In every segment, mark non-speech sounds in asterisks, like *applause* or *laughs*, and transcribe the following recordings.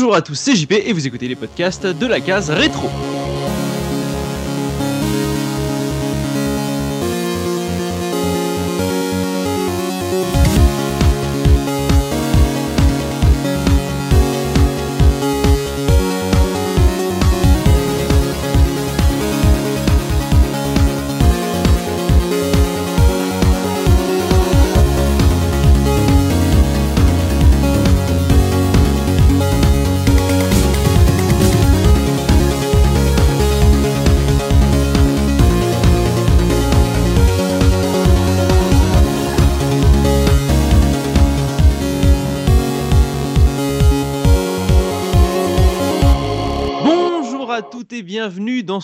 Bonjour à tous, c'est JP et vous écoutez les podcasts de la case rétro.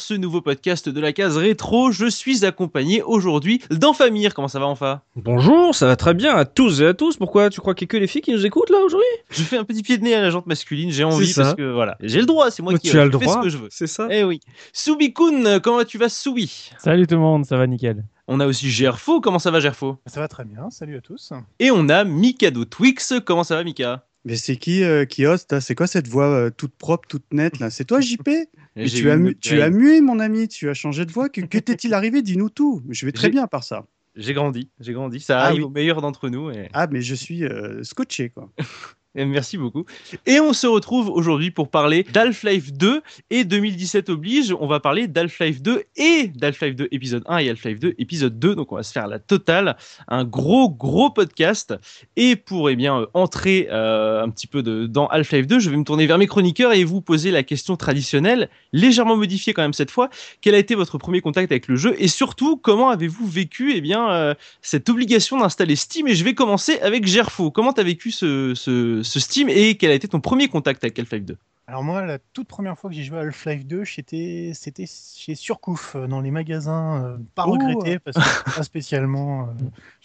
Ce nouveau podcast de la case rétro. Je suis accompagné aujourd'hui d'Enfamir. Comment ça va Enfa? Bonjour, ça va très bien à tous et à tous. Pourquoi tu crois qu'il y a que les filles qui nous écoutent là aujourd'hui? Je fais un petit pied de nez à la jante masculine, j'ai envie parce que voilà, j'ai le droit, c'est moi qui Tu as le je fais droit, ce que je veux. c'est ça Eh oui. Soubi-kun, comment tu vas Soubi? Salut tout le monde, ça va nickel. On a aussi Gerfo, comment ça va Gerfo? Ça va très bien, salut à tous. Et on a Mikado Twix, comment ça va Mika? Mais c'est qui euh, qui hoste C'est quoi cette voix euh, toute propre, toute nette là? C'est toi *laughs* JP Mais tu, as tu as mué mon ami, tu as changé de voix. Que, que t'est-il *laughs* arrivé? Dis-nous tout. Je vais très bien par ça. J'ai grandi, j'ai grandi. Ça Ah arrive oui. au meilleur d'entre nous. Et... Ah mais je suis euh, scotché quoi. *laughs* et merci beaucoup. Et on se retrouve aujourd'hui pour parler d'Half-Life 2 et 2017 oblige. On va parler d'Half-Life 2 et d'Half-Life 2 épisode 1 et Half-Life 2 épisode 2. Donc on va se faire la totale, un gros gros podcast. Et pour eh bien euh, entrer euh, un petit peu de, dans Half-Life 2, je vais me tourner vers mes chroniqueurs et vous poser la question traditionnelle, légèrement modifiée quand même cette fois. Quel a été votre premier contact avec le jeu? Et surtout comment avez-vous vécu eh bien euh, cette obligation d'installer Steam? Et je vais commencer avec Gerfo. Comment t'as vécu ce, ce, ce Steam et quel a été ton premier contact avec Half-Life 2 Alors moi, la toute première fois que j'ai joué à Half-Life 2, c'était chez Surcouf, euh, dans les magasins, euh, pas Oh. regretté, *laughs* parce que pas spécialement, euh,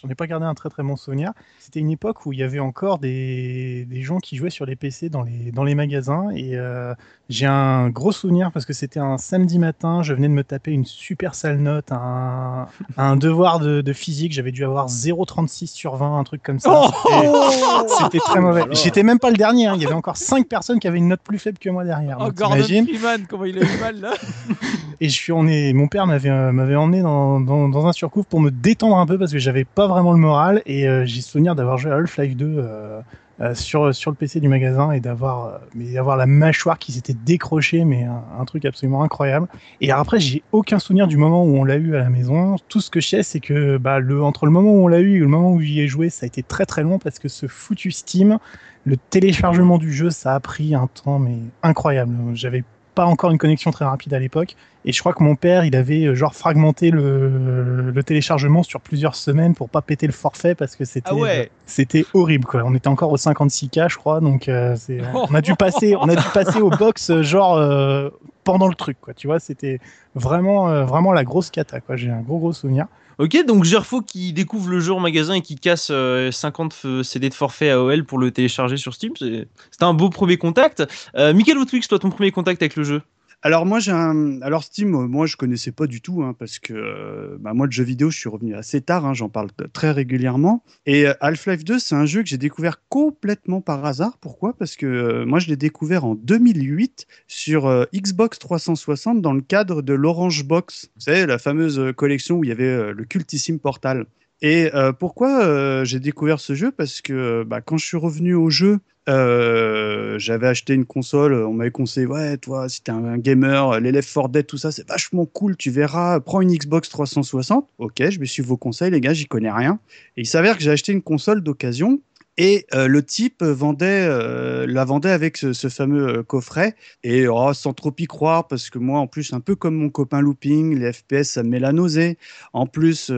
j'en ai pas gardé un très très bon souvenir. C'était une époque où il y avait encore des, des gens qui jouaient sur les PC dans les, dans les magasins, et euh, j'ai un gros souvenir parce que c'était un samedi matin, je venais de me taper une super sale note, un, un devoir de, de physique, j'avais dû avoir 0,36 sur 20, un truc comme ça. C'était- C'était très mauvais. J'étais même pas le dernier. hein. Il y avait encore 5 personnes qui avaient une note plus faible que moi derrière. Oh, Donc, Gordon Freeman, comment il a eu mal là *laughs* Et je suis, est, mon père m'avait euh, m'avait emmené dans, dans, dans un surcouf pour me détendre un peu parce que j'avais pas vraiment le moral. Et euh, j'ai souvenir d'avoir joué à Half-Life 2 euh, euh, sur, sur le PC du magasin et d'avoir mais la mâchoire qui s'était décrochée, mais un, un truc absolument incroyable. Et après, j'ai aucun souvenir du moment où on l'a eu à la maison. Tout ce que je sais, c'est que bah, le, entre le moment où on l'a eu et le moment où j'y ai joué, ça a été très très long parce que ce foutu Steam, le téléchargement du jeu, ça a pris un temps mais incroyable. J'avais pas encore une connexion très rapide à l'époque. Et je crois que mon père, il avait euh, genre fragmenté le, le téléchargement sur plusieurs semaines pour pas péter le forfait parce que c'était Ah ouais. c'était horrible quoi. On était encore au 56K je crois donc euh, c'est on a dû passer on a dû passer au box euh, genre euh, pendant le truc quoi. Tu vois, c'était vraiment euh, vraiment la grosse cata quoi. J'ai un gros gros souvenir. Ok, donc Gerfo qui découvre le jeu en magasin et qui casse euh, 50 f- CD de forfait AOL pour le télécharger sur Steam, c'était un beau premier contact. Euh, Michael toi, ton premier contact avec le jeu? Alors moi j'ai alors Steam euh, moi je connaissais pas du tout hein, parce que euh, bah, moi de jeux vidéo je suis revenu assez tard hein, j'en parle très régulièrement. Et euh, Half-Life 2 c'est un jeu que j'ai découvert complètement par hasard. Pourquoi? Parce que moi je l'ai découvert en 2008 sur Xbox 360 dans le cadre de l'Orange Box. Vous savez la fameuse collection où il y avait le cultissime Portal et euh, pourquoi euh, j'ai découvert ce jeu? Parce que bah, quand je suis revenu au jeu, euh, j'avais acheté une console, on m'avait conseillé, ouais, toi, si t'es un gamer, les Left 4 Dead, tout ça, c'est vachement cool, tu verras, prends une Xbox 360. Ok, je me suis vos conseils, les gars, j'y connais rien. Et il s'avère que j'ai acheté une console d'occasion. Et euh, le type vendait, euh, la vendait avec ce, fameux euh, coffret. Et oh, sans trop y croire, parce que moi, en plus, un peu comme mon copain Looping, les FPS, ça me met la nausée. En plus,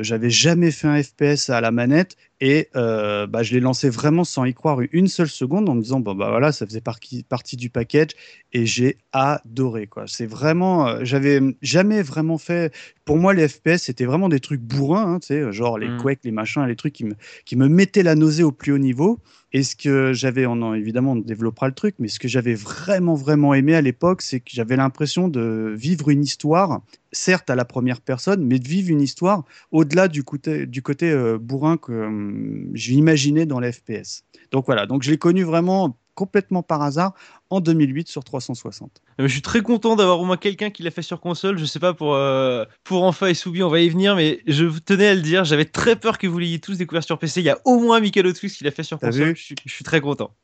j'avais jamais fait un FPS à la manette. Et euh, bah, je l'ai lancé vraiment sans y croire une seule seconde en me disant bon bah voilà ça faisait partie partie du package et j'ai adoré quoi. C'est vraiment euh, j'avais jamais vraiment fait pour moi les FPS c'était vraiment des trucs bourrins hein, tu sais genre les Mm. Quake les machins les trucs qui me qui me mettaient la nausée au plus haut niveau. Et ce que j'avais, évidemment, on développera le truc, mais ce que j'avais vraiment, vraiment aimé à l'époque, c'est que j'avais l'impression de vivre une histoire, certes à la première personne, mais de vivre une histoire au-delà du côté, euh, bourrin que hum, je l'imaginais dans les FPS. Donc voilà, donc je l'ai connu vraiment complètement par hasard en 2008 sur 360. Euh, Je suis très content d'avoir au moins quelqu'un qui l'a fait sur console. Je sais pas pour euh, pour Enfa et Soubi, on va y venir, mais je tenais à le dire. J'avais très peur que vous l'ayez tous découvert sur PC. Il y a au moins Michael Otwix qui l'a fait sur console. Je suis, je suis très content.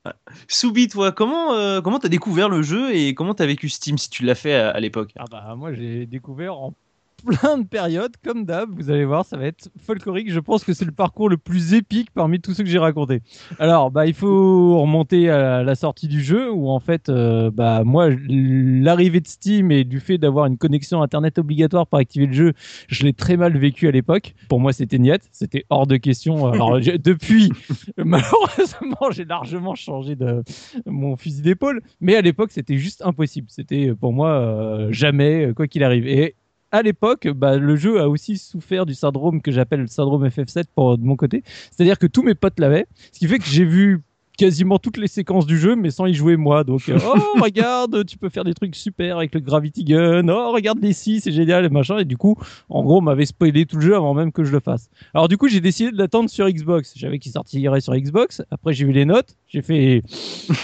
Soubi, toi, comment euh, comment t'as découvert le jeu et comment t'as vécu Steam si tu l'as fait à, à l'époque? Ah bah moi j'ai découvert en *laughs* plein de périodes, comme d'hab, vous allez voir, ça va être folklorique. Je pense que c'est le parcours le plus épique parmi tous ceux que j'ai racontés. Alors, bah, il faut remonter à la sortie du jeu, où en fait, euh, bah, moi, l'arrivée de Steam et du fait d'avoir une connexion Internet obligatoire pour activer le jeu, je l'ai très mal vécu à l'époque. Pour moi, c'était niette, c'était hors de question. Alors, *laughs* depuis, *laughs* malheureusement, j'ai largement changé de mon fusil d'épaule, mais à l'époque, c'était juste impossible. C'était pour moi euh, jamais, quoi qu'il arrive. Et à l'époque, bah, le jeu a aussi souffert du syndrome que j'appelle le syndrome FF7 pour de mon côté. C'est-à-dire que tous mes potes l'avaient, ce qui fait que j'ai vu quasiment toutes les séquences du jeu, mais sans y jouer moi. Donc, euh, *laughs* oh regarde, tu peux faire des trucs super avec le Gravity Gun. Oh regarde les scies, c'est génial et machin. Et du coup, en gros, on m'avait spoilé tout le jeu avant même que je le fasse. Alors du coup, j'ai décidé de l'attendre sur Xbox. J'avais qu'il sortirait sur Xbox. Après, j'ai vu les notes. J'ai fait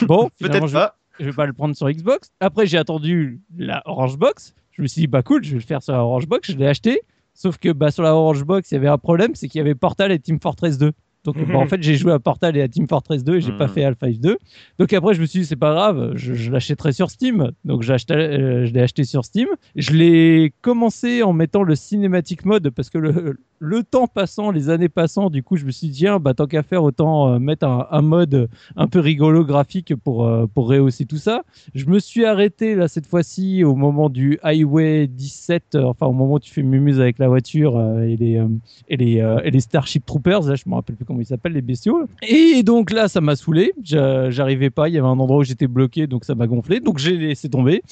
bon, *laughs* Peut-être je- pas. je vais pas le prendre sur Xbox. Après, j'ai attendu la Orange Box. Je me suis dit, bah cool, je vais le faire sur la Orange Box. Je l'ai acheté. Sauf que bah, sur la Orange Box, il y avait un problème, c'est qu'il y avait Portal et Team Fortress 2. Donc bah, en fait, j'ai joué à Portal et à Team Fortress 2 et j'ai pas Mhm. fait Half-Life 2. Donc après, je me suis dit, c'est pas grave, je, je l'achèterai sur Steam. Donc j'ai acheté- euh, je l'ai acheté sur Steam. Je l'ai commencé en mettant le cinématique mode parce que le, le temps passant, les années passant, du coup, je me suis dit, tiens, bah, tant qu'à faire, autant euh, mettre un, mode un peu rigolo graphique pour, euh, pour rehausser tout ça. Je me suis arrêté là cette fois-ci au moment du Highway 17, euh, enfin au moment où tu fais mumuse avec la voiture et, les, et, les, et les Starship Troopers, là je me rappelle plus comment ils s'appellent, les bestiaux. Et donc là ça m'a saoulé, J'a- j'arrivais pas, il y avait un endroit où j'étais bloqué donc ça m'a gonflé, donc j'ai laissé tomber.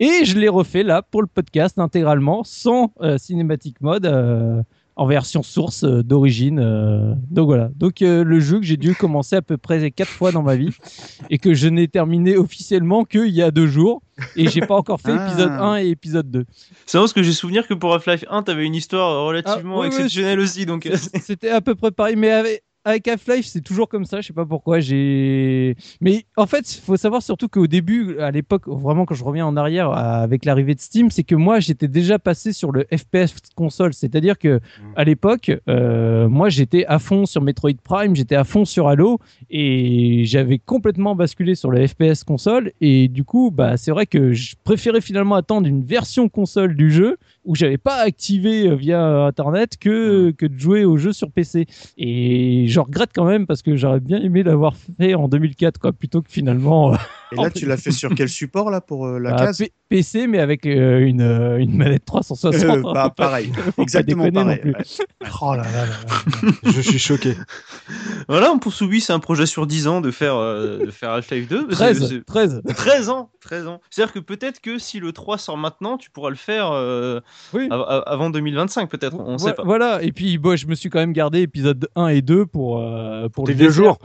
Et je l'ai refait là pour le podcast intégralement sans euh, cinématique mode. En version source euh, d'origine. euh, donc voilà. Donc euh, le jeu que j'ai dû commencer à peu près quatre fois dans ma vie et que je n'ai terminé officiellement qu'il y a deux jours et j'ai pas encore fait Ah. épisode 1 et épisode 2. C'est vrai parce que j'ai souvenir que pour Half-Life 1, t'avais une histoire relativement Ah, exceptionnelle aussi. Donc, *laughs* C'était à peu près pareil, mais avec, avec Half-Life, c'est toujours comme ça. Je sais pas pourquoi. J'ai. Mais en fait, il faut savoir surtout qu'au début, à l'époque, vraiment quand je reviens en arrière avec l'arrivée de Steam, c'est que moi, j'étais déjà passé sur le FPS console. C'est-à-dire que à l'époque, euh, moi, j'étais à fond sur Metroid Prime, j'étais à fond sur Halo, et j'avais complètement basculé sur le FPS console. Et du coup, bah, c'est vrai que je préférais finalement attendre une version console du jeu où j'avais pas activé euh, via internet que, que de jouer au jeu sur PC. Et je regrette quand même parce que j'aurais bien aimé l'avoir *laughs* fait en 2004, quoi, plutôt que finalement euh, Et là, *laughs* tu l'as fait sur quel support là pour euh, la à case? P- PC, mais avec euh, une, euh, une manette *laughs* 360. Euh, bah, pareil, exactement pareil. ouais. Oh là là là là. Je suis choqué. *laughs* voilà, pour Soubi, c'est un projet sur 10 ans de faire, euh, de faire Half-Life 2. C'est- 13, c'est- 13. 13 ans, 13 ans. C'est-à-dire que peut-être que si le 3 sort maintenant, tu pourras le faire euh, Oui. av- av- avant 2025, peut-être. On sait pas. Voilà, et puis bon, je me suis quand même gardé épisode 1 et 2 pour, euh, pour les vieux jours.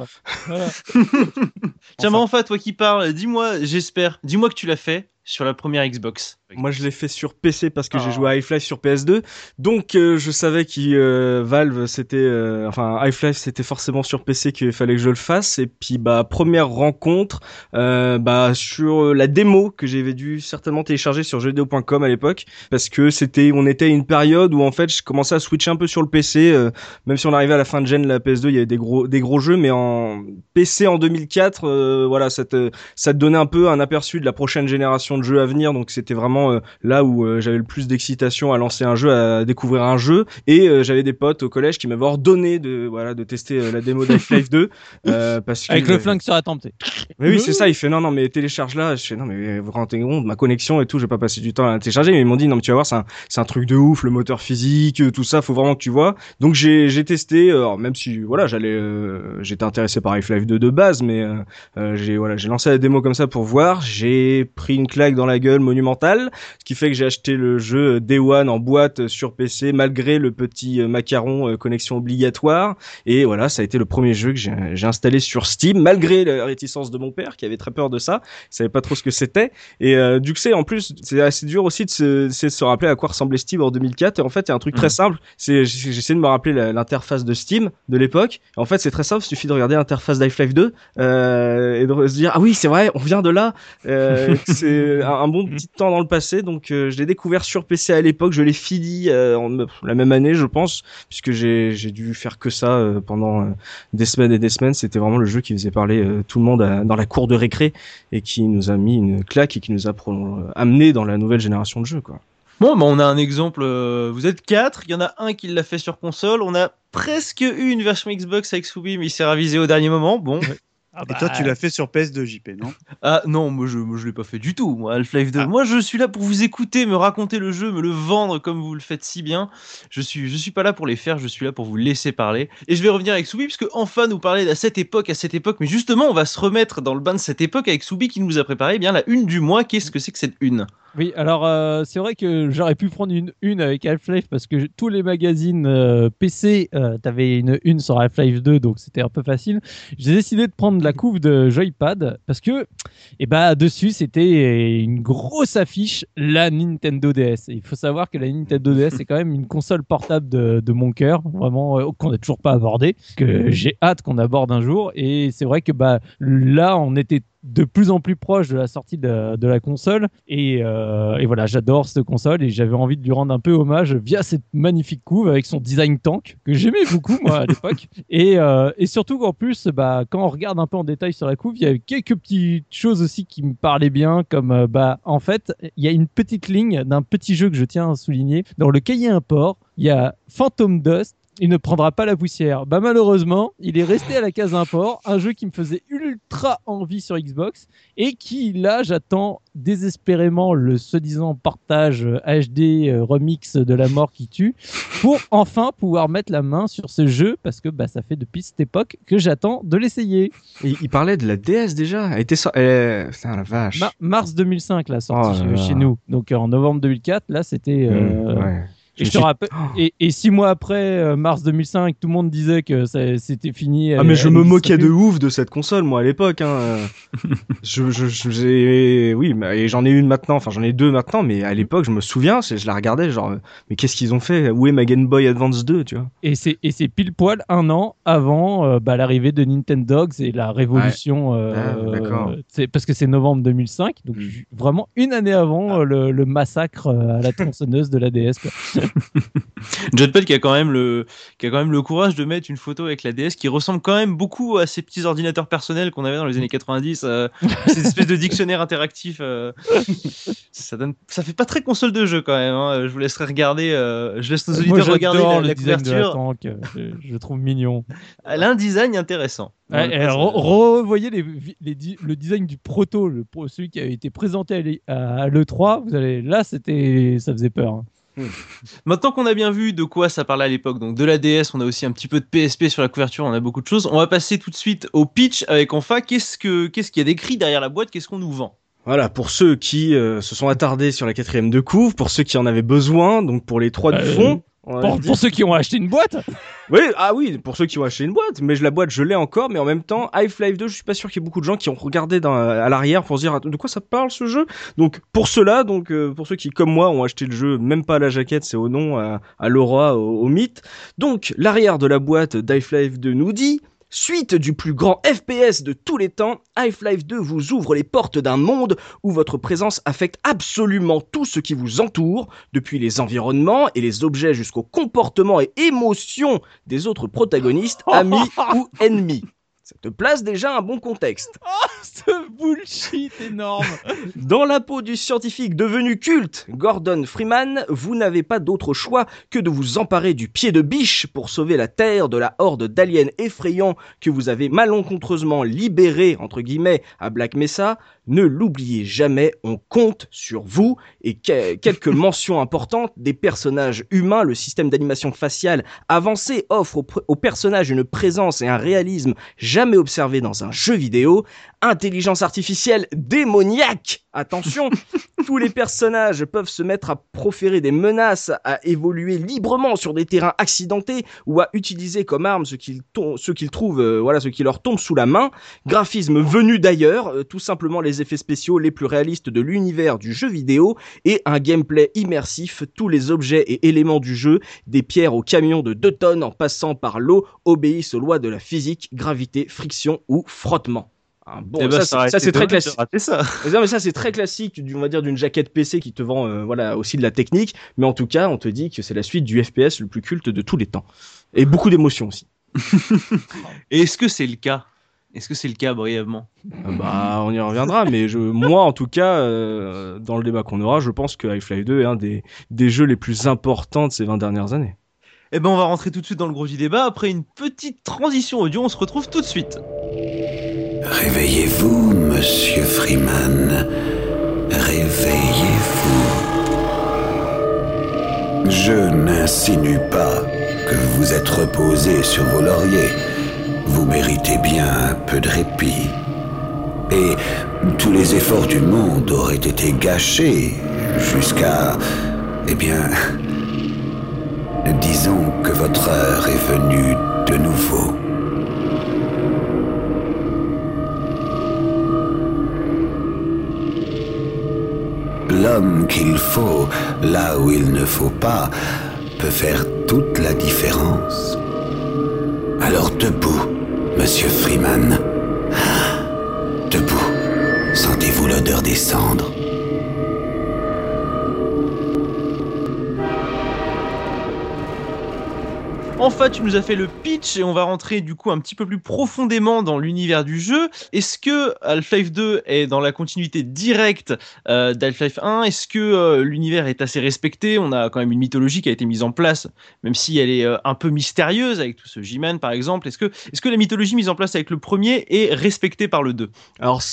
Voilà. *laughs* Tiens, mais enfin, toi qui parles, dis-moi, j'espère, dis-moi que tu l'as fait sur la première Xbox. Moi, je l'ai fait sur PC parce que j'ai Ah. joué à Half-Life sur PS2. Donc, euh, je savais que euh, Valve, c'était, euh, enfin, Half-Life, c'était forcément sur PC qu'il fallait que je le fasse. Et puis, bah, première rencontre, euh, bah, sur la démo que j'avais dû certainement télécharger sur jeuxvideo.com à l'époque, parce que c'était, on était à une période où en fait, je commençais à switcher un peu sur le PC. euh, même si on arrivait à la fin de gen la PS2, il y avait des gros, des gros jeux, mais en PC en 2004, euh, voilà, ça te, ça te donnait un peu un aperçu de la prochaine génération de jeux à venir. Donc c'était vraiment euh, là où euh, j'avais le plus d'excitation à lancer un jeu, à découvrir un jeu. Et euh, j'avais des potes au collège qui m'avaient ordonné de voilà de tester euh, la démo *laughs* d'Half-Life 2 euh, parce que Avec le flingue sur la tempe. t'sais. mais oui, c'est ça. Il fait non, non, mais télécharge là. Je fais non, mais vous rendez compte, ma connexion et tout, je vais pas passer du temps à la télécharger. Mais ils m'ont dit non, mais tu vas voir, c'est un, c'est un truc de ouf, le moteur physique, tout ça, faut vraiment que tu vois. Donc j'ai, j'ai testé. Alors même si voilà, j'allais, euh, j'étais intéressé par Half-Life 2 de base, mais euh, j'ai voilà, j'ai lancé la démo comme ça pour voir. J'ai pris une claque dans la gueule monumentale ce qui fait que j'ai acheté le jeu Day One en boîte sur PC malgré le petit macaron connexion obligatoire. Et voilà, ça a été le premier jeu que j'ai installé sur Steam malgré la réticence de mon père qui avait très peur de ça, il savait pas trop ce que c'était. Et du coup, c'est en plus c'est assez dur aussi de se, de se rappeler à quoi ressemblait Steam en 2004. Et en fait, il y a un truc très mm. simple, c'est j'essaie de me rappeler l'interface de Steam de l'époque. En fait, c'est très simple, il suffit de regarder l'interface d'Half-Life 2 euh, et de se dire ah oui, c'est vrai, on vient de là. Euh, c'est un, bon petit temps dans le passé, donc euh, je l'ai découvert sur PC à l'époque, je l'ai fini euh, en, la même année, je pense, puisque j'ai dû faire que ça euh, pendant des semaines et des semaines. C'était vraiment le jeu qui faisait parler tout le monde dans la cour de récré et qui nous a mis une claque et qui nous a amené dans la nouvelle génération de jeux, quoi. Bon, bah on a un exemple. Vous êtes quatre, il y en a un qui l'a fait sur console. On a presque eu une version Xbox avec Soubi, mais il s'est ravisé au dernier moment. Bon. Ah Et toi, tu bah. l'as fait sur PS2, JP, non? Ah non, moi je, je l'ai pas fait du tout. Moi, Half-Life 2. Ah. Moi, je suis là pour vous écouter, me raconter le jeu, me le vendre comme vous le faites si bien. Je suis, je suis pas là pour les faire, je suis là pour vous laisser parler. Et je vais revenir avec Soubi, puisque enfin nous parler à cette époque, à cette époque. Mais justement, on va se remettre dans le bain de cette époque avec Soubi qui nous a préparé eh bien la une du mois. Qu'est-ce que c'est que cette une? Oui, alors euh, c'est vrai que j'aurais pu prendre une une avec Half-Life parce que tous les magazines euh, PC, euh, t'avais une une sur Half-Life 2, donc c'était un peu facile. J'ai décidé de prendre la couve de Joypad parce que, eh ben, dessus c'était une grosse affiche, la Nintendo DS. il faut savoir que la Nintendo DS est quand même une console portable de, de mon cœur, vraiment qu'on n'a toujours pas abordé, que j'ai hâte qu'on aborde un jour. Et c'est vrai que bah là, on était de plus en plus proche de la sortie de, la console. Euh, et, voilà, j'adore cette console et j'avais envie de lui rendre un peu hommage via cette magnifique couve avec son design tank que j'aimais beaucoup moi à *laughs* l'époque. Et, euh, et, surtout qu'en plus, bah, quand on regarde un peu en détail sur la couve, il y a quelques petites choses aussi qui me parlaient bien, comme euh, bah, en fait, il y a une petite ligne d'un petit jeu que je tiens à souligner. Dans le cahier import, il y a Phantom Dust il ne prendra pas la poussière. Bah malheureusement, il est resté à la case import, un jeu qui me faisait ultra envie sur Xbox et qui là j'attends désespérément le soi-disant partage HD euh, remix de la mort qui tue pour enfin pouvoir mettre la main sur ce jeu parce que bah ça fait depuis cette époque que j'attends de l'essayer. Il, parlait de la DS déjà, elle était so la vache. mars 2005 la sortie oh chez nous. Donc en novembre 2004 là c'était euh, mmh, et, je te rappelle, et, six mois après, euh, mars 2005, tout le monde disait que c'était fini. Ah, mais je me moquais de ouf de cette console, moi, à l'époque. Hein. *laughs* je, je, je oui, et j'en ai une maintenant, enfin, j'en ai deux maintenant, mais à l'époque, je me souviens, je la regardais, genre, mais qu'est-ce qu'ils ont fait? Où est ma Game Boy Advance 2, tu vois? Et c'est pile poil un an avant euh, bah, l'arrivée de Nintendo et la révolution. Euh, ah, c'est parce que c'est novembre 2005, donc hmm. vraiment une année avant le, le, massacre à la tronçonneuse de la DS. Quoi. *laughs* *laughs* Jetpad qui a quand même le qui a quand même le courage de mettre une photo avec la DS qui ressemble quand même beaucoup à ces petits ordinateurs personnels qu'on avait dans les années 90 euh, *laughs* cette espèce de dictionnaire interactif euh, ça donne ça fait pas très console de jeu quand même hein. je vous laisserai regarder euh, je laisse nos auditeurs regarder la, le couverture je, je, trouve mignon *laughs* elle a un design intéressant revoyez les, le design du proto le, celui qui a été présenté à l'E3 vous allez là c'était ça faisait peur hein. Hmm. Maintenant qu'on a bien vu de quoi ça parlait à l'époque, donc de la DS, on a aussi un petit peu de PSP sur la couverture, on a beaucoup de choses. On va passer tout de suite au pitch avec enfin qu'est-ce que qu'est-ce qu'il y a d'écrit derrière la boîte, qu'est-ce qu'on nous vend? Voilà, pour ceux qui euh, se sont attardés sur la quatrième de couve, pour ceux qui en avaient besoin, donc pour les trois du euh, fond, pour, ceux qui ont acheté une boîte Oui, ah oui, pour ceux qui ont acheté une boîte, mais la boîte je l'ai encore, mais en même temps, Half-Life 2, je suis pas sûr qu'il y ait beaucoup de gens qui ont regardé dans, à l'arrière pour se dire de quoi ça parle ce jeu? Donc pour ceux-là, donc euh, pour ceux qui comme moi ont acheté le jeu, même pas à la jaquette, c'est au nom, à, à l'aura, au, au mythe. Donc l'arrière de la boîte d'Half-Life 2 nous dit Suite du plus grand FPS de tous les temps, Half-Life 2 vous ouvre les portes d'un monde où votre présence affecte absolument tout ce qui vous entoure, depuis les environnements et les objets jusqu'au comportement et émotions des autres protagonistes, *laughs* amis ou ennemis. Ça te place déjà un bon contexte. *laughs* Oh, ce bullshit énorme *laughs* Dans la peau du scientifique devenu culte, Gordon Freeman, vous n'avez pas d'autre choix que de vous emparer du pied de biche pour sauver la Terre de la horde d'aliens effrayants que vous avez malencontreusement libérés, entre guillemets, à Black Mesa, ne l'oubliez jamais, on compte sur vous. Et quelques *laughs* mentions importantes, des personnages humains, le système d'animation faciale avancé offre aux, personnages une présence et un réalisme jamais observé dans un jeu vidéo. Intelligence artificielle démoniaque, attention, *laughs* tous les personnages peuvent se mettre à proférer des menaces, à évoluer librement sur des terrains accidentés ou à utiliser comme arme ce qu'ils ce qu'ils trouvent, euh, voilà, ce qui leur tombe sous la main. Graphisme venu d'ailleurs, euh, tout simplement les effets spéciaux les plus réalistes de l'univers du jeu vidéo et un gameplay immersif. Tous les objets et éléments du jeu, des pierres au camion de 2 tonnes en passant par l'eau, obéissent aux lois de la physique, gravité, friction ou frottement. Ah, bon, Eh ben, ça, c'est- ça, c'est très classique. Ça. Non, *laughs* mais ça c'est très classique, du- on va dire d'une jaquette PC qui te vend euh, voilà aussi de la technique, mais en tout cas on te dit que c'est la suite du FPS le plus culte de tous les temps et beaucoup d'émotions aussi. *laughs* Est-ce que c'est le cas? Est-ce que c'est le cas brièvement? Euh, bah on y reviendra, mais je, moi en tout cas euh, dans le débat qu'on aura, je pense que Half-Life 2 est un des des jeux les plus importants de ces 20 dernières années. Eh ben, on va rentrer tout de suite dans le gros du débat. Après une petite transition audio, on se retrouve tout de suite. Réveillez-vous, monsieur Freeman. Réveillez-vous. Je n'insinue pas que vous êtes reposé sur vos lauriers. Vous méritez bien un peu de répit. Et tous les efforts du monde auraient été gâchés jusqu'à... Eh bien... Disons que votre heure est venue de nouveau. L'homme qu'il faut, là où il ne faut pas, peut faire toute la différence. Alors debout, monsieur Freeman. Ah, Debout. Sentez-vous l'odeur des cendres? Enfin, tu nous as fait le pitch et on va rentrer du coup un petit peu plus profondément dans l'univers du jeu. Est-ce que Half-Life 2 est dans la continuité directe euh, d'Half-Life 1 Est-ce que euh, l'univers est assez respecté? On a quand même une mythologie qui a été mise en place, même si elle est euh, un peu mystérieuse avec tout ce G-Man par exemple. Est-ce que, est que la mythologie mise en place avec le premier est respectée par le 2 Alors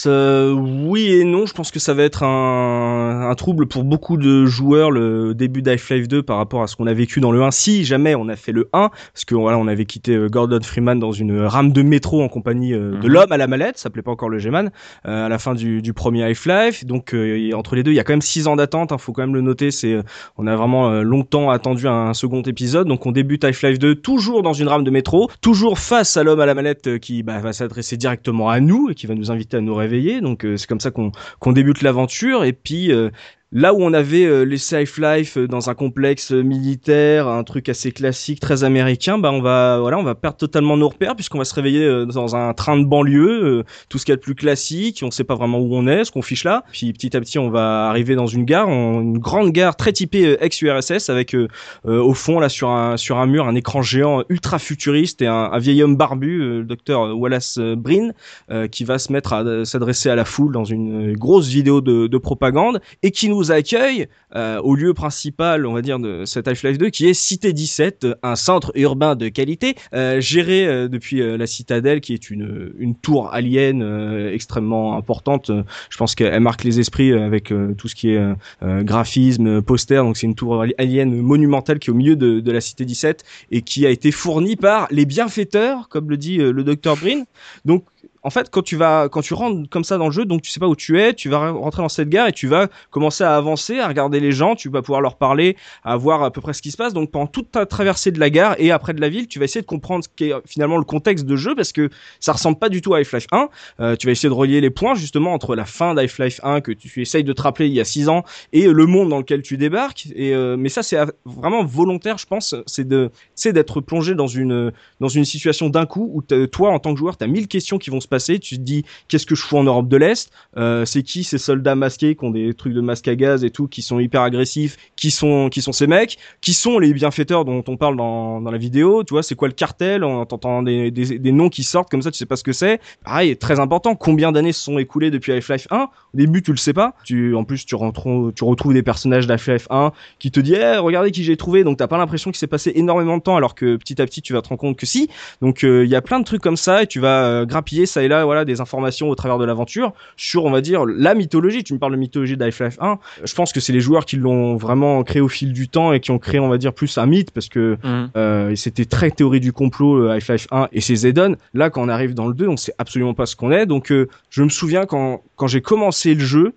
oui et non, je pense que ça va être un, un trouble pour beaucoup de joueurs le début d'Half-Life 2 par rapport à ce qu'on a vécu dans le 1. Si jamais on a fait le 1, parce que voilà, on avait quitté euh, Gordon Freeman dans une rame de métro en compagnie euh, de Mhm. l'homme à la mallette, ça s'appelait pas encore le G-Man, euh, à la fin du, du premier Half-Life. Donc euh, entre les deux, il y a quand même 6 ans d'attente, hein, faut quand même le noter, c'est euh, on a vraiment euh, longtemps attendu un, second épisode. Donc on débute Half-Life 2 toujours dans une rame de métro, toujours face à l'homme à la mallette euh, qui bah, va s'adresser directement à nous et qui va nous inviter à nous réveiller. Donc euh, c'est comme ça qu'on qu'on débute l'aventure et puis euh, Là où on avait euh, laissé Half-Life euh, dans un complexe euh, militaire, un truc assez classique, très américain, bah on va voilà, on va perdre totalement nos repères puisqu'on va se réveiller euh, dans un train de banlieue, euh, tout ce qu'il y a de plus classique, on sait pas vraiment où on est, ce qu'on fiche là. Puis petit à petit, on va arriver dans une gare, une grande gare très typée ex-URSS avec euh, au fond là sur un sur un mur un écran géant ultra futuriste et un, un vieil homme barbu, le docteur Wallace euh, qui va se mettre à s'adresser à la foule dans une grosse vidéo de, de propagande et qui nous accueille euh, au lieu principal, on va dire, de cet Half-Life 2, qui est Cité 17, euh, un centre urbain de qualité euh, géré euh, depuis la Citadelle, qui est une, une tour alien extrêmement importante. Je pense qu'elle marque les esprits avec tout ce qui est graphisme, poster. Donc c'est une tour ali- alien monumentale qui est au milieu de, de la Cité 17 et qui a été fournie par les bienfaiteurs, comme le dit le docteur Breen. Donc en fait, quand tu vas, quand tu rentres comme ça dans le jeu, donc tu sais pas où tu es, tu vas rentrer dans cette gare et tu vas commencer à avancer, à regarder les gens, tu vas pouvoir leur parler, à voir à peu près ce qui se passe. Donc pendant toute ta traversée de la gare et après de la ville, tu vas essayer de comprendre ce qu'est finalement le contexte de jeu parce que ça ressemble pas du tout à Half-Life 1. Euh, tu vas essayer de relier les points justement entre la fin d'Half-Life 1 que tu essayes de te rappeler il y a 6 ans et le monde dans lequel tu débarques. Et euh, mais ça c'est vraiment volontaire, je pense. C'est de, c'est d'être plongé dans une dans une situation d'un coup où t'as- toi en tant que joueur, tu as mille questions qui vont se Tu te dis qu'est-ce que je fous en Europe de l'Est? Euh, C'est qui ces soldats masqués qui ont des trucs de masque à gaz et tout, qui sont hyper agressifs Qui sont qui sont ces mecs? Qui sont les bienfaiteurs dont on parle dans, dans la vidéo Tu vois, c'est quoi le cartel? On t'entend des, des, des noms qui sortent comme ça, tu sais pas ce que c'est? Pareil, très important. Combien d'années se sont écoulées depuis Half-Life 1 Au début, tu le sais pas. Tu en plus tu retrouves tu retrouves des personnages d'Half-Life 1 qui te disent Eh, regardez qui j'ai trouvé donc t'as pas l'impression qu'il s'est passé énormément de temps alors que petit à petit tu vas te rendre compte que si donc euh, il y a plein de trucs comme ça et tu vas euh, grappiller ça et là voilà des informations au travers de l'aventure sur on va dire la mythologie tu me parles de mythologie d'Half-Life 1 je pense que c'est les joueurs qui l'ont vraiment créé au fil du temps et qui ont créé on va dire plus un mythe parce que euh, et c'était très théorie du complot euh, Half-Life 1 et c'est Zedon. Là, quand on arrive dans le 2, on sait absolument pas ce qu'on est. Donc, euh, je me souviens quand quand j'ai commencé le jeu,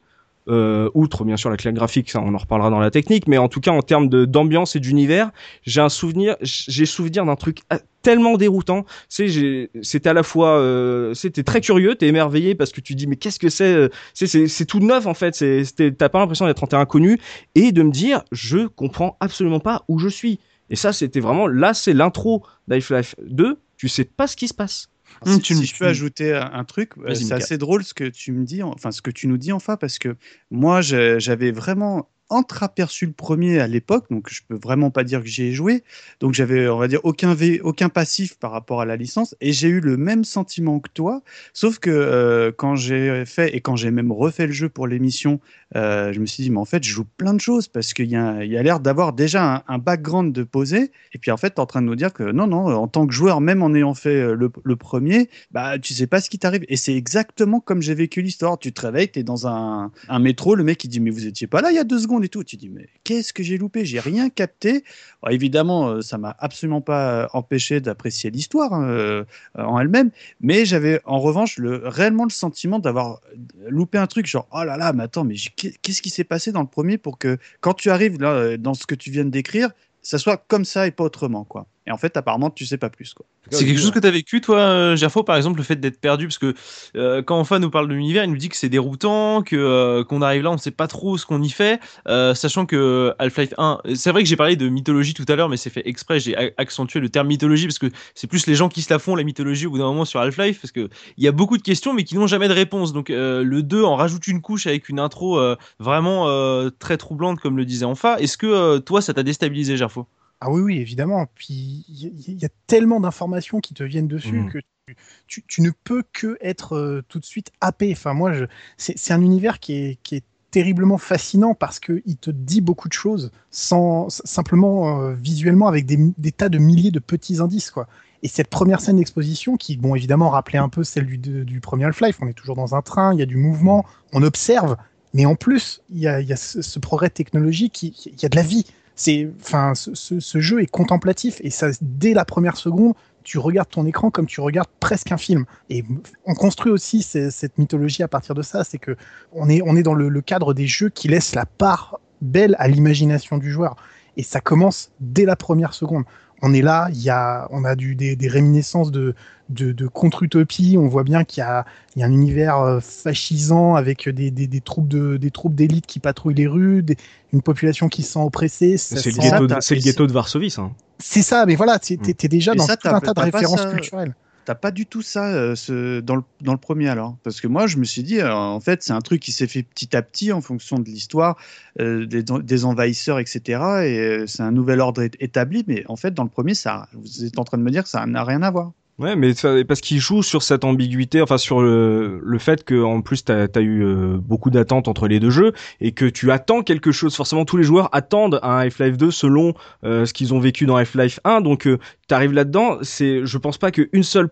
euh, outre bien sûr la claque graphique, ça on en reparlera dans la technique, mais en tout cas en termes d'ambiance et d'univers, j'ai un souvenir, j'ai souvenir d'un truc ah, tellement déroutant. C'est c'était à la fois euh, c'était très curieux, t'es émerveillé parce que tu dis mais qu'est-ce que c'est euh, C'est c'est tout neuf en fait. C'est t'as pas l'impression d'être en terrain inconnu et de me dire je comprends absolument pas où je suis. Et ça c'était vraiment là c'est l'intro d'Half-Life 2. Tu sais pas ce qui se passe. Si, tu, je peux ajouter un, truc, euh, c'est assez drôle ce que tu me dis, enfin ce que tu nous dis enfin, parce que moi j'avais vraiment entreaperçu le premier à l'époque, donc je peux vraiment pas dire que j'y ai joué. Donc j'avais, on va dire, aucun, aucun passif par rapport à la licence, et j'ai eu le même sentiment que toi, sauf que euh, quand j'ai fait, et quand j'ai même refait le jeu pour l'émission, euh, je me suis dit, mais en fait, je joue plein de choses, parce qu'il y a, y a l'air d'avoir déjà un, background de poser, et puis en fait, tu es en train de nous dire que non, non, en tant que joueur, même en ayant fait euh, le, le premier, bah, tu sais pas ce qui t'arrive. Et c'est exactement comme j'ai vécu l'histoire. Tu te réveilles, tu es dans un, un métro, le mec il dit, mais vous étiez pas là il y a deux secondes et tout. Tu dis, mais qu'est-ce que j'ai loupé? J'ai rien capté. évidemment, euh, ça m'a absolument pas euh, empêché d'apprécier l'histoire hein, euh, en elle-même, mais j'avais en revanche le, réellement le sentiment d'avoir loupé un truc, genre, oh là là, mais attends, mais qu'est-ce qui s'est passé dans le premier pour que quand tu arrives là, dans ce que tu viens de décrire, ça soit comme ça et pas autrement, quoi. Et en fait, apparemment, tu sais pas plus. Quoi. C'est quelque chose que tu as vécu, toi, euh, Gerfo, par exemple, le fait d'être perdu Parce que euh, quand Enfin nous parle de l'univers, il nous dit que c'est déroutant, que euh, qu'on arrive là, on sait pas trop ce qu'on y fait, sachant que Half-Life 1, c'est vrai que j'ai parlé de mythologie tout à l'heure, mais c'est fait exprès, j'ai accentué le terme mythologie parce que c'est plus les gens qui se la font, la mythologie, au bout d'un moment sur Half-Life, parce qu'il y a beaucoup de questions, mais qui n'ont jamais de réponse. Donc le 2 en rajoute une couche avec une intro vraiment très troublante, comme le disait Enfa. Est-ce que toi, ça t'a déstabilisé, Gerfo? Ah oui, oui, évidemment. Puis il y, a tellement d'informations qui te viennent dessus mmh. que tu, ne peux que être euh, tout de suite happé. Enfin, moi, c'est un univers qui est, terriblement fascinant parce qu'il te dit beaucoup de choses sans simplement euh, visuellement avec des, tas de milliers de petits indices, quoi. Et cette première scène d'exposition, qui, bon, évidemment, rappelait un peu celle du, premier Half-Life, on est toujours dans un train, il y a du mouvement, on observe, mais en plus, il y a, ce, progrès technologique, il y a de la vie c'est, enfin, ce, jeu est contemplatif et ça, dès la première seconde, tu regardes ton écran comme tu regardes presque un film. Et on construit aussi cette mythologie à partir de ça, c'est que on est, on est dans le, cadre des jeux qui laissent la part belle à l'imagination du joueur. Et ça commence dès la première seconde on est là, il y a, on a du, des, réminiscences de, de, contre-utopie. On voit bien qu'il y a, un univers euh, fascisant avec des, des, troupes de, des troupes d'élite qui patrouillent les rues, une population qui se sent oppressée. C'est le, ghetto de Varsovie, ça. Hein. C'est ça, mais voilà, tu es, déjà dans tout un tas de références culturelles. T'as pas du tout ça euh, dans, le, dans, le, premier alors Parce que moi, je me suis dit, euh, en fait, c'est un truc qui s'est fait petit à petit en fonction de l'histoire, euh, des, des, envahisseurs, etc. Et c'est un nouvel ordre établi. Mais en fait, dans le premier, ça, vous êtes en train de me dire que ça n'a rien à voir. Ouais, mais parce qu'il joue sur cette ambiguïté, enfin sur le, le fait que en plus t'as as eu euh, beaucoup d'attentes entre les deux jeux et que tu attends quelque chose. Forcément, tous les joueurs attendent un Half-Life 2 selon euh, ce qu'ils ont vécu dans Half-Life 1. Donc euh, t'arrives là-dedans, c'est, je pense pas qu'une seule,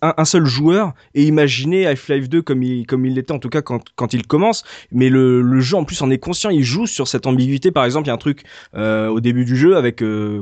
un, seul joueur ait imaginé Half-Life 2 comme il, comme il l'était en tout cas quand, quand il commence. Mais le, le jeu en plus en est conscient, il joue sur cette ambiguïté. Par exemple, il y a un truc euh, au début du jeu avec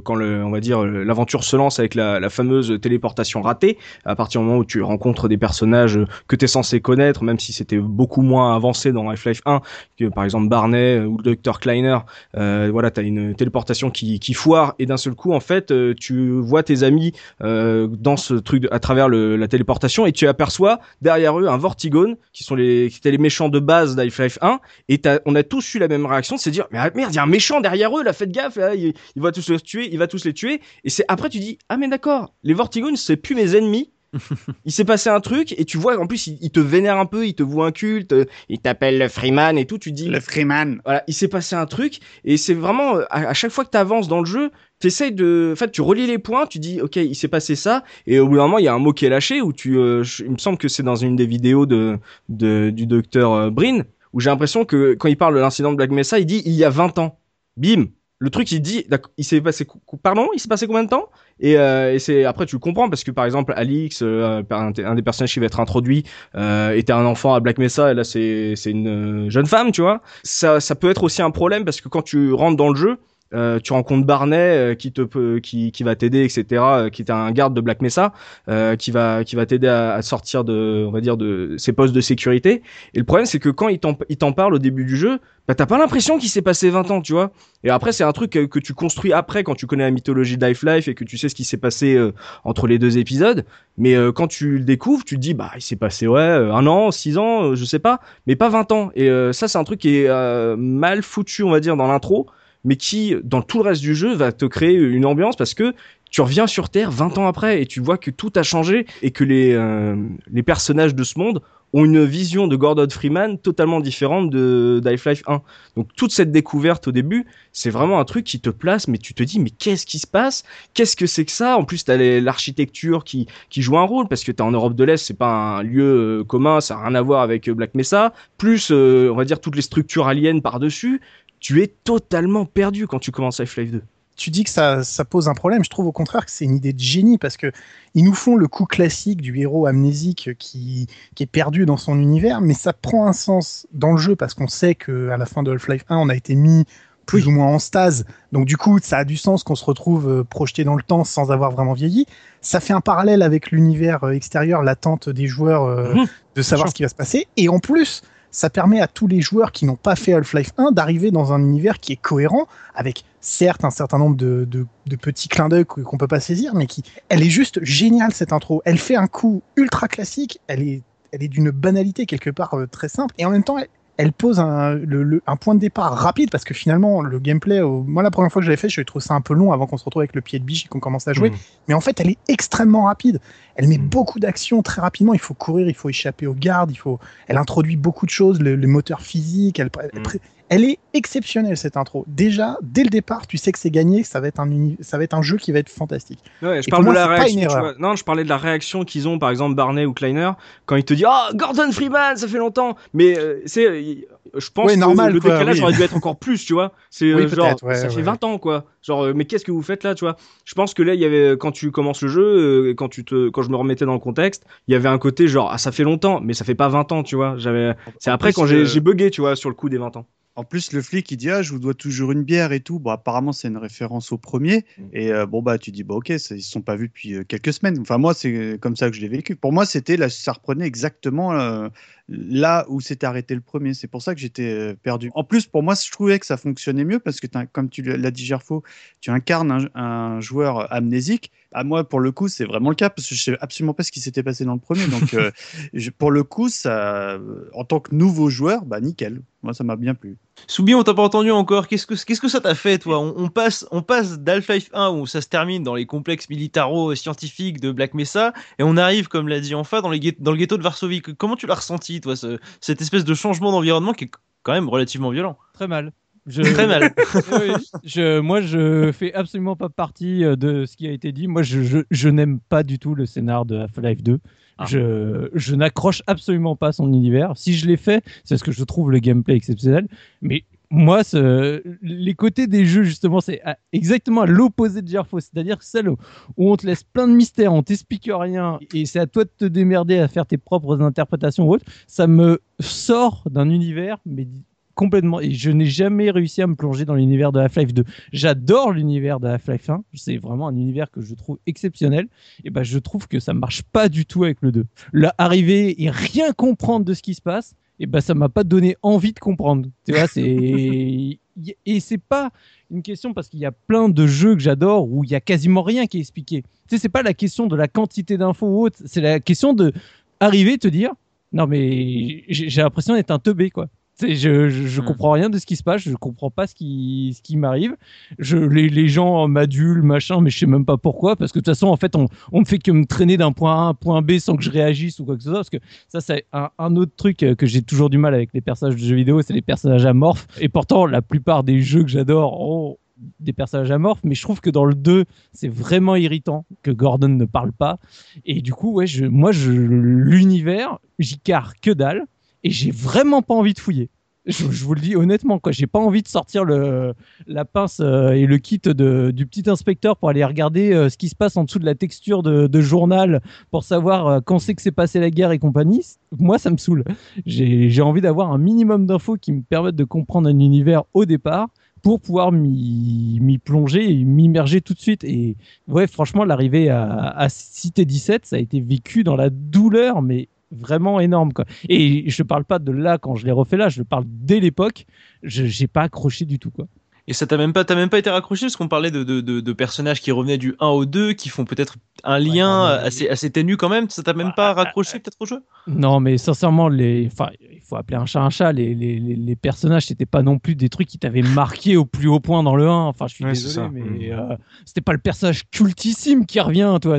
quand le, on va dire l'aventure se lance avec la, la fameuse téléportation ratée à partir du moment où tu rencontres des personnages que tu es censé connaître, même si c'était beaucoup moins avancé dans Half-Life 1, que par exemple Barney ou le Dr Kleiner, euh, voilà, tu as une téléportation qui, foire et d'un seul coup, en fait, euh, tu vois tes amis euh, dans ce truc à travers la téléportation et tu aperçois derrière eux un Vortigone qui sont les qui étaient les méchants de base d'Half-Life 1 et on a tous eu la même réaction, c'est dire mais ah, merde, il y a un méchant derrière eux, la faites gaffe, il, va tous les tuer, il va tous les tuer et c'est après tu dis ah mais d'accord, les Vortigones c'est plus mes ennemis. *laughs* il s'est passé un truc et tu vois en plus il, te vénère un peu, il te voit un culte, il t'appelle le Freeman et tout, tu dis le Freeman. Voilà, il s'est passé un truc et c'est vraiment à, chaque fois que tu avances dans le jeu, tu essayes de en fait tu relis les points, tu dis OK, il s'est passé ça et au bout d'un moment il y a un mot qui est lâché où tu euh, il me semble que c'est dans une des vidéos de, de du docteur euh, Brin où j'ai l'impression que quand il parle de l'incident de Black Mesa, il dit il y a 20 ans. Bim, le truc il dit il s'est passé pardon il s'est passé combien de temps? Et, euh, et c'est après tu comprends parce que par exemple Alix euh, un, des personnages qui va être introduit euh, était un enfant à Black Mesa et là c'est c'est une jeune femme tu vois. Ça ça peut être aussi un problème parce que quand tu rentres dans le jeu euh, tu rencontres Barney euh, qui te peut, qui, qui va t'aider, etc. euh, qui est un garde de Black Mesa, euh, qui va qui va t'aider à, à sortir de, on va dire de ses postes de sécurité. Et le problème c'est que quand il t'en parle au début du jeu, bah t'as pas l'impression qu'il s'est passé 20 ans, tu vois. Et après c'est un truc que, tu construis après quand tu connais la mythologie d'Half-Life et que tu sais ce qui s'est passé euh, entre les deux épisodes. Mais euh, quand tu le découvres, tu te dis bah il s'est passé ouais un an, six ans, euh, je sais pas, mais pas 20 ans. Et ça c'est un truc qui est mal foutu, on va dire, dans l'intro mais qui, dans tout le reste du jeu, va te créer une ambiance parce que tu reviens sur Terre 20 ans après et tu vois que tout a changé et que les, euh, les personnages de ce monde ont une vision de Gordon Freeman totalement différente de d'Half-Life 1. Donc toute cette découverte au début, c'est vraiment un truc qui te place, mais tu te dis mais qu'est-ce qui se passe? Qu'est-ce que c'est que ça? En plus, les- l'architecture qui qui joue un rôle parce que t'es en Europe de l'Est, c'est pas un lieu euh, commun, ça a rien à voir avec euh, Black Mesa. Plus, euh, on va dire toutes les structures aliens par dessus. Tu es totalement perdu quand tu commences Half-Life 2. tu dis que ça, ça pose un problème. Je trouve au contraire que c'est une idée de génie parce que ils nous font le coup classique du héros amnésique qui, qui est perdu dans son univers, mais ça prend un sens dans le jeu parce qu'on sait que à la fin de Half-Life 1, on a été mis plus ou moins en stase. Donc du coup, ça a du sens qu'on se retrouve euh, projeté dans le temps sans avoir vraiment vieilli. Ça fait un parallèle avec l'univers euh, extérieur, l'attente des joueurs euh, Mhm. de savoir ce qui va se passer. Et en plus, ça permet à tous les joueurs qui n'ont pas fait Half-Life 1 d'arriver dans un univers qui est cohérent, avec certes un certain nombre de, de- petits clins d'œil qu'on peut pas saisir, mais qui, elle est juste géniale cette intro. Elle fait un coup ultra classique, elle est, elle est d'une banalité quelque part euh, très simple, et en même temps, elle pose un, le- le- un point de départ rapide parce que finalement le gameplay, au- moi la première fois que je l'avais fait, je trouvé ça un peu long avant qu'on se retrouve avec le pied de biche et qu'on commence à jouer. Mhm. Mais en fait, elle est extrêmement rapide. Elle met Mm. beaucoup d'actions très rapidement. Il faut courir, il faut échapper aux gardes, il faut. Elle introduit beaucoup de choses, le, le moteur physique. Elle, elle- Mm. Elle est exceptionnelle cette intro. Déjà, dès le départ, tu sais que c'est gagné, que ça va être un uni- ça va être un jeu qui va être fantastique. Ouais, je Et parle pour de moi, la c'est pas une réaction. tu erreur. vois. Non, je parlais de la réaction qu'ils ont, par exemple Barney ou Kleiner, quand il te dit ah Gordon Freeman, ça fait longtemps. Mais euh, c'est, euh, je pense Ouais, que le quoi, décalage oui. aurait dû être encore plus, tu vois. C'est euh, Oui, genre ouais, ça fait ouais. 20 ans quoi. Genre euh, mais qu'est-ce que vous faites là, tu vois Je pense que là il y avait quand tu commences le jeu, quand tu te, quand je me remettais dans le contexte, il y avait un côté genre ah ça fait longtemps, mais ça fait pas 20 ans, tu vois. J'avais, c'est après quand j'ai j'ai bugué, tu vois, sur le coup des 20 ans. En plus, le flic, il dit Ah, je vous dois toujours une bière et tout. Bon, apparemment, c'est une référence au premier. Mm. Et euh, bon, bah, tu dis Bah, ok, ça, ils se sont pas vus depuis euh, quelques semaines. Enfin, moi, c'est comme ça que je l'ai vécu. Pour moi, c'était là, ça reprenait exactement euh, là où s'était arrêté le premier. C'est pour ça que j'étais perdu. En plus, pour moi, je trouvais que ça fonctionnait mieux parce que, comme tu l'as dit, Gerfo, tu incarnes un, un joueur amnésique. À moi, pour le coup, c'est vraiment le cas parce que je sais absolument pas ce qui s'était passé dans le premier. Donc, *laughs* je- pour le coup, ça, en tant que nouveau joueur, bah, nickel. Moi, ça m'a bien plu. Soubi, on t'a pas entendu encore. Qu'est-ce que qu'est-ce que ça t'a fait, toi? On, on passe on passe d'Half-Life 1 où ça se termine dans les complexes militaro-scientifiques de Black Mesa et on arrive, comme l'a dit Enfa, dans les guet- dans le ghetto de Varsovie. Que- Comment tu l'as ressenti, toi, ce- cette espèce de changement d'environnement qui est quand même relativement violent? Très mal. Je... *laughs* Très mal. *laughs* Oui, je, moi, je fais absolument pas partie euh, de ce qui a été dit. Moi, je, je, je n'aime pas du tout le scénar de Half-Life 2. Ah. Je, n'accroche absolument pas son univers. Si je l'ai fait, c'est parce que je trouve le gameplay exceptionnel. Mais moi, ce- les côtés des jeux, justement, c'est exactement à l'opposé de Gerfo. C'est-à-dire celle où où on te laisse plein de mystères, on t'explique rien, et c'est à toi de te démerder à faire tes propres interprétations ou autres. Ça me sort d'un univers, mais complètement. Et je n'ai jamais réussi à me plonger dans l'univers de Half-Life 2. J'adore l'univers de Half-Life 1. C'est vraiment un univers que je trouve exceptionnel. Et ben, je trouve que ça marche pas du tout avec le 2. Là, arriver et rien comprendre de ce qui se passe, et ben, ça m'a pas donné envie de comprendre. Tu vois, c'est. *laughs* Et c'est pas une question parce qu'il y a plein de jeux que j'adore où il y a quasiment rien qui est expliqué. Tu sais, c'est pas la question de la quantité d'infos ou autre, c'est la question de arriver et te dire non mais j'ai j'ai l'impression d'être un teubé quoi. Je, je, je Hmm. comprends rien de ce qui se passe, je comprends pas ce qui, ce qui m'arrive. Je, les, les gens m'adulent, machin, mais je sais même pas pourquoi, parce que de toute façon, en fait, on, on me fait que me traîner d'un point A à un point B sans que je réagisse ou quoi que ce soit, parce que ça, c'est un, un autre truc euh, que j'ai toujours du mal avec les personnages de jeux vidéo, c'est les personnages amorphes. Et pourtant, la plupart des jeux que j'adore ont des personnages amorphes, mais je trouve que dans le 2, c'est vraiment irritant que Gordon ne parle pas. Et du coup, ouais, je, moi, je, l'univers, j'y carre que dalle, et j'ai vraiment pas envie de fouiller. Je, vous le dis honnêtement, quoi. J'ai pas envie de sortir le, la pince euh, et le kit de, du petit inspecteur pour aller regarder euh, ce qui se passe en dessous de la texture de, journal pour savoir euh, quand c'est que s'est passé la guerre et compagnie. Moi, ça me saoule. J'ai envie d'avoir un minimum d'infos qui me permettent de comprendre un univers au départ pour pouvoir m'y plonger et m'immerger tout de suite. Et ouais, franchement, l'arrivée à Cité 17, ça a été vécu dans la douleur, mais vraiment énorme quoi. Et je parle pas de là quand je l'ai refait là, je parle dès l'époque, je j'ai pas accroché du tout quoi. Et ça t'a même pas, t'as même pas été raccroché parce qu'on parlait de, de, de, de personnages qui revenaient du 1 au 2, qui font peut-être un lien non, mais- assez, assez ténu quand même. Ça t'a même pas raccroché peut-être au jeu? Non, mais sincèrement, les, enfin, il faut appeler un chat un chat. Les, les, les, les personnages, c'était pas non plus des trucs qui t'avaient marqué au plus haut point dans le 1. Enfin, je suis Ouais, désolé, mais euh, c'était pas le personnage cultissime qui revient, toi.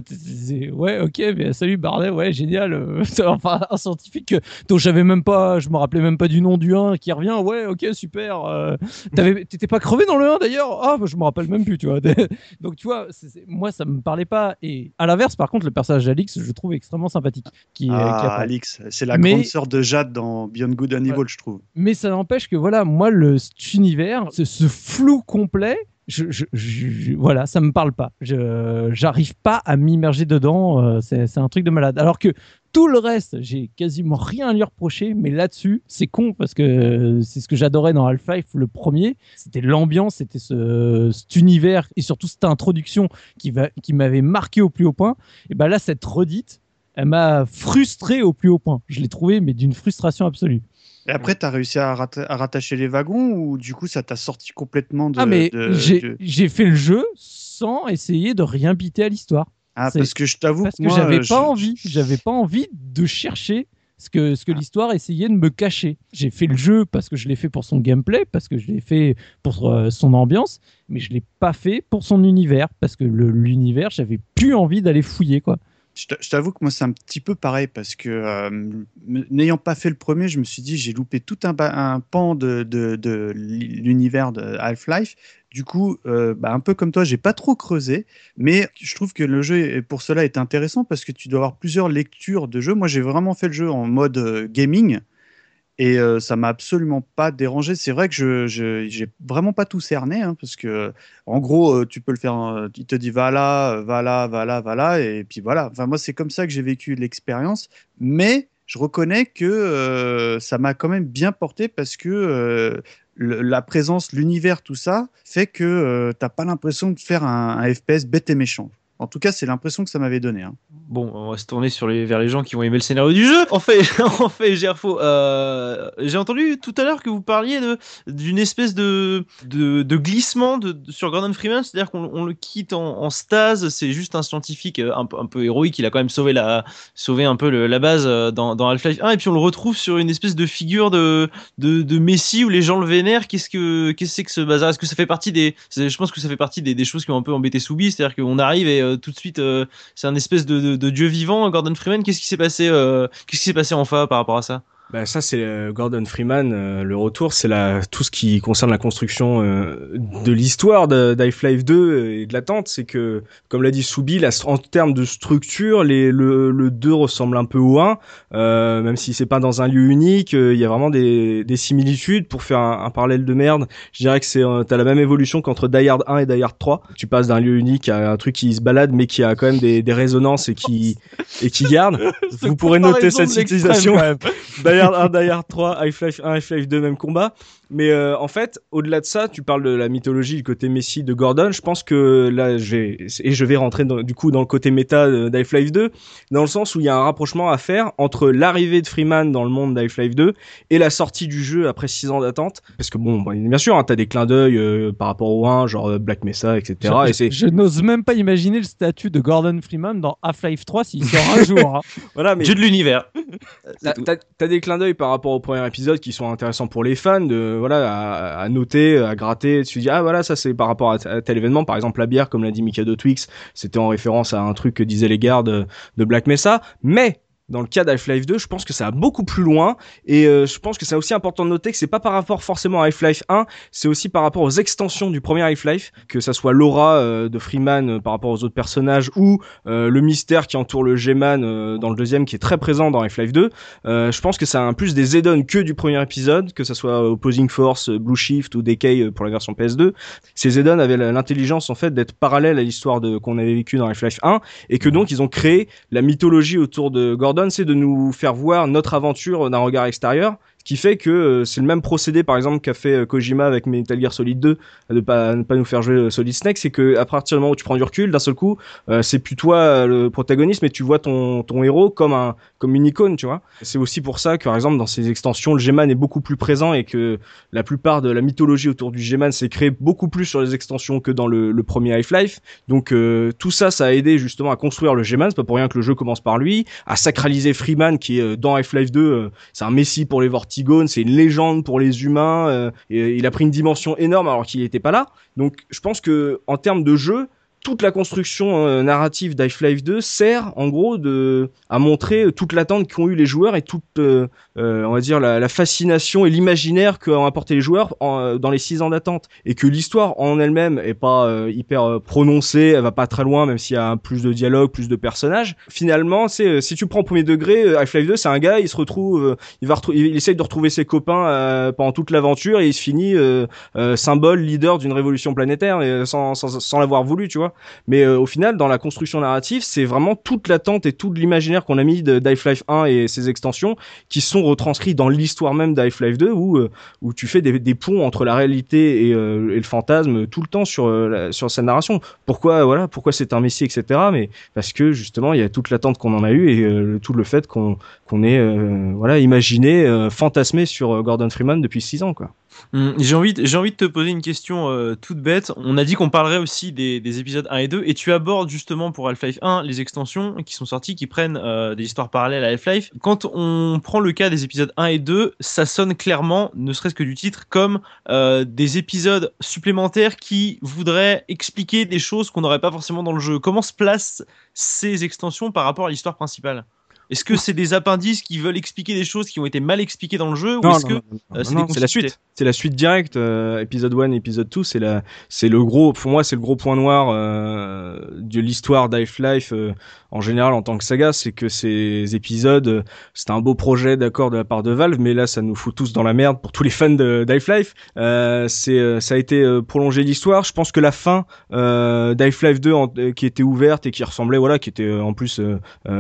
Ouais, ok, mais salut Bardet, ouais, génial. euh, *laughs* enfin, un scientifique euh, dont j'avais même pas, je me rappelais même pas du nom du 1 qui revient. Ouais, ok, super. euh, t'avais- T'étais pas crevé dans le 1 d'ailleurs Ah, bah, je me rappelle même plus, tu vois. *laughs* Donc, tu vois, moi, ça me parlait pas. Et à l'inverse, par contre, le personnage d'Alix, je trouve extrêmement sympathique. Qui, qui Ah. Alix, c'est la Mais- grande sœur de Jade dans Beyond Good and Evil, je trouve. mais ça n'empêche que voilà, moi, le, cet univers, ce, ce flou complet, voilà, ça me parle pas. Je j'arrive pas à m'immerger dedans. euh, c'est un truc de malade. Alors que tout le reste, j'ai quasiment rien à lui reprocher. Mais là-dessus, c'est con parce que c'est ce que j'adorais dans Half-Life le premier. C'était l'ambiance, c'était ce, cet univers et surtout cette introduction qui va, qui m'avait marqué au plus haut point. Et ben là, cette redite. Elle m'a frustré au plus haut point. Je l'ai trouvé, mais d'une frustration absolue. Et après, tu as réussi à, ratta- à rattacher les wagons ou du coup, ça t'a sorti complètement de. ah mais j'ai de- fait le jeu sans essayer de rien biter à l'histoire. Ah, parce que je t'avoue parce que que j'avais je- pas envie j'avais pas envie de chercher ce que ce que l'histoire essayait de me cacher. J'ai fait le jeu parce que je l'ai fait pour son gameplay parce que je l'ai fait pour euh, son ambiance mais je l'ai pas fait pour son univers parce que l'univers j'avais plus envie d'aller fouiller quoi Je t'avoue que moi, c'est un petit peu pareil parce que euh, n'ayant pas fait le premier, je me suis dit, j'ai loupé tout un, un pan de, l'univers de Half-Life. Du coup, euh, bah, un peu comme toi, j'ai pas trop creusé, mais je trouve que le jeu, pour cela, est intéressant parce que tu dois avoir plusieurs lectures de jeu. Moi, j'ai vraiment fait le jeu en mode euh, gaming. Et euh, ça m'a absolument pas dérangé. C'est vrai que je j'ai vraiment pas tout cerné, hein, parce que en gros, euh, tu peux le faire. euh, il te dit va là, va là, va là, va là, et puis voilà. Enfin, moi, c'est comme ça que j'ai vécu l'expérience. Mais je reconnais que euh, ça m'a quand même bien porté parce que la présence, l'univers, tout ça fait que t'as pas l'impression de faire un, un FPS bête et méchant. En tout cas, c'est l'impression que ça m'avait donné. hein. Bon, on va se tourner vers les gens qui vont aimer le scénario du jeu. En fait, *laughs* en fait, Gerfo, euh, j'ai entendu tout à l'heure que vous parliez d'une espèce de, de, glissement sur Gordon Freeman, c'est-à-dire qu'on on le quitte en, stase. C'est juste un scientifique euh, un, un peu héroïque. Il a quand même sauvé la sauvé un peu la base euh, dans, dans Half-Life 1, et puis on le retrouve sur une espèce de figure de de, Messie où les gens le vénèrent. Qu'est-ce que qu'est-ce que c'est que ce bazar? Est-ce que ça fait partie des c'est- Je pense que ça fait partie des, des choses qui ont un peu embêté Soubi, c'est-à-dire qu'on arrive et euh, tout de suite euh, c'est un espèce de, dieu vivant, Gordon Freeman. Qu'est-ce qui s'est passé euh, Qu'est-ce qui s'est passé en fa par rapport à ça? Bah ça c'est euh, Gordon Freeman, euh, le retour, c'est la tout ce qui concerne la construction euh, de l'histoire de- d'Half-Life 2 et de l'attente, c'est que comme l'a dit Soubi, la, en termes de structure, les, le, le 2 ressemble un peu au 1, euh, même si c'est pas dans un lieu unique, euh, il y a vraiment des, des similitudes. Pour faire un, un parallèle de merde, je dirais que c'est euh, t'as la même évolution qu'entre Die Hard 1 et Die Hard 3. Tu passes d'un lieu unique à un truc qui se balade mais qui a quand même des, des résonances et qui et qui garde. *laughs* Vous pourrez noter cette citation. Die Hard 1, Die Hard 3, Half-Life 1, Half-Life 2, même combat. Mais euh, en fait, au-delà de ça, tu parles de la mythologie, le côté Messi de Gordon. Je pense que là, j'ai et je vais rentrer dans- du coup dans le côté méta de- d'Half-Life 2, dans le sens où il y a un rapprochement à faire entre l'arrivée de Freeman dans le monde d'Half-Life 2 et la sortie du jeu après 6 ans d'attente. Parce que bon, bon, bien sûr, hein, t'as des clins d'œil euh, par rapport au 1, genre euh, Black Mesa, etc. je, et c'est je n'ose même pas imaginer le statut de Gordon Freeman dans Half-Life 3 s'il sort un *laughs* jour hein. voilà, mais Dieu de l'univers. T'as- T'as t'as des clins d'œil par rapport au premier épisode qui sont intéressants pour les fans, de voilà à, noter, à gratter. Tu dis ah voilà ça c'est par rapport à, à tel événement, par exemple la bière comme l'a dit Mikado Twix, c'était en référence à un truc que disaient les gardes de, de Black Mesa. Mais dans le cas d'Half-Life 2, je pense que ça va beaucoup plus loin et euh, je pense que c'est aussi important de noter que c'est pas par rapport forcément à Half-Life 1, c'est aussi par rapport aux extensions du premier Half-Life, que ça soit l'aura euh, de Freeman euh, par rapport aux autres personnages ou euh, le mystère qui entoure le G-Man euh, dans le deuxième qui est très présent dans Half-Life 2. Euh, je pense que ça a un plus des add-ons que du premier épisode, que ça soit Opposing Force, Blue Shift ou Decay pour la version PS2. Ces add-ons avaient l'intelligence en fait d'être parallèles à l'histoire de qu'on avait vécu dans Half-Life 1 et que donc ils ont créé la mythologie autour de Gordon, c'est de nous faire voir notre aventure d'un regard extérieur qui fait que euh, c'est le même procédé, par exemple, qu'a fait euh, Kojima avec Metal Gear Solid 2, de pas ne pas nous faire jouer euh, Solid Snake, c'est que à partir du moment où tu prends du recul, d'un seul coup, euh, c'est plus toi le protagoniste, mais tu vois ton ton héros comme un comme une icône, tu vois. C'est aussi pour ça que, par exemple, dans ces extensions, le G-Man est beaucoup plus présent et que la plupart de la mythologie autour du G-Man s'est créée beaucoup plus sur les extensions que dans le, le premier Half-Life. Donc euh, tout ça, ça a aidé justement à construire le G-Man. C'est pas pour rien que le jeu commence par lui, à sacraliser Freeman qui est dans Half-Life 2, euh, c'est un messie pour les C'est une légende pour les humains. euh, et il a pris une dimension énorme alors qu'il n'était pas là. Donc je pense que en termes de jeu, toute la construction euh, narrative d'Half-Life 2 sert en gros de à montrer euh, toute l'attente qu'ont eu les joueurs et toute euh, euh, on va dire la, fascination et l'imaginaire qu'ont apporté les joueurs dans les six ans d'attente et que l'histoire en elle-même est pas hyper prononcée, elle va pas très loin même s'il y a plus de dialogue, plus de personnages. Finalement, c'est si tu prends au premier degré, Half-Life 2 c'est un gars, il se retrouve, il va retrou- il essaye de retrouver ses copains pendant toute l'aventure et il se finit symbole leader d'une révolution planétaire et sans, sans, sans l'avoir voulu, tu vois. Mais euh, au final, dans la construction narrative, c'est vraiment toute l'attente et tout l'imaginaire qu'on a mis de Half-Life 1 et ses extensions qui sont retranscrits dans l'histoire même d'Half-Life 2 où, euh, où tu fais des, ponts entre la réalité et, euh, et le fantasme tout le temps sur, euh, sur sa narration. Pourquoi, voilà, pourquoi c'est un messie, etc. Mais parce que justement, il y a toute l'attente qu'on en a eu et euh, tout le fait qu'on qu'on ait voilà, imaginé, fantasmé sur Gordon Freeman depuis six ans. Quoi. Hum, J'ai envie, j'ai envie de te poser une question euh, toute bête. On a dit qu'on parlerait aussi des, des épisodes 1 et 2, et tu abordes justement pour Half-Life 1 les extensions qui sont sorties, qui prennent euh, des histoires parallèles à Half-Life. Quand on prend le cas des épisodes 1 et 2, ça sonne clairement, ne serait-ce que du titre, comme euh, des épisodes supplémentaires qui voudraient expliquer des choses qu'on n'aurait pas forcément dans le jeu. Comment se placent ces extensions par rapport à l'histoire principale? Est-ce que c'est des appendices qui veulent expliquer des choses qui ont été mal expliquées dans le jeu, ou est-ce que euh, c'est la suite. C'est la suite directe. euh, épisode 1, épisode 2, c'est la, c'est le gros, pour moi, c'est le gros point noir euh, de l'histoire d'Half-Life euh, en général en tant que saga, c'est que ces épisodes, euh, c'était un beau projet d'accord de la part de Valve, mais là, ça nous fout tous dans la merde pour tous les fans de- d'Half-Life. Euh, c'est, euh, ça a été prolongé l'histoire. Je pense que la fin euh, d'Half-Life 2, en- euh, qui était ouverte et qui ressemblait, voilà, qui était euh, en plus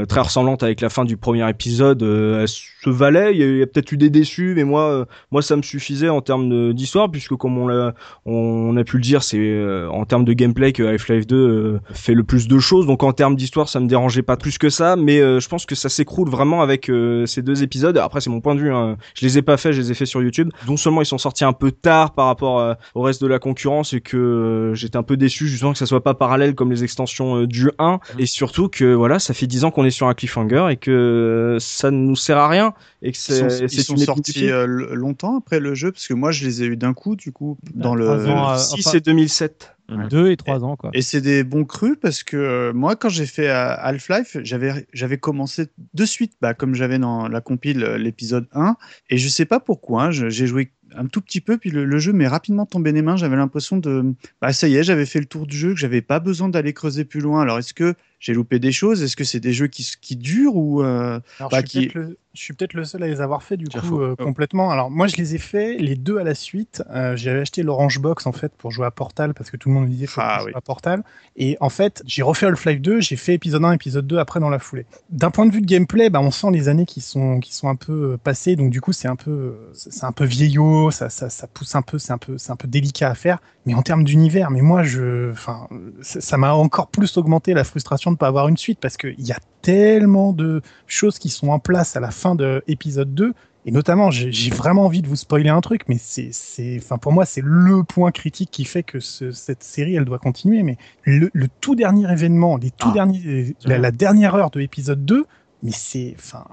très ressemblante avec la fin du premier épisode, euh, elle se valait. Il y a, peut-être eu des déçus, mais moi, euh, moi, ça me suffisait en termes d'histoire, puisque comme on l'a, on a pu le dire, c'est euh, en termes de gameplay que Half-Life 2 euh, fait le plus de choses. Donc en termes d'histoire, ça me dérangeait pas plus que ça, mais euh, je pense que ça s'écroule vraiment avec euh, ces deux épisodes. Après, c'est mon point de vue. Hein. Je les ai pas faits, je les ai faits sur YouTube. Non seulement ils sont sortis un peu tard par rapport au reste de la concurrence et que j'étais un peu déçu justement que ça soit pas parallèle comme les extensions du 1 et surtout que voilà, ça fait 10 ans qu'on est sur un cliffhanger et que euh, ça ne nous sert à rien et que Ils sont, c'est ils sont sortis euh, longtemps après le jeu parce que moi je les ai eu d'un coup du coup dans le ans, euh, 6 enfin- et 2007. Deux et trois ans, quoi. et c'est des bons crus parce que euh, moi quand j'ai fait euh, Half-Life j'avais j'avais commencé de suite bah, comme j'avais dans la compile euh, l'épisode 1 et je sais pas pourquoi hein, j'ai joué un tout petit peu puis le, le jeu m'est rapidement tombé des mains. J'avais l'impression de bah ça y est j'avais fait le tour du jeu que j'avais pas besoin d'aller creuser plus loin. Alors est-ce que j'ai loupé des choses est-ce que c'est des jeux qui, qui durent ou euh, Alors, Bah, je, suis qui- peut-être le, je suis peut-être le seul à les avoir fait du Tiens, coup euh, complètement. Alors moi je les ai fait les deux à la suite. Euh, J'avais acheté l'Orange Box en fait pour jouer à Portal parce que tout le monde me disait faut Ah oui. à Portal. Et en fait j'ai refait Half-Life 2, j'ai fait épisode 1, épisode 2 après dans la foulée. D'un point de vue de gameplay, bah, on sent les années qui sont qui sont un peu euh, passées, donc du coup c'est un peu c'est un peu vieillot, ça, ça, ça pousse un peu, c'est un peu c'est un peu délicat à faire. Mais en termes d'univers, mais moi je, enfin ça ça m'a encore plus augmenté la frustration de pas avoir une suite parce qu'il y a tellement de choses qui sont en place à la fin de épisode 2 et notamment j'ai vraiment envie de vous spoiler un truc mais c'est c'est enfin pour moi c'est le point critique qui fait que ce- cette série elle doit continuer mais le, le tout dernier événement les tout Ah. derniers la, la dernière heure de épisode 2 mais c'est enfin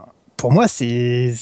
pour moi c'est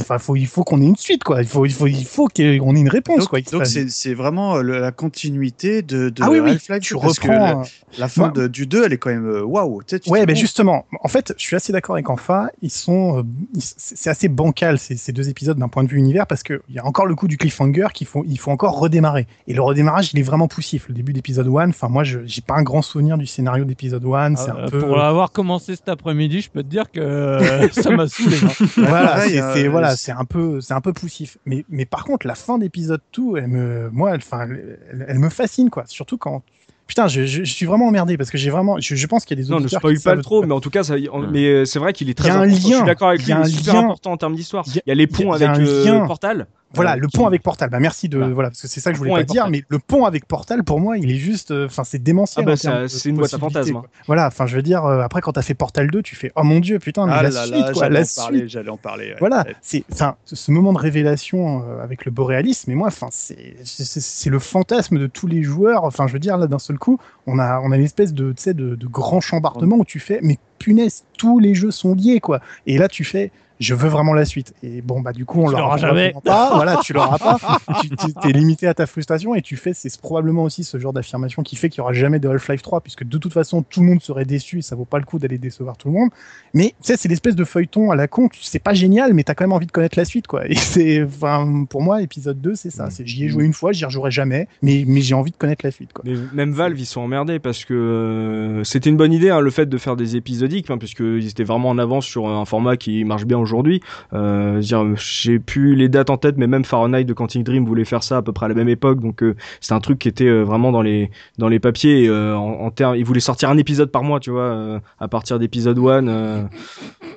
enfin faut il faut qu'on ait une suite quoi il faut il faut il faut qu'on ait une réponse donc quoi donc c'est vraiment euh, le- la continuité de, de ah oui oui tu 2, parce que la- reprends La fin de- du 2, elle est quand même euh, waouh. tu sais, tu Ouais, te ben justement. En fait, je suis assez d'accord avec Enfa. Ils sont, euh, c'est assez bancal ces, ces deux épisodes d'un point de vue univers parce que il y a encore le coup du cliffhanger qu'il faut, il faut encore redémarrer. Et le redémarrage, il est vraiment poussif. Le début d'épisode 1, enfin moi, je j'ai pas un grand souvenir du scénario d'épisode 1. C'est Euh, un peu. Pour l'avoir commencé cet après-midi, je peux te dire que *laughs* ça m'a saoulé. Hein. *laughs* voilà, pareil, c'est euh, voilà, c'est- c'est un peu, c'est un peu poussif. Mais, mais par contre, la fin d'épisode 2, elle me, moi, elle, enfin, elle, elle me fascine quoi. Surtout quand Putain, je, je, je suis vraiment emmerdé parce que j'ai vraiment. Je, je pense qu'il y a des Non, ne spoil pas savent- le trop, mais en tout cas, ça, mais euh, c'est vrai qu'il est très Il y a un important. Je lien. suis d'accord avec Il lui, y a il un est super lien. important en termes d'histoire. Il y a- y les y a- ponts y a avec un euh, lien. Portal. Voilà, euh, le pont avec Portal. Bah merci de Voilà. parce que c'est ça que je voulais pas dire, mais le pont avec Portal pour moi, il est juste, euh, enfin c'est démentiel. Ah bah, c'est une boîte à fantasmes. quoi. Voilà, enfin je veux dire, euh, après quand t'as fait Portal 2, tu fais oh mon dieu, putain, mais Ah la là suite là, quoi, j'allais la en suite. parler, j'allais en parler. Voilà, c'est enfin ce moment de révélation avec le boréalisme. Et moi, enfin c'est le fantasme de tous les joueurs. Enfin, je veux dire là d'un seul coup, on a on a une espèce de tu sais de, de grand chambardement où tu fais mais punaise, tous les jeux sont liés quoi. Et là tu fais je veux vraiment la suite. Et bon, bah, du coup, on Tu l'aura jamais. pas. Voilà, tu l'auras pas. *laughs* tu tu- es limité à ta frustration et tu fais, c'est probablement aussi ce genre d'affirmation qui fait qu'il y aura jamais de Half-Life 3 puisque de toute façon, tout le monde serait déçu et ça vaut pas le coup d'aller décevoir tout le monde. Mais, tu sais, c'est l'espèce de feuilleton à la con. C'est pas génial, mais t'as quand même envie de connaître la suite, quoi. Et c'est, enfin, pour moi, épisode 2, c'est ça. J'y ai joué une fois, j'y rejouerai jamais, mais, mais j'ai envie de connaître la suite, quoi. Mais même Valve, ils sont emmerdés parce que euh, c'était une bonne idée, hein, le fait de faire des épisodiques, hein, puisqu'ils étaient vraiment en avance sur un format qui marche bien aujourd'hui. Euh, veux dire, j'ai plus les dates en tête, mais même Fahrenheit de Quantic Dream voulait faire ça à peu près à la même époque, donc euh, c'était un truc qui était euh, vraiment dans les dans les papiers. et, euh, en, en termes, ils voulaient sortir un épisode par mois, tu vois, euh, à partir d'épisode 1 euh,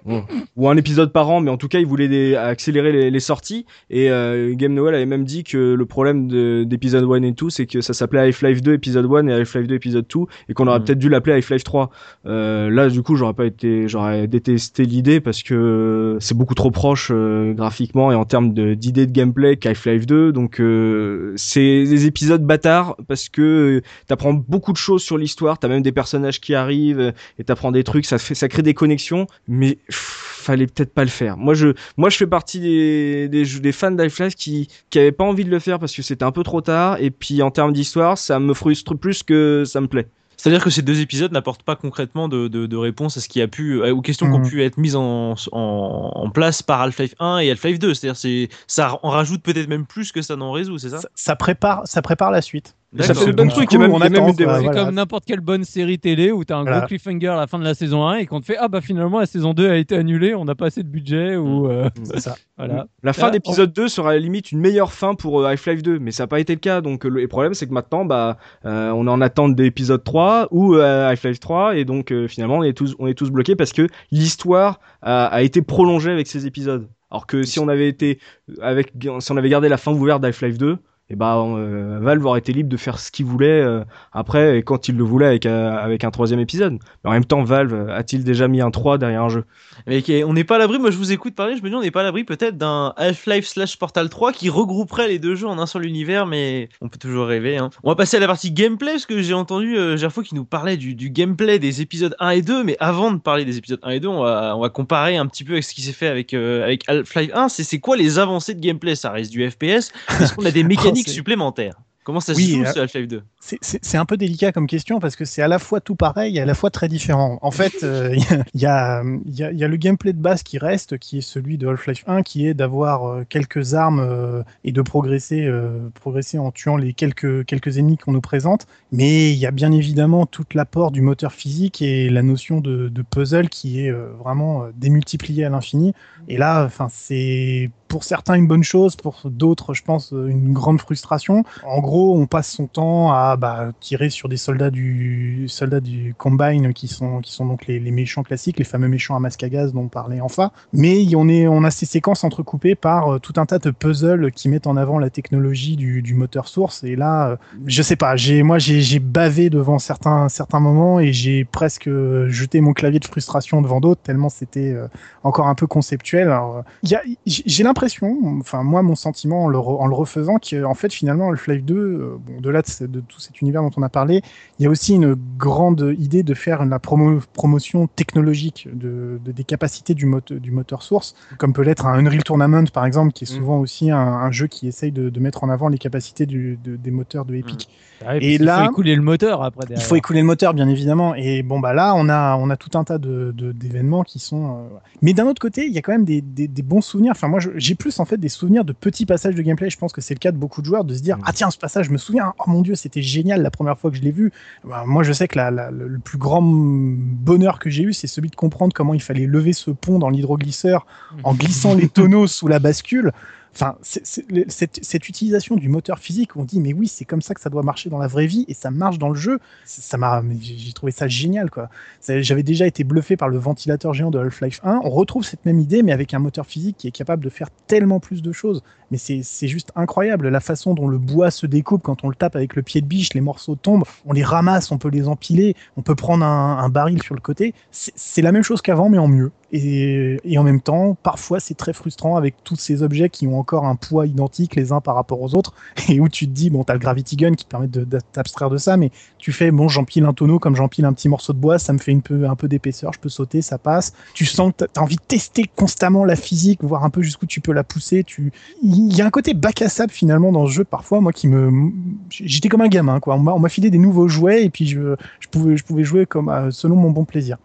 bon, ou un épisode par an, mais en tout cas, ils voulaient des- accélérer les, les sorties. Et euh, Game Noël avait même dit que le problème de- d'épisode 1 et 2, c'est que ça s'appelait Half-Life 2 épisode 1 et Half-Life 2 épisode 2, et qu'on aurait Mhm. peut-être dû l'appeler Half-Life 3. Euh, là, du coup, j'aurais pas été, j'aurais détesté l'idée parce que c'est beaucoup trop proche euh, graphiquement et en termes d'idées de, gameplay qu'Half-Life 2. Donc, euh, c'est des épisodes bâtards parce que t'apprends beaucoup de choses sur l'histoire. T'as même des personnages qui arrivent euh, et t'apprends des trucs. Ça fait, ça crée des connexions, mais pff, fallait peut-être pas le faire. Moi, je, moi, je fais partie des, des, des fans d'Half-Life qui, qui avaient pas envie de le faire parce que c'était un peu trop tard. Et puis, en termes d'histoire, ça me frustre plus que ça me plaît. C'est-à-dire que ces deux épisodes n'apportent pas concrètement de, de, de réponse à ce qui a pu, euh, aux questions qui ont Mhm. pu être mises en, en, en place par Half-Life 1 et Half-Life 2. C'est-à-dire c'est ça en rajoute peut-être même plus que ça n'en résout, c'est ça? Ça, ça prépare, ça prépare la suite. Ça fait coup, même, on a même des- C'est voilà. comme n'importe quelle bonne série télé où t'as un Voilà. gros cliffhanger à la fin de la saison 1 et qu'on te fait ah bah finalement la saison 2 a été annulée, on n'a pas assez de budget ou euh, C'est ça. *laughs* voilà. La fin d'épisode 2 sera à la limite une meilleure fin pour euh, Half-Life 2, mais ça n'a pas été le cas. Donc euh, le le problème c'est que maintenant bah euh, on est en attente d'épisode 3 ou Half-Life 3 et donc finalement on est tous on est tous bloqués parce que l'histoire a, a été prolongée avec ces épisodes. Alors que si on avait été avec si on avait gardé la fin ouverte d'Half-Life 2 et bah euh, Valve aurait été libre de faire ce qu'il voulait euh, après et quand il le voulait avec euh, avec un troisième épisode. Mais en même temps Valve a-t-il déjà mis un 3 derrière un jeu? Mais on n'est pas à l'abri, moi je vous écoute parler, je me dis on n'est pas à l'abri peut-être d'un Half-Life slash Portal 3 qui regrouperait les deux jeux en un seul univers, mais on peut toujours rêver. Hein. On va passer à la partie gameplay, parce que j'ai entendu Gerfo qui nous parlait du, du gameplay des épisodes 1 et 2, mais avant de parler des épisodes 1 et 2, on va, on va comparer un petit peu avec ce qui s'est fait avec, avec Half-Life 1. C'est c'est quoi les avancées de gameplay? Ça reste du FPS, est-ce qu'on a des *laughs* mécaniques supplémentaires Comment ça se Oui, joue euh, ce Half-Life 2 C'est- un peu délicat comme question parce que c'est à la fois tout pareil et à la fois très différent. En fait, *laughs* il y, a, il y, a, il y a- il y a le gameplay de base qui reste, qui est celui de Half-Life 1, qui est d'avoir euh, quelques armes euh, et de progresser, euh, progresser en tuant les quelques, quelques ennemis qu'on nous présente. Mais il y a bien évidemment tout l'apport du moteur physique et la notion de, de puzzle qui est vraiment démultipliée à l'infini. Et là, enfin, c'est pour certains une bonne chose, pour d'autres, je pense, une grande frustration. En gros, on passe son temps à bah, tirer sur des soldats du soldats du Combine qui sont qui sont donc les, méchants classiques, les fameux méchants à masque à gaz dont on parlait enfin. Mais on est on a ces séquences entrecoupées par euh, tout un tas de puzzles qui mettent en avant la technologie du, du moteur source. Et là, euh, je sais pas, moi j'ai bavé devant certains certains moments et j'ai presque euh, jeté mon clavier de frustration devant d'autres tellement c'était encore un peu conceptuel. J'ai j'ai l'impression, enfin moi mon sentiment en le, re- en le refaisant, qu'en fait finalement Half-Life 2, euh, bon, de là de, tout cet univers dont on a parlé, il y a aussi une grande idée de faire la promo- promotion technologique de, de- des capacités du, mote- du moteur source, comme peut l'être un Unreal Tournament par exemple, qui est Mm. souvent aussi un, un jeu qui essaye de, mettre en avant les capacités du- des moteurs de Epic. Ah oui, Et là- faut écouler le moteur après Il faut écouler le moteur, bien évidemment. Et bon, bah là, on a, on a tout un tas d'événements qui sont. euh. Mais d'un autre côté, il y a quand même des, des, des bons souvenirs. Enfin, moi, j'ai plus en fait des souvenirs de petits passages de gameplay. Je pense que c'est le cas de beaucoup de joueurs de se dire Mm. Ah, tiens, ce passage, je me souviens. Oh mon dieu, c'était génial la première fois que je l'ai vu. Bah, moi, je sais que la, la- le le plus grand bonheur que j'ai eu, c'est celui de comprendre comment il fallait lever ce pont dans l'hydroglisseur en glissant les tonneaux sous la bascule. Enfin, cette, utilisation du moteur physique, on dit mais oui, c'est comme ça que ça doit marcher dans la vraie vie et ça marche dans le jeu. Ça m'a, j'ai trouvé ça génial quoi. J'avais déjà été bluffé par le ventilateur géant de Half-Life 1. On retrouve cette même idée, mais avec un moteur physique qui est capable de faire tellement plus de choses. Mais c'est c'est juste incroyable la façon dont le bois se découpe quand on le tape avec le pied de biche, les morceaux tombent, on les ramasse, on peut les empiler, on peut prendre un, baril sur le côté. C'est la même chose qu'avant, mais en mieux. Et, et en même temps, parfois c'est très frustrant avec tous ces objets qui ont encore un poids identique les uns par rapport aux autres, *laughs* et où tu te dis, bon, t'as le Gravity Gun qui permet de, t'abstraire de ça, mais tu fais, bon, j'empile un tonneau comme j'empile un petit morceau de bois, ça me fait peu, un peu d'épaisseur, je peux sauter, ça passe. Tu sens que t'as- envie de tester constamment la physique, voir un peu jusqu'où tu peux la pousser. Tu, il y a un côté bac à sable finalement dans ce jeu parfois, moi qui me, j'étais comme un gamin quoi. On m'a on m'a filé des nouveaux jouets et puis je, je pouvais, je pouvais jouer comme euh, selon mon bon plaisir.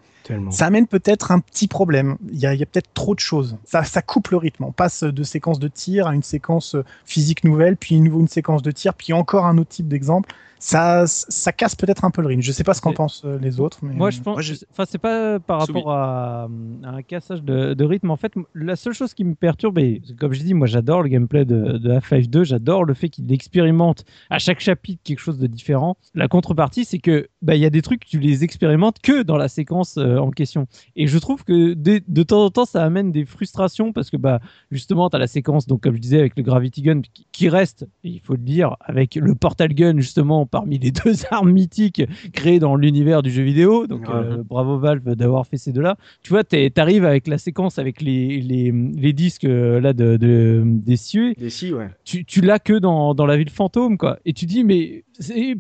Ça amène peut-être un petit problème. Il y a, il y a peut-être trop de choses. Ça, ça coupe le rythme. On passe de séquence de tir à une séquence euh, physique nouvelle, puis une, une séquence de tir, puis encore un autre type d'exemple. Ça, ça casse peut-être un peu le rythme. Je sais pas ce qu'en pensent euh, les autres. Mais... Moi, je pense. Moi, j'ai- Enfin, c'est pas par rapport à, à un cassage de, de rythme. En fait, la seule chose qui me perturbe, et comme je dis, moi, j'adore le gameplay de, de Half-Life 2. J'adore le fait qu'il expérimente à chaque chapitre quelque chose de différent. La contrepartie, c'est que bah, il y a des trucs tu les expérimentes que dans la séquence euh, en question. Et je trouve que de, de temps en temps, ça amène des frustrations parce que bah justement, tu as la séquence, donc comme je disais, avec le Gravity Gun qui, qui reste, il faut le dire, avec le Portal Gun justement parmi les *laughs* deux armes mythiques créées dans l'univers du jeu vidéo. Donc Ouais. euh, bravo Valve d'avoir fait ces deux-là. Tu vois, tu arrives avec la séquence avec les, les, les disques euh, là de, de, des cieux Des ouais. tu, tu l'as que dans, dans la ville fantôme, quoi. Et tu dis, mais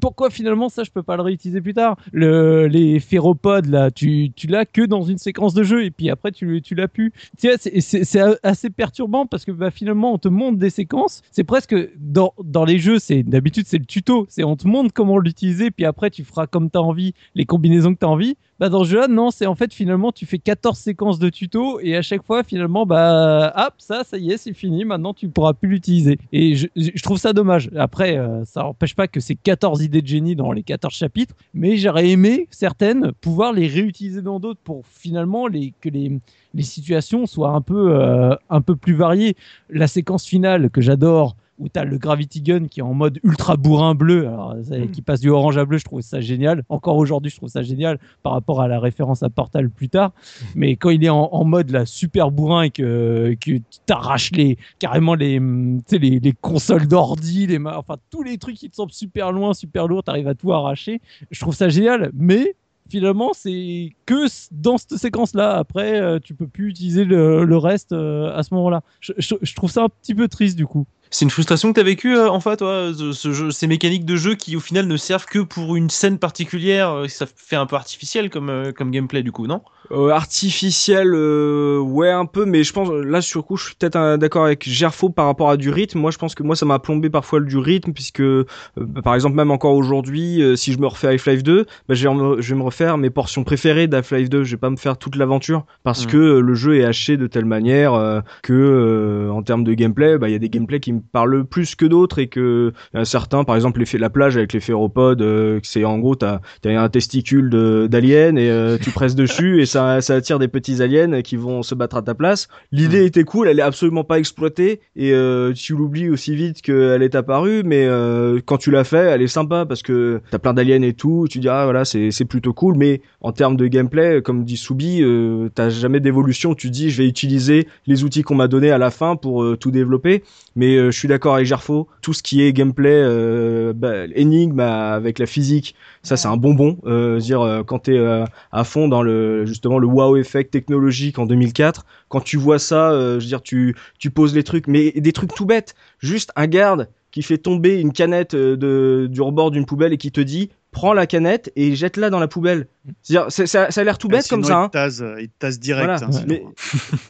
pourquoi finalement ça, je peux pas le réutiliser plus tard? Le, Les ferropodes, là, tu, tu l'as que dans une séquence de jeu, et puis après, tu, tu l'as plus. Tu c'est c'est assez perturbant parce que bah, finalement, on te montre des séquences. C'est presque dans, dans les jeux, c'est d'habitude, c'est le tuto. C'est on te montre comment l'utiliser, puis après, tu feras comme tu as envie, les combinaisons que tu as envie. Bah, dans ce jeu-là, non, c'est en fait finalement, tu fais 14 séquences de tuto, et à chaque fois, finalement, bah, hop, ça, ça y est, c'est fini. Maintenant, tu pourras plus l'utiliser. Et je, trouve ça dommage. Après, euh, ça n'empêche pas que c'est 14 idées de génie dans les 14 chapitres, mais j'aurais aimé certaines pouvoir les réutiliser dans d'autres pour finalement que les, les situations soient un peu, euh, un peu plus variées. La séquence finale que j'adore, où tu as le Gravity Gun qui est en mode ultra bourrin bleu, alors, ça- qui passe du orange à bleu, je trouve ça génial. Encore aujourd'hui, je trouve ça génial par rapport à la référence à Portal plus tard. Mais quand il est en, en mode là, super bourrin et que, que tu t'arraches les, carrément les, tu sais, les, les consoles d'ordi, les, enfin tous les trucs qui te semblent super loin, super lourds, t'arrives à tout arracher. Je trouve ça génial, mais finalement c'est que dans cette séquence-là. Après, euh, tu peux plus utiliser le, le reste euh, à ce moment-là. Je, je- je trouve ça un petit peu triste du coup. C'est une frustration que t'as vécue, euh, enfin, toi, ce, jeu, ces mécaniques de jeu qui, au final, ne servent que pour une scène particulière. euh, Ça fait un peu artificiel comme, euh, comme gameplay, du coup, non? Euh, artificiel, euh, ouais un peu, mais je pense là sur le coup je suis peut-être euh, d'accord avec Gerfo par rapport à du rythme. Moi je pense que moi ça m'a plombé parfois du rythme puisque euh, bah, par exemple même encore aujourd'hui euh, si je me refais Half-Life 2, bah, je, vais me, je vais me refaire mes portions préférées d'Half-Life 2. Je vais pas me faire toute l'aventure parce Mhm. que euh, le jeu est haché de telle manière euh, que euh, en termes de gameplay, bah il y a des gameplays qui me parlent plus que d'autres et que euh, certains par exemple l'effet la plage avec les phéropodes, euh, c'est en gros t'as t'as un testicule d'alien et euh, tu presses dessus et ça, ça attire des petits aliens qui vont se battre à ta place. L'idée était cool, elle est absolument pas exploitée et euh, tu l'oublies aussi vite qu'elle est apparue, mais quand tu l'as fait, elle est sympa parce que t'as plein d'aliens et tout, tu dis ah voilà c'est plutôt cool, mais en termes de gameplay, comme dit Soubi, t'as jamais d'évolution. Tu dis je vais utiliser les outils qu'on m'a donné à la fin pour tout développer, mais je suis d'accord avec Jarfo, tout ce qui est gameplay, euh, bah, énigme euh, avec la physique, ça c'est un bonbon. Euh, dire euh, quand t'es à fond dans le justement le wow effect technologique en 2004, quand tu vois ça, je veux dire tu tu poses les trucs, mais des trucs tout bêtes, juste un garde qui fait tomber une canette de du rebord d'une poubelle et qui te dit prends la canette et jette-la dans la poubelle. C'est-à-dire, c'est- ça, ça a l'air tout bête comme ça. Hein. Il tase direct. Voilà. hein. Mais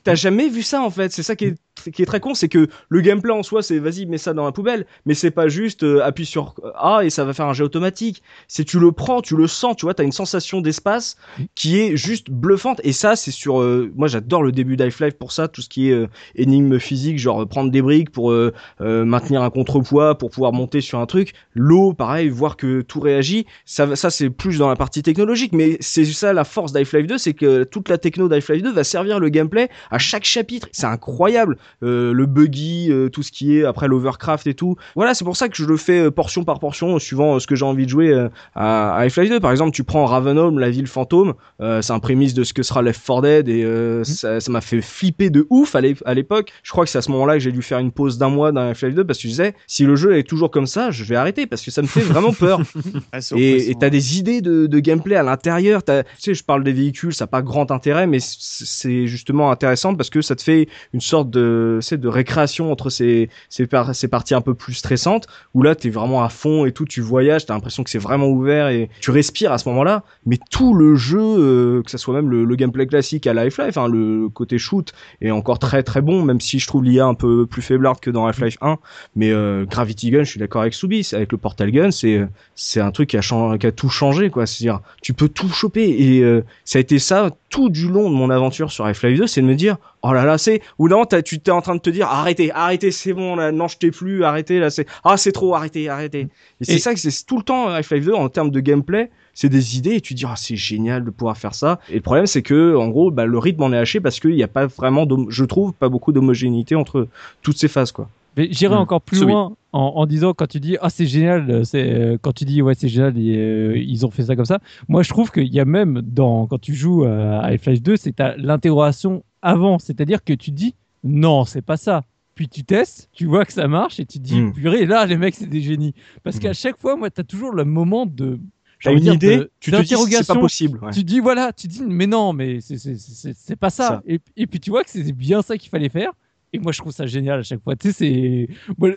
t'as jamais vu ça en fait. C'est ça qui est, qui est très con, c'est que le gameplay en soi, c'est vas-y mets ça dans la poubelle, mais c'est pas juste euh, appuie sur A et ça va faire un jet automatique. C'est tu le prends, tu le sens, tu vois, t'as une sensation d'espace qui est juste bluffante. Et ça, c'est sur, euh, moi j'adore le début d'Half-Life pour ça, tout ce qui est euh, énigme physique, genre euh, prendre des briques pour euh, euh, maintenir un contrepoids, pour pouvoir monter sur un truc. L'eau, pareil, voir que tout réagit. Ça, ça c'est plus dans la partie technologique, mais c'est ça la force d'Half-Life 2, c'est que toute la techno d'Half-Life 2 va servir le gameplay à chaque chapitre. C'est incroyable. Euh, le buggy, euh, tout ce qui est après l'overcraft et tout. Voilà, c'est pour ça que je le fais euh, portion par portion, suivant ce que j'ai envie de jouer à, à Half-Life 2. Par exemple, tu prends Ravenholm, la ville fantôme, c'est un prémisse de ce que sera Left 4 Dead et euh, ça m'a fait flipper de ouf à l'é- à l'époque. Je crois que c'est à ce moment-là que j'ai dû faire une pause d'un mois dans Half-Life 2 parce que je disais, si le jeu est toujours comme ça, je vais arrêter parce que ça me fait vraiment peur. *laughs* Ah, Et t'as des idées de, de gameplay à l'intérieur. Tu sais, je parle des véhicules, ça n'a pas grand intérêt, mais c'est justement intéressant parce que ça te fait une sorte de, sais, de récréation entre ces, ces, par- ces parties un peu plus stressantes où là t'es vraiment à fond et tout, tu voyages, t'as l'impression que c'est vraiment ouvert et tu respires à ce moment-là. Mais tout le jeu, euh, que ça soit même le, gameplay classique à Life-Life, hein, le côté shoot est encore très très bon, même si je trouve l'IA un peu plus faiblarde que dans Half-Life 1. Mais euh, Gravity Gun, je suis d'accord avec Soubi, c'est- avec le Portal Gun, c'est c'est un truc qui a, chan- qui a tout changé, quoi. C'est-à-dire, tu peux tout choper. Et euh, ça a été ça tout du long de mon aventure sur Half-Life 2, c'est de me dire, oh là là, c'est. Ou non, t'as- tu t'es en train de te dire, arrêtez, arrêtez, c'est bon, là, non, je t'ai plus, arrêtez, là, c'est. Ah, c'est trop, arrêtez, arrêtez. Et c'est ça que c'est tout le temps Half-Life 2 en termes de gameplay. C'est des idées et tu te dis, ah, c'est génial de pouvoir faire ça. Et le problème, c'est que, en gros, bah, le rythme en est haché parce qu'il n'y a pas vraiment, d'hom- je trouve, pas beaucoup d'homogénéité entre toutes ces phases, quoi. Mais j'irai Hmm. encore plus loin en, en disant quand tu dis ah c'est génial, euh, c'est euh, quand tu dis ouais c'est génial, et, euh, ils ont fait ça comme ça. Moi je trouve qu'il y a même dans quand tu joues euh, à Half-Life 2, c'est t'as l'interrogation avant, c'est-à-dire que tu dis non c'est pas ça. Puis tu testes, tu vois que ça marche et tu te dis Hmm. purée là les mecs c'est des génies. Parce Hmm. qu'à chaque fois moi t'as toujours le moment de T'as une idée, de- tu te dis, c'est pas possible. ouais. Tu dis voilà, tu dis mais non, mais c'est- pas ça. Ça. Et, et puis tu vois que c'est bien ça qu'il fallait faire. Et moi je trouve ça génial à chaque fois. Tu sais,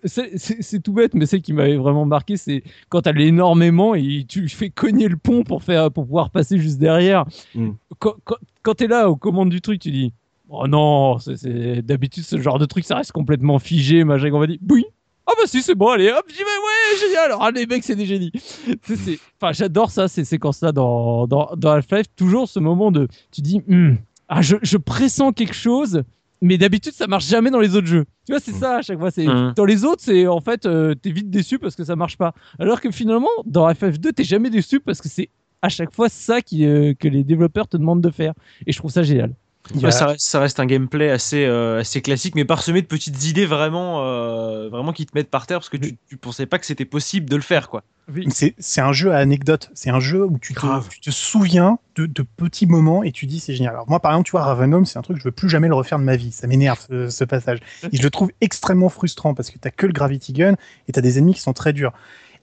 c'est tout bête, mais celle qui m'avait vraiment marqué, c'est quand t'as énormément et tu fais cogner le pont pour faire pour pouvoir passer juste derrière. Mm. Quand, quand, quand t'es là aux commandes du truc, tu dis oh non, c'est- d'habitude ce genre de truc ça reste complètement figé, machin. On va dire oui. Ah bah si c'est bon allez hop j'y vais ouais génial alors ah, les mecs c'est des génies c'est- enfin j'adore ça ces séquences là dans dans, dans Half-Life toujours ce moment de tu dis Hmm, ah je, je pressens quelque chose mais d'habitude ça marche jamais dans les autres jeux tu vois c'est Mm. ça à chaque fois c'est Mm. dans les autres c'est en fait euh, t'es vite déçu parce que ça marche pas alors que finalement dans FF2 t'es jamais déçu parce que c'est à chaque fois ça qui, euh, que les développeurs te demandent de faire et je trouve ça génial Ouais, ça, reste, ça reste un gameplay assez, euh, assez classique, mais parsemé de petites idées vraiment, euh, vraiment qui te mettent par terre parce que tu, tu pensais pas que c'était possible de le faire, quoi. C'est c'est un jeu à anecdote. C'est un jeu où tu te, Grave. tu te souviens de, de petits moments et tu dis c'est génial. Alors moi par exemple, tu vois, Ravenholm, c'est un truc que je veux plus jamais le refaire de ma vie. Ça m'énerve ce, ce passage. Et je le trouve extrêmement frustrant parce que t'as que le Gravity Gun et t'as des ennemis qui sont très durs.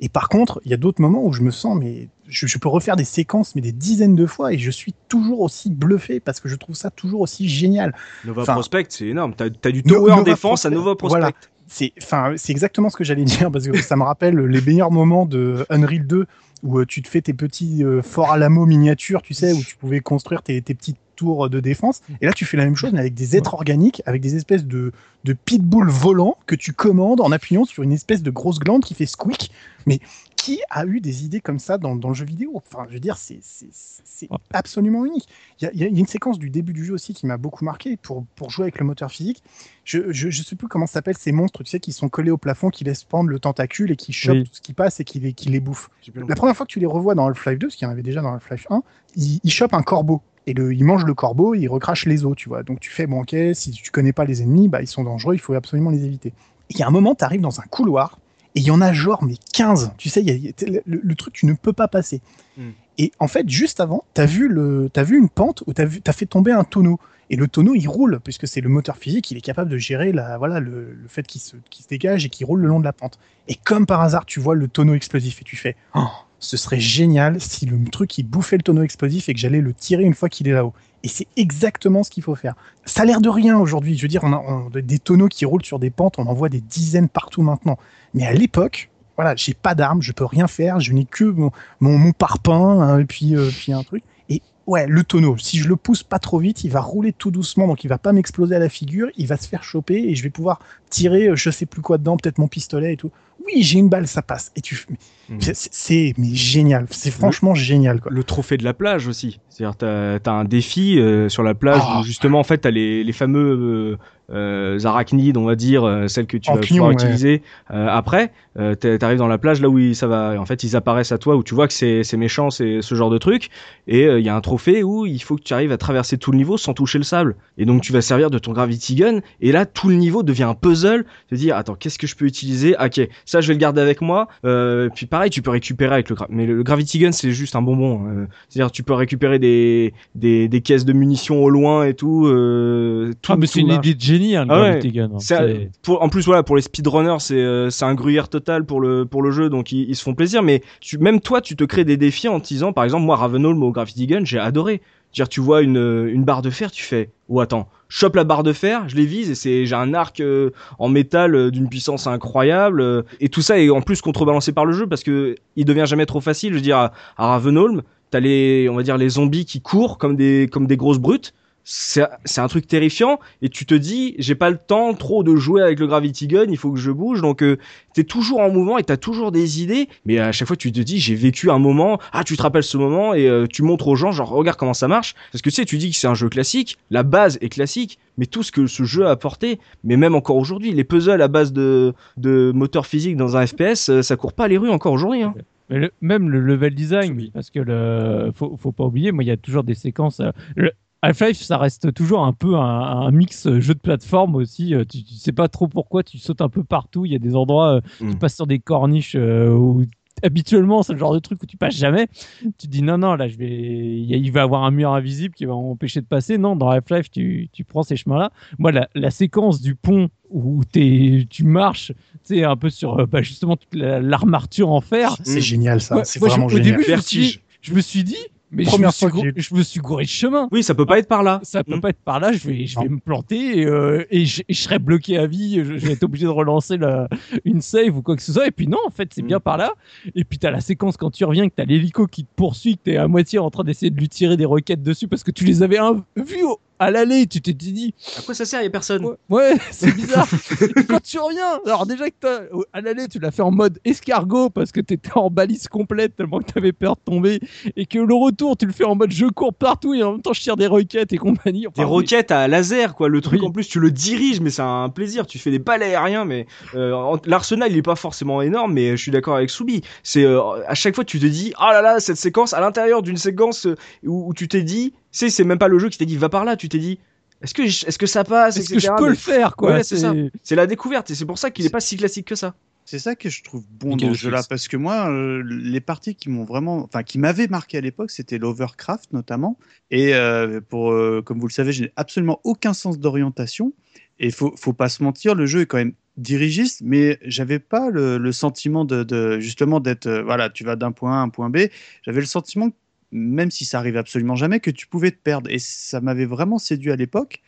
Et par contre, il y a d'autres moments où je me sens, mais je, je peux refaire des séquences, mais des dizaines de fois, et je suis toujours aussi bluffé parce que je trouve ça toujours aussi génial. Nova Enfin- Prospect, c'est énorme. T'as as du tower Nova défense à Nova Prospect. voilà. C'est, enfin, c'est exactement ce que j'allais *laughs* dire parce que ça me rappelle les meilleurs moments de Unreal 2 où euh, tu te fais tes petits euh, forts à l'amo miniatures, tu sais, où tu pouvais construire tes, tes petites tours de défense. Et là, tu fais la même chose mais avec des êtres organiques, avec des espèces de, de pitbulls volants que tu commandes en appuyant sur une espèce de grosse glande qui fait squeak. Mais qui a eu des idées comme ça dans, dans le jeu vidéo? Enfin, je veux dire, c'est, c'est, c'est Ouais. absolument unique. Il y, a, y une séquence du début du jeu aussi qui m'a beaucoup marqué pour, pour jouer avec le moteur physique. Je, je, je sais plus comment ça s'appelle ces monstres, tu sais, qui sont collés au plafond, qui laissent pendre le tentacule et qui chopent Oui. tout ce qui passe et qui les, qui les bouffent. La première fois que tu les revois dans Half-Life 2, parce qu'il y en avait déjà dans Half-Life 1, ils, ils chopent un corbeau. Et le, ils mangent le corbeau, et ils recrachent les os, tu vois. Donc tu fais, bon, ok, si tu connais pas les ennemis, bah, ils sont dangereux, il faut absolument les éviter. Et il y a un moment, tu arrives dans un couloir, et il y en a genre, mais 15. Tu sais, il y a- il y a- le, le truc, tu ne peux pas passer. Hmm. Et en fait, juste avant, tu as, vu le- t'as vu une pente où tu as, fait tomber un tonneau. Et le tonneau, il roule, puisque c'est le moteur physique, il est capable de gérer la, voilà, le, le fait qu'il se, qu'il se dégage et qu'il roule le long de la pente. Et comme par hasard, tu vois le tonneau explosif et tu fais Oh, ce serait génial si le truc il bouffait le tonneau explosif et que j'allais le tirer une fois qu'il est là-haut. Et c'est exactement ce qu'il faut faire. Ça a l'air de rien aujourd'hui. Je veux dire, on a des tonneaux qui roulent sur des pentes, on en voit des dizaines partout maintenant. Mais à l'époque, voilà, j'ai pas d'armes, je peux rien faire, je n'ai que mon, mon, mon parpaing hein, et puis, euh, puis un truc. Et ouais, le tonneau, si je le pousse pas trop vite, il va rouler tout doucement, donc il va pas m'exploser à la figure, il va se faire choper et je vais pouvoir tirer, euh, je sais plus quoi dedans, peut-être mon pistolet et tout. Oui, j'ai une balle, ça passe. Et tu, Mhm. c'est- mais génial. C'est franchement génial, quoi. Le trophée de la plage aussi. C'est-à-dire, t'as as un défi euh, sur la plage Ah. où justement, en fait, t'as les, les fameux euh, euh, arachnides, on va dire, celles que tu En vas pouvoir ouais. utiliser euh, après. Euh, T'arrives dans la plage là où ça va. En fait, ils apparaissent à toi où tu vois que c'est méchant, c'est ce genre de truc. Et il y a un trophée où il faut que tu arrives à traverser tout le niveau sans toucher le sable. Et donc, tu vas servir de ton gravity gun. Et là, tout le niveau devient un puzzle. Te dire, attends, qu'est-ce que je peux utiliser? Ok, ça, je vais le garder avec moi. Euh, puis pareil, tu peux récupérer avec le mais le, le gravity gun, c'est juste un bonbon. euh. C'est-à-dire, tu peux récupérer des, des des caisses de munitions au loin et tout. Euh, tout Ah, mais c'est une idée de génie, hein, le Ah ouais. Gravity Gun. hein. C'est- pour, en plus voilà pour les speedrunners c'est euh, c'est un gruyère total pour le pour le jeu donc ils, ils se font plaisir mais tu, même toi tu te crées des défis en te disant par exemple moi Ravenholm au Graffiti Gun j'ai adoré dire tu vois une euh, une barre de fer tu fais oh attends chope la barre de fer je les vise et c'est j'ai un arc euh, en métal euh, d'une puissance incroyable et tout ça est en plus contrebalancé par le jeu parce que il devient jamais trop facile. Je veux dire à, à Ravenholm t'as les on va dire les zombies qui courent comme des comme des grosses brutes c'est c'est un truc terrifiant et tu te dis j'ai pas le temps trop de jouer avec le gravity gun il faut que je bouge. Donc euh, t'es toujours en mouvement et t'as toujours des idées. Mais à chaque fois tu te dis j'ai vécu un moment. Ah tu te rappelles ce moment et euh, tu montres aux gens genre regarde comment ça marche. Parce que tu sais tu dis que c'est un jeu classique. La base est classique mais tout ce que ce jeu a apporté mais même encore aujourd'hui les puzzles à base de de moteur physique dans un FPS euh, ça court pas les rues encore aujourd'hui hein. Mais le- même le level design, parce que le, faut, faut pas oublier, moi il y a toujours des séquences. euh, le- Half-Life, ça reste toujours un peu un, un mix euh, jeu de plateforme aussi. euh, Tu, tu sais pas trop pourquoi, tu sautes un peu partout. Il y a des endroits, euh, tu Mm. passes sur des corniches où habituellement c'est le genre de truc où tu passes jamais. Tu te dis non, non, là je vais, il va y avoir un mur invisible qui va m'empêcher de passer. Non, dans Half-Life, tu, tu prends ces chemins-là. Moi, la, la séquence du pont où tu marches, tu sais, un peu sur bah, justement toute la- l'armature en fer. C'est génial, ça. C'est moi, je- vraiment au génial. début, je me, suis Vertige. je me suis dit, mais je Première me, suis fois que je me suis gouré de chemin. oui ça peut pas être par là Ça peut Mm. pas être par là, je vais, je vais me planter et, euh, et je, et je serai bloqué à vie, je, je vais être obligé de relancer la, une save ou quoi que ce soit. Et puis non, en fait, c'est Mm. bien par là. Et puis t'as la séquence quand tu reviens, que t'as l'hélico qui te poursuit, que t'es à moitié en train d'essayer de lui tirer des roquettes dessus parce que tu les avais un, au- à l'aller, tu t'es dit, à quoi ça sert y a personne ouais, ouais, *laughs* c'est bizarre. et quand tu reviens, alors déjà que au- à l'aller, tu l'as fait en mode escargot parce que t'étais en balise complète tellement que t'avais peur de tomber et que le retour, tu le fais en mode je cours partout et en même temps je tire des roquettes et compagnie. Enfin, Des roquettes à laser, quoi. Le truc, Oui. en plus, tu le diriges, mais c'est un plaisir. Tu fais des balais aériens, mais euh, en- l'arsenal, il est pas forcément énorme, mais je suis d'accord avec Soubi. C'est euh, à chaque fois, tu te dis, ah là là, cette séquence, à l'intérieur d'une séquence euh, où, où tu t'es dit, sais, c'est même pas le jeu qui t'a dit, va par là. Tu t'es dit, est-ce que, je- est-ce que ça passe, Est-ce que je peux mais le faire, quoi Ouais, c'est ça. c'est- C'est la découverte, et c'est pour ça qu'il est pas si classique que ça. C'est ça que je trouve bon Nickel dans ce jeu-là, parce que moi, euh, les parties qui m'ont vraiment, enfin, qui m'avaient marqué à l'époque, c'était l'Overcraft notamment. Et euh, pour, euh, comme vous le savez, je n'ai absolument aucun sens d'orientation. Et faut, faut pas se mentir, le jeu est quand même dirigiste, mais j'avais pas le, le sentiment de, de- justement d'être, euh, voilà, tu vas d'un point A à un point B. J'avais le sentiment, que, même si ça arrive absolument jamais, que tu pouvais te perdre. Et ça m'avait vraiment séduit à l'époque.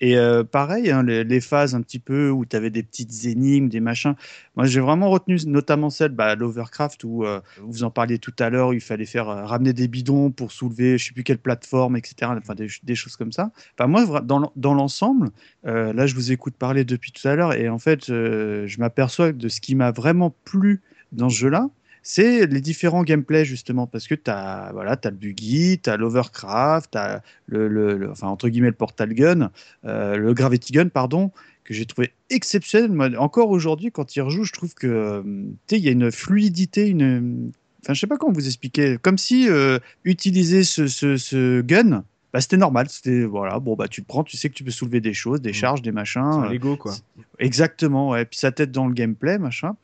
Et euh, pareil, hein, les, phases un petit peu où tu avais des petites énigmes, des machins. Moi, j'ai vraiment retenu notamment celle, bah, l'Overcraft, où euh, vous en parliez tout à l'heure, il fallait faire euh, ramener des bidons pour soulever, je sais plus quelle plateforme, etc. Enfin, des, des choses comme ça. Enfin, moi, dans, l'en- dans l'ensemble, là, je vous écoute parler depuis tout à l'heure, et en fait, je m'aperçois de ce qui m'a vraiment plu dans ce jeu-là. C'est les différents gameplays justement parce que tu as voilà, as le buggy, tu as l'overcraft, tu as le, le- le- enfin entre guillemets le portal gun, euh, le gravity gun pardon, que j'ai trouvé exceptionnel. Moi, encore aujourd'hui, quand il rejoue, je trouve que euh, tu il y a une fluidité, une. Enfin, je sais pas comment vous expliquer. Comme si euh, utiliser ce, ce, ce gun, bah, c'était normal. C'était voilà, bon bah tu le prends, tu sais que tu peux soulever des choses, des charges, des C'est machins. un euh, Lego, quoi. Exactement, ouais. Puis ça t'aide dans le gameplay, machin.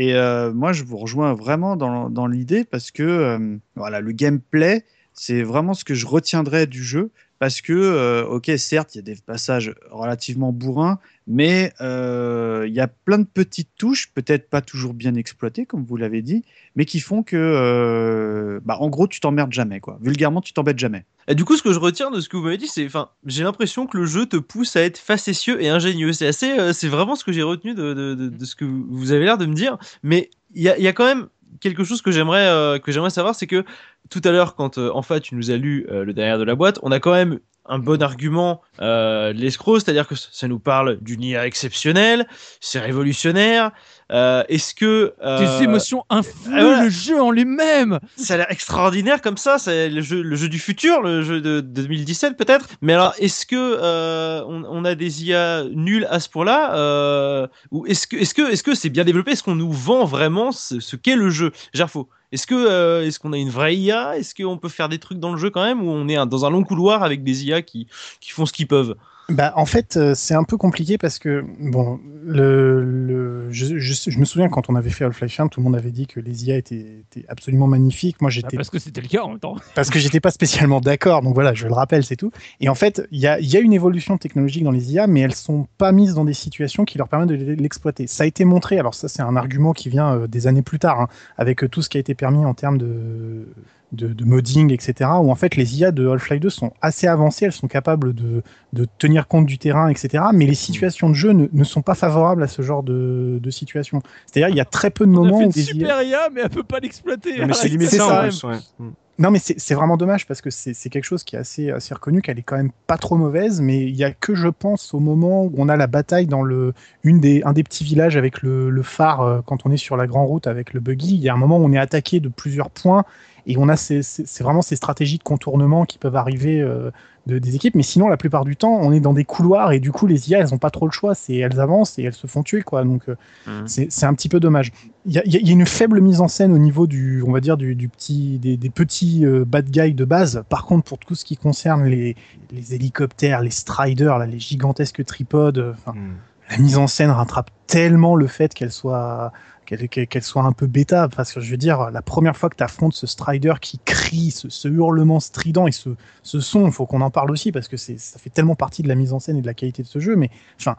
Et euh, moi, je vous rejoins vraiment dans, l'idée parce que euh, voilà, le gameplay, c'est vraiment ce que je retiendrai du jeu. Parce que, euh, ok, certes, il y a des passages relativement bourrins, mais euh, il y a plein de petites touches, peut-être pas toujours bien exploitées, comme vous l'avez dit, mais qui font que, euh, bah, en gros, tu t'emmerdes jamais, quoi. Vulgairement, tu t'embêtes jamais. Du coup, ce que je retiens de ce que vous m'avez dit, c'est, enfin, j'ai l'impression que le jeu te pousse à être facétieux et ingénieux. C'est assez, c'est vraiment ce que j'ai retenu de, ce que vous avez l'air de me dire. Mais il y a, quand même quelque chose que j'aimerais, que j'aimerais savoir, c'est que tout à l'heure, quand euh, enfin tu nous as lu euh, le derrière de la boîte, on a quand même un bon argument euh, l'escroc, c'est-à-dire que ça nous parle d'une IA exceptionnelle, c'est révolutionnaire. Euh, Est-ce que euh, Tes émotions influent ah, voilà. le jeu en lui-même. ça a l'air extraordinaire comme ça, c'est le jeu, le jeu du futur, le jeu de, de 2017 peut-être. Mais alors, est-ce que euh, on, on a des IA nuls à ce point-là, euh, ou est-ce que est-ce que est-ce que c'est bien développé? Est-ce qu'on nous vend vraiment ce, ce qu'est le jeu? Gerfo est-ce que euh, est-ce qu'on a une vraie IA Est-ce qu'on peut faire des trucs dans le jeu quand même? Ou on est dans un long couloir avec des IA qui qui font ce qu'ils peuvent? Bah, en fait, euh, c'est un peu compliqué parce que, bon, le, le, je, je, je me souviens quand on avait fait Half-Life 1, tout le monde avait dit que les IA étaient, étaient absolument magnifiques. Moi, Bah, j'étais parce que c'était le cas en même temps. *laughs* parce que j'étais pas spécialement d'accord. Donc voilà, je le rappelle, c'est tout. Et en fait, il y a, y a une évolution technologique dans les IA, mais elles sont pas mises dans des situations qui leur permettent de l'exploiter. Ça a été montré. Alors ça, c'est un argument qui vient euh, des années plus tard, hein, avec euh, tout ce qui a été permis en termes de de, de modding, etc., où en fait les IA de Half-Life 2 sont assez avancées, elles sont capables de, de tenir compte du terrain, etc., mais les situations de jeu ne, ne sont pas favorables à ce genre de, de situation. C'est-à-dire, il y a très peu de On a moments fait où IA... super IA, mais elle peut pas l'exploiter. Non, mais c'est c'est limité ça, en ouais. Mm. Non, mais c'est c'est vraiment dommage parce que c'est c'est quelque chose qui est assez, assez reconnu, qu'elle est quand même pas trop mauvaise, mais il y a que, je pense, au moment où on a la bataille dans le, une des, un des petits villages avec le, le phare, euh, quand on est sur la grande route avec le buggy, il y a un moment où on est attaqué de plusieurs points et on a ces- ces- c'est vraiment ces stratégies de contournement qui peuvent arriver euh, de, des équipes, mais sinon, la plupart du temps, on est dans des couloirs et du coup, les IA, elles ont pas trop le choix, c'est elles avancent et elles se font tuer, quoi. Donc, euh, Mhm. c'est c'est un petit peu dommage. Il y a, y une faible mise en scène au niveau du, on va dire, du, du petit, des, des petits euh, bad guys de base. Par contre, pour tout ce qui concerne les, les hélicoptères, les striders, là, les gigantesques tripodes, euh, enfin, Mm. la mise en scène rattrape tellement le fait qu'elle soit qu'elle soit un peu bêta. Parce que je veux dire la première fois que tu affrontes ce strider qui crie ce, hurlement strident et ce, son il faut qu'on en parle aussi parce que ça fait tellement partie de la mise en scène et de la qualité de ce jeu mais enfin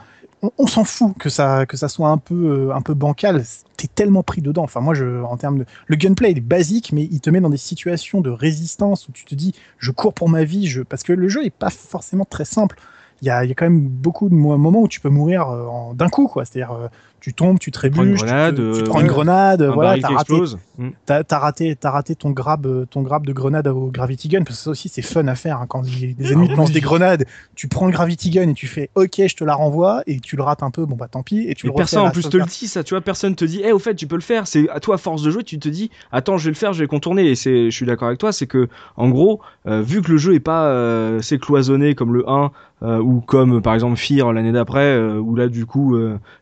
on, s'en fout que ça soit un peu euh, un peu bancal. T'es tellement pris dedans. Enfin moi en termes de le gunplay est basique mais il te met dans des situations de résistance où tu te dis je cours pour ma vie parce que le jeu est pas forcément très simple. Il y a, y a quand même beaucoup de mo- moments où tu peux mourir euh, d'un coup, quoi. C'est-à-dire, euh, tu tombes, tu trébuches, tu te- prends une grenade, Un voilà, t'as raté. Mm. t'as, t'as raté, t'as raté ton grab, euh, ton grab de grenade au gravity gun, parce que ça aussi c'est fun à faire hein, quand il- des ennemis te lancent des grenades, tu prends le gravity gun et tu fais, ok, je te la renvoie, et tu le rates un peu, bon bah tant pis, et tu Mais le refais personne en plus te le dit ça, tu vois, personne te dit, eh au fait tu peux le faire, c'est à toi à force de jouer, tu te dis, attends je vais le faire, je vais le contourner, et c'est, je suis d'accord avec toi, c'est que en gros, euh, vu que le jeu est pas euh, c'est cloisonné comme le 1 euh, ou comme par exemple Fear l'année d'après, où là du coup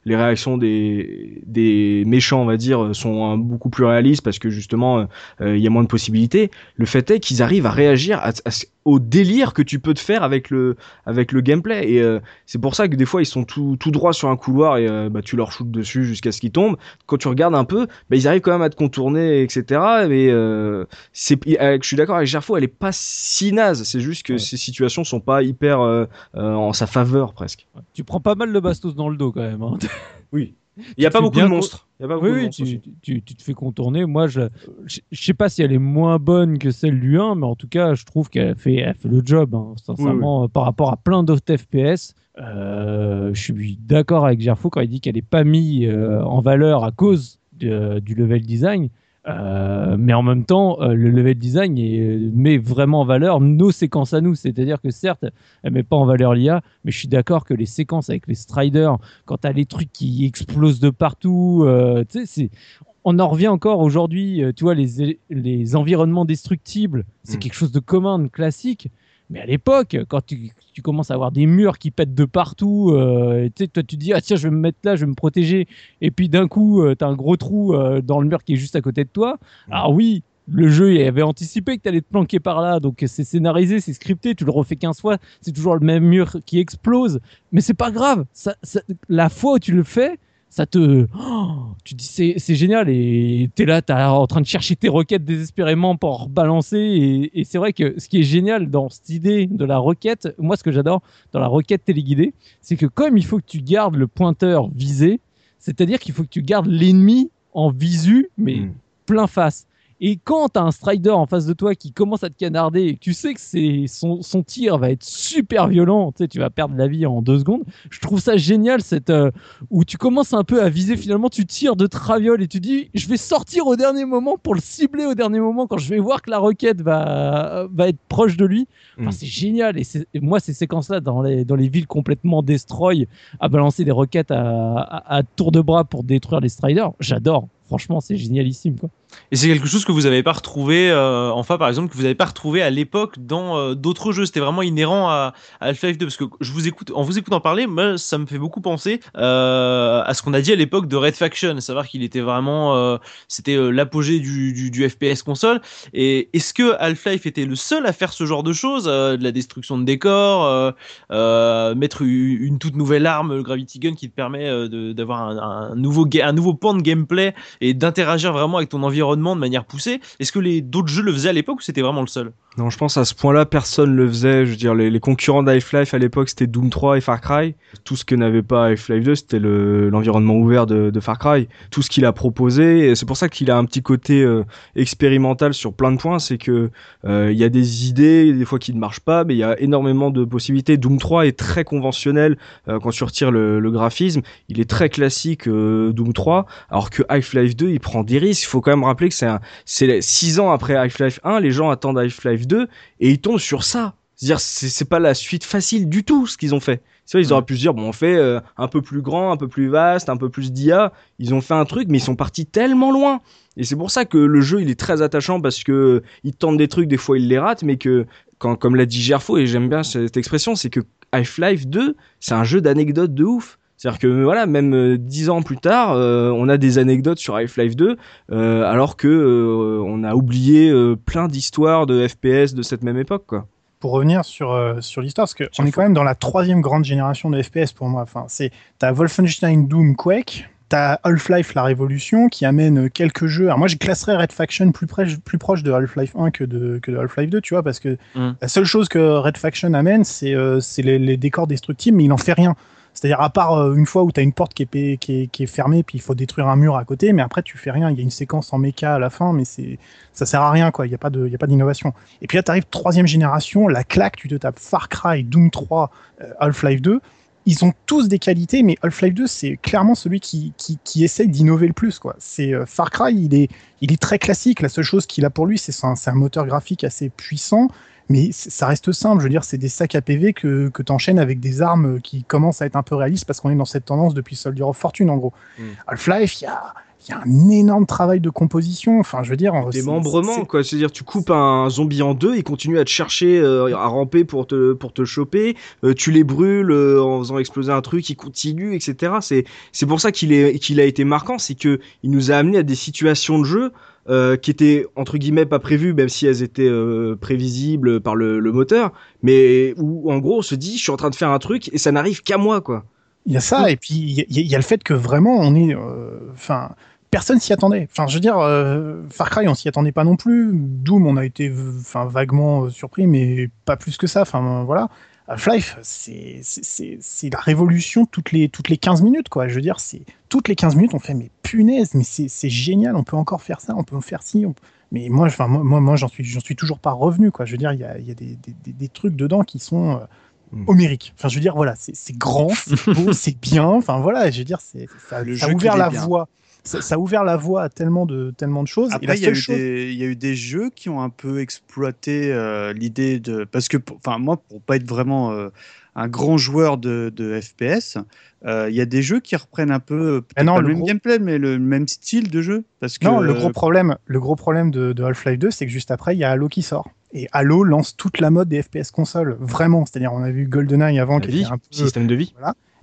les réactions des des méchants on va dire sont beaucoup plus réalistes parce que justement euh, euh, il y a moins de possibilités. Le fait est qu'ils arrivent à réagir à, à ce- au délire que tu peux te faire avec le avec le gameplay et euh, c'est pour ça que des fois ils sont tout, tout droit sur un couloir et euh, bah, tu leur shootes dessus jusqu'à ce qu'ils tombent. Quand tu regardes un peu, bah, ils arrivent quand même à te contourner, etc. Mais euh, c'est, euh, je suis d'accord avec Gerfo, elle est pas si naze. C'est juste que Ouais. ces situations sont pas hyper euh, euh, en sa faveur presque. Tu prends pas mal de bastos dans le dos quand même. hein. Oui. Il y a pas beaucoup de monstres. Il y a pas beaucoup Oui, de oui, monstres. tu, aussi. tu- tu te fais contourner. Moi, je, je sais pas si elle est moins bonne que celle du 1, mais en tout cas, je trouve qu'elle fait, elle fait le job. hein. Sincèrement, par rapport à plein d'autres FPS, euh, je suis d'accord avec Gerfo quand il dit qu'elle n'est pas mise euh, en valeur à cause de- du level design. Euh, mais en même temps, euh, le level design est- met vraiment en valeur nos séquences à nous. C'est-à-dire que certes, elle met pas en valeur l'IA, mais je suis d'accord que les séquences avec les striders, quand tu as les trucs qui explosent de partout, euh, c'est on en revient encore aujourd'hui, euh, tu vois, les, les environnements destructibles, c'est Mm. quelque chose de commun, de classique. Mais à l'époque, quand tu, tu commences à avoir des murs qui pètent de partout, euh, tu sais, toi tu te dis, ah tiens, je vais me mettre là, je vais me protéger. Et puis d'un coup, tu as un gros trou euh, dans le mur qui est juste à côté de toi. Alors oui, le jeu il avait anticipé que tu allais te planquer par là, donc c'est scénarisé, c'est scripté, tu le refais 15 fois, c'est toujours le même mur qui explose. Mais c'est pas grave, ça, ça- la fois où tu le fais, ça te. Oh, *gasps* tu dis c'est génial et t'es là, t'es en train de chercher tes roquettes désespérément pour balancer. Et, et c'est vrai que ce qui est génial dans cette idée de la roquette, moi ce que j'adore dans la roquette téléguidée, c'est que comme il faut que tu gardes le pointeur visé, c'est-à-dire qu'il faut que tu gardes l'ennemi en visu, mais Mm. plein face. Et quand t'as un Strider en face de toi qui commence à te canarder et que tu sais que c'est son, son tir va être super violent, tu sais, tu vas perdre la vie en deux secondes. Je trouve ça génial cette euh, où tu commences un peu à viser finalement, tu tires de traviole et tu dis je vais sortir au dernier moment pour le cibler au dernier moment quand je vais voir que la roquette va va être proche de lui. Enfin, Mm. c'est génial et, moi ces séquences là dans les dans les villes complètement destroy à balancer des roquettes à, à, à tour de bras pour détruire les Striders, j'adore. Franchement, c'est génialissime quoi. Et c'est quelque chose que vous n'avez pas retrouvé, euh, enfin par exemple, que vous n'avez pas retrouvé à l'époque dans euh, d'autres jeux. C'était vraiment inhérent à, à Half-Life 2. Parce que je vous écoute, en vous écoutant parler, moi, ça me fait beaucoup penser euh, à ce qu'on a dit à l'époque de Red Faction. Savoir qu'il était vraiment, c'était l'apogée du, du, FPS console. Et est-ce que Half-Life était le seul à faire ce genre de choses, de la destruction de décors, mettre une toute nouvelle arme, le Gravity Gun, qui te permet d'avoir un, nouveau un nouveau pan de gameplay et d'interagir vraiment avec ton environnement de manière poussée. Est-ce que les d'autres jeux le faisaient à l'époque ou c'était vraiment le seul? Non, je pense à ce point-là, personne le faisait. Je veux dire, les, concurrents d'Half-Life à l'époque, c'était Doom 3 et Far Cry. Tout ce que n'avait pas Half-Life 2, c'était le- l'environnement ouvert de, de Far Cry. Tout ce qu'il a proposé, c'est pour ça qu'il a un petit côté euh, expérimental sur plein de points, c'est que euh, il y a des idées, des fois qui ne marchent pas, mais il y a énormément de possibilités. Doom 3 est très conventionnel euh, quand tu retires le, le graphisme. Il est très classique, Doom 3, alors que Half-Life 2, il prend des risques. Il faut quand même rappeler que c'est c'est six ans après Half-Life 1, les gens attendent Half-Life 2 et ils tombent sur ça. C'est-à-dire, c'est pas la suite facile du tout ce qu'ils ont fait. C'est vrai, ils auraient pu se dire, bon, on fait euh, un peu plus grand, un peu plus vaste, un peu plus d'IA. Ils ont fait un truc, mais ils sont partis tellement loin. Et c'est pour ça que le jeu, il est très attachant parce que euh, ils tentent des trucs, des fois ils les ratent, mais que, quand, comme l'a dit Gerfo, et j'aime bien cette expression, c'est que Half-Life 2, c'est un jeu d'anecdotes de ouf. C'est-à-dire que voilà, même euh, dix ans plus tard, euh, on a des anecdotes sur Half-Life 2, euh, alors que euh, on a oublié euh, plein d'histoires de FPS de cette même époque, quoi. pour revenir sur, euh, sur l'histoire, parce qu'on est quand même dans la troisième grande génération de FPS pour moi. Enfin, c'est t'as Wolfenstein, Doom, Quake, t'as Half-Life, la Révolution, qui amène quelques jeux. Alors moi, je classerais Red Faction plus, près, plus proche de Half-Life 1 que de, que de Half-Life 2, tu vois, parce que Mm. la seule chose que Red Faction amène, c'est euh, c'est les, les décors destructibles, mais il en fait rien. C'est-à-dire à part euh, une fois où tu as une porte qui est, qui, est, fermée, puis il faut détruire un mur à côté, mais après tu fais rien. Il y a une séquence en méca à la fin, mais ça sert à rien, quoi. Il n'y a pas d'innovation. Et puis là, tu arrives troisième génération, la claque, tu te tapes Far Cry, Doom 3, euh, Half-Life 2. Ils ont tous des qualités, mais Half-Life 2, c'est clairement celui qui, essaye d'innover le plus. Quoi. C'est euh, Far Cry, il est, très classique. La seule chose qu'il a pour lui, c'est un moteur graphique assez puissant, mais ça reste simple. Je veux dire, c'est des sacs à PV que, que tu enchaînes avec des armes qui commencent à être un peu réalistes parce qu'on est dans cette tendance depuis Soldier of Fortune, en gros. Mm. Half-Life, il y a, il y a un énorme travail de composition. Enfin, je veux dire, c'est- Démembrement, quoi. C'est-à-dire, tu coupes un zombie en deux, il continue à te chercher, euh, à ramper pour te, pour te choper. euh, tu les brûles euh, en faisant exploser un truc, il continue, etc. C'est, c'est pour ça qu'il est, qu'il a été marquant, c'est que il nous a amené à des situations de jeu euh, qui étaient entre guillemets pas prévues, même si elles étaient euh, prévisibles par le, le moteur, mais où en gros on se dit, je suis en train de faire un truc et ça n'arrive qu'à moi, quoi. Il y a ça, et puis il y, a- il y a le fait que vraiment on est. euh, Enfin. Personne s'y attendait. Enfin, je veux dire, euh, Far Cry, on s'y attendait pas non plus. Doom, on a été enfin, vaguement euh, surpris, mais pas plus que ça. Enfin, voilà. Half-Life, c'est la révolution toutes les, toutes les 15 minutes, quoi. Je veux dire, c'est toutes les 15 minutes, on fait, mais punaise, mais c'est c'est génial, on peut encore faire ça, on peut en faire ci. on Mais moi, enfin, moi, moi, moi, j'en suis, suis toujours pas revenu, quoi. Je veux dire, il y a, y a des, des- des- trucs dedans qui sont euh, Mm. homériques. Enfin, je veux dire, voilà, c'est grand, c'est beau, *laughs* c'est bien. Enfin, voilà, je veux dire, c'est ça, Le ça a ouvert la bien. voie. Ça, ça a ouvert la voie à tellement de, tellement de choses. Après, il y, a eu chose- des- il y a eu des jeux qui ont un peu exploité euh, l'idée de. Parce que, enfin, moi, pour pas être vraiment euh, un grand joueur de, de FPS, euh, il y a des jeux qui reprennent un peu, Ah non, pas le même gros- gameplay, mais le même style de jeu. Parce que, Non, le gros problème, le gros problème de, de Half-Life 2, c'est que juste après, il y a Halo qui sort. Et Halo lance toute la mode des FPS consoles, vraiment. C'est-à-dire, on a vu GoldenEye avant, La qui vie, était un peu... système de vie.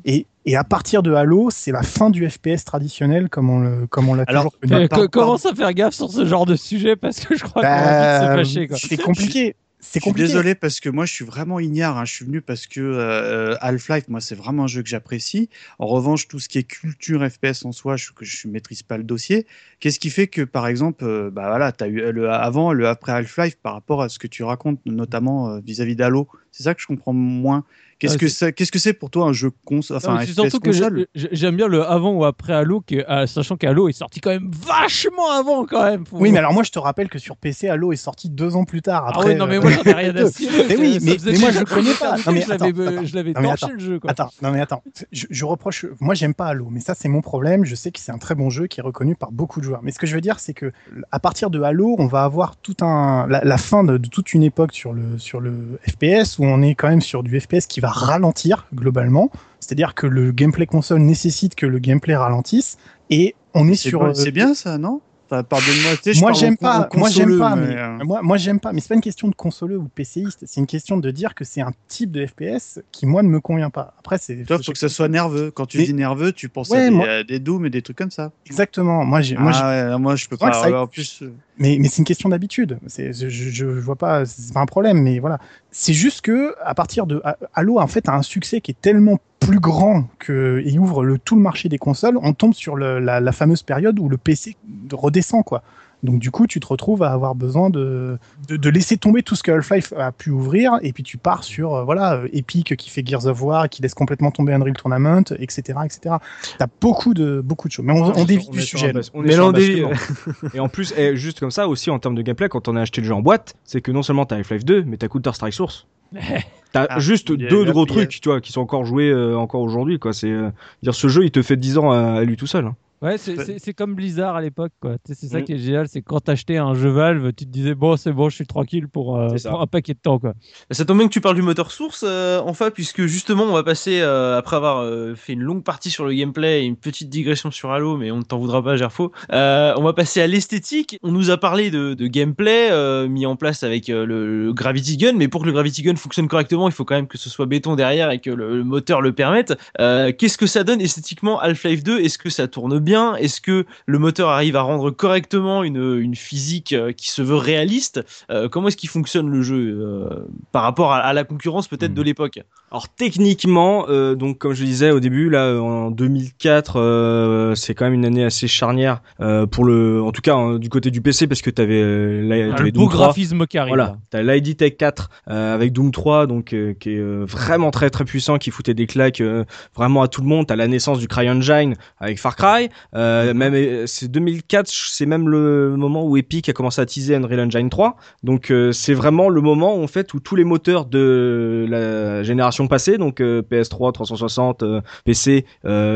Et, et à partir de Halo, c'est la fin du FPS traditionnel, comme on le, comme on l'a toujours connu. Euh, commence à faire gaffe sur ce genre de sujet parce que je crois qu'on va vite Bah, se fâcher. Quoi. c'est compliqué. C'est Je suis désolé parce que moi je suis vraiment ignare. hein. Je suis venu parce que euh, Half-Life, moi c'est vraiment un jeu que j'apprécie. En revanche, tout ce qui est culture FPS en soi, je, je maîtrise pas le dossier. Qu'est-ce qui fait que par exemple, euh, bah voilà, as eu le avant, le après Half-Life par rapport à ce que tu racontes, notamment euh, vis-à-vis d'Halo. C'est ça que je comprends moins. Qu'est-ce Ah, que c'est Qu'est-ce que c'est pour toi un jeu console Enfin, c'est surtout que j'aime bien le avant ou après Halo, euh, sachant qu'Halo est sorti quand même vachement avant quand même. Oui, mais alors moi je te rappelle que sur PC, Halo est sorti deux ans plus tard. Ah oui, non mais euh, moi j'en ai rien à *laughs* cirer. Mais oui, mais- moi, je connais pas. Non, mais je l'avais- torché attends. le jeu quoi. Attends, non mais attends, je, je reproche. Moi, j'aime pas Halo, mais ça, c'est mon problème. Je sais que c'est un très bon jeu qui est reconnu par beaucoup de joueurs. Mais ce que je veux dire, c'est que à partir de Halo, on va avoir tout un la, la fin de, de toute une époque sur le sur le FPS où on est quand même sur du FPS qui va ralentir globalement. C'est-à-dire que le gameplay console nécessite que le gameplay ralentisse et on est sur. bon, euh, c'est bien ça, non? Enfin, Pardonne-moi. tu sais, moi j'aime pas, moi j'aime pas, mais, mais, euh, moi, moi j'aime pas, mais c'est pas une question de consoleux ou PCiste, c'est une question de dire que c'est un type de FPS qui moi ne me convient pas. Après c'est, Toi, faut que ça soit nerveux. Quand tu Mais- dis nerveux, tu penses Ouais, à des, moi- à des Doom et des trucs comme ça. exactement. Moi j'ai, moi, ah ouais, moi, je peux pas. ça- En plus, euh, mais mais c'est une question d'habitude. C'est, je, je, je vois pas, c'est pas un problème, mais voilà. C'est juste que à partir de Halo en fait a un succès qui est tellement plus grand que et ouvre le tout le marché des consoles, on tombe sur le- la, la fameuse période où le PC redescend quoi. Donc du coup, tu te retrouves à avoir besoin de, de, de laisser tomber tout ce que Half-Life a pu ouvrir, et puis tu pars sur euh, voilà euh, Epic qui fait Gears of War, qui laisse complètement tomber Unreal Tournament, etc., etc. T'as beaucoup de beaucoup de choses. Mais on, on dévie du sujet. bas- on Mais on dévie. *laughs* Et en plus, eh, juste comme ça aussi en termes de gameplay, quand on a acheté le jeu en boîte, c'est que non seulement t'as Half-Life 2, mais t'as Counter Strike Source. *laughs* T'as Ah, juste deux gros trucs, tu vois, qui sont encore joués euh, encore aujourd'hui, quoi. C'est euh, dire ce jeu, il te fait 10 ans à, à lui tout seul. hein. Ouais, c'est- comme Blizzard à l'époque, quoi. C'est ça Mm. qui est génial, c'est quand t'achetais un jeu Valve, tu te disais bon, c'est bon, je suis tranquille pour, euh, pour un paquet de temps, quoi. Ça tombe bien que tu parles du moteur source, euh, enfin, puisque justement, on va passer, euh, après avoir euh, fait une longue partie sur le gameplay et une petite digression sur Halo, mais on ne t'en voudra pas, Gerfo. Euh, on va passer à l'esthétique. On nous a parlé de, de gameplay euh, mis en place avec euh, le, le Gravity Gun, mais pour que le Gravity Gun fonctionne correctement, il faut quand même que ce soit béton derrière et que le, le moteur le permette. Euh, Qu'est-ce que ça donne esthétiquement Half-Life 2 Est-ce que ça tourne bien Est-ce que le moteur arrive à rendre correctement une, une physique euh, qui se veut réaliste Euh, Comment est-ce qu'il fonctionne le jeu euh, par rapport à, à la concurrence peut-être Hmm. de l'époque? Alors techniquement, euh, donc comme je disais au début, là en 2004, euh, c'est quand même une année assez charnière euh, pour le, en tout cas hein, du côté du PC parce que t'avais euh, la- Ah, t'avais le Doom beau 3. graphisme qui arrive. Voilà, là. t'as l'ID Tech 4 euh, avec Doom 3, donc euh, qui est euh, vraiment très très puissant, qui foutait des claques euh, vraiment à tout le monde. T'as la naissance du CryEngine avec Far Cry. Euh, même euh, c'est 2004, c'est même le moment où Epic a commencé à teaser Unreal Engine 3. Donc euh, c'est vraiment le moment en fait où tous les moteurs de la génération passée, donc euh, PS3, 360, euh, PC,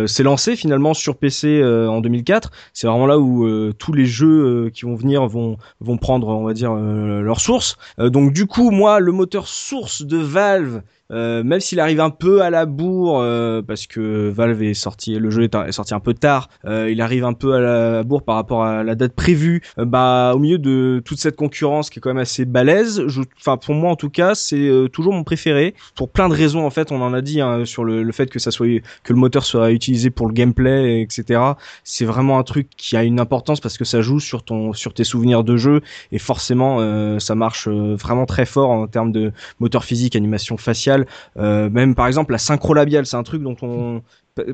s'est lancé finalement sur PC euh, en 2004. C'est vraiment là où euh, tous les jeux qui vont venir vont vont prendre, on va dire, leur source. Donc du coup, moi, le moteur source de Valve, euh, même s'il arrive un peu à la bourre, euh, parce que Valve est sorti, le jeu est, sorti un peu tard, euh, il arrive un peu à la bourre par rapport à la date prévue. euh, bah, au milieu de toute cette concurrence qui est quand même assez balèze, enfin pour moi en tout cas, c'est euh, toujours mon préféré pour plein de raisons. En fait, on en a dit hein, sur le, le fait que ça soit que le moteur soit utilisé pour le gameplay, etc. C'est vraiment un truc qui a une importance parce que ça joue sur ton, sur tes souvenirs de jeu et forcément ça marche vraiment très fort en termes de moteur physique, animation faciale, euh, même par exemple la synchro labiale, c'est un truc dont on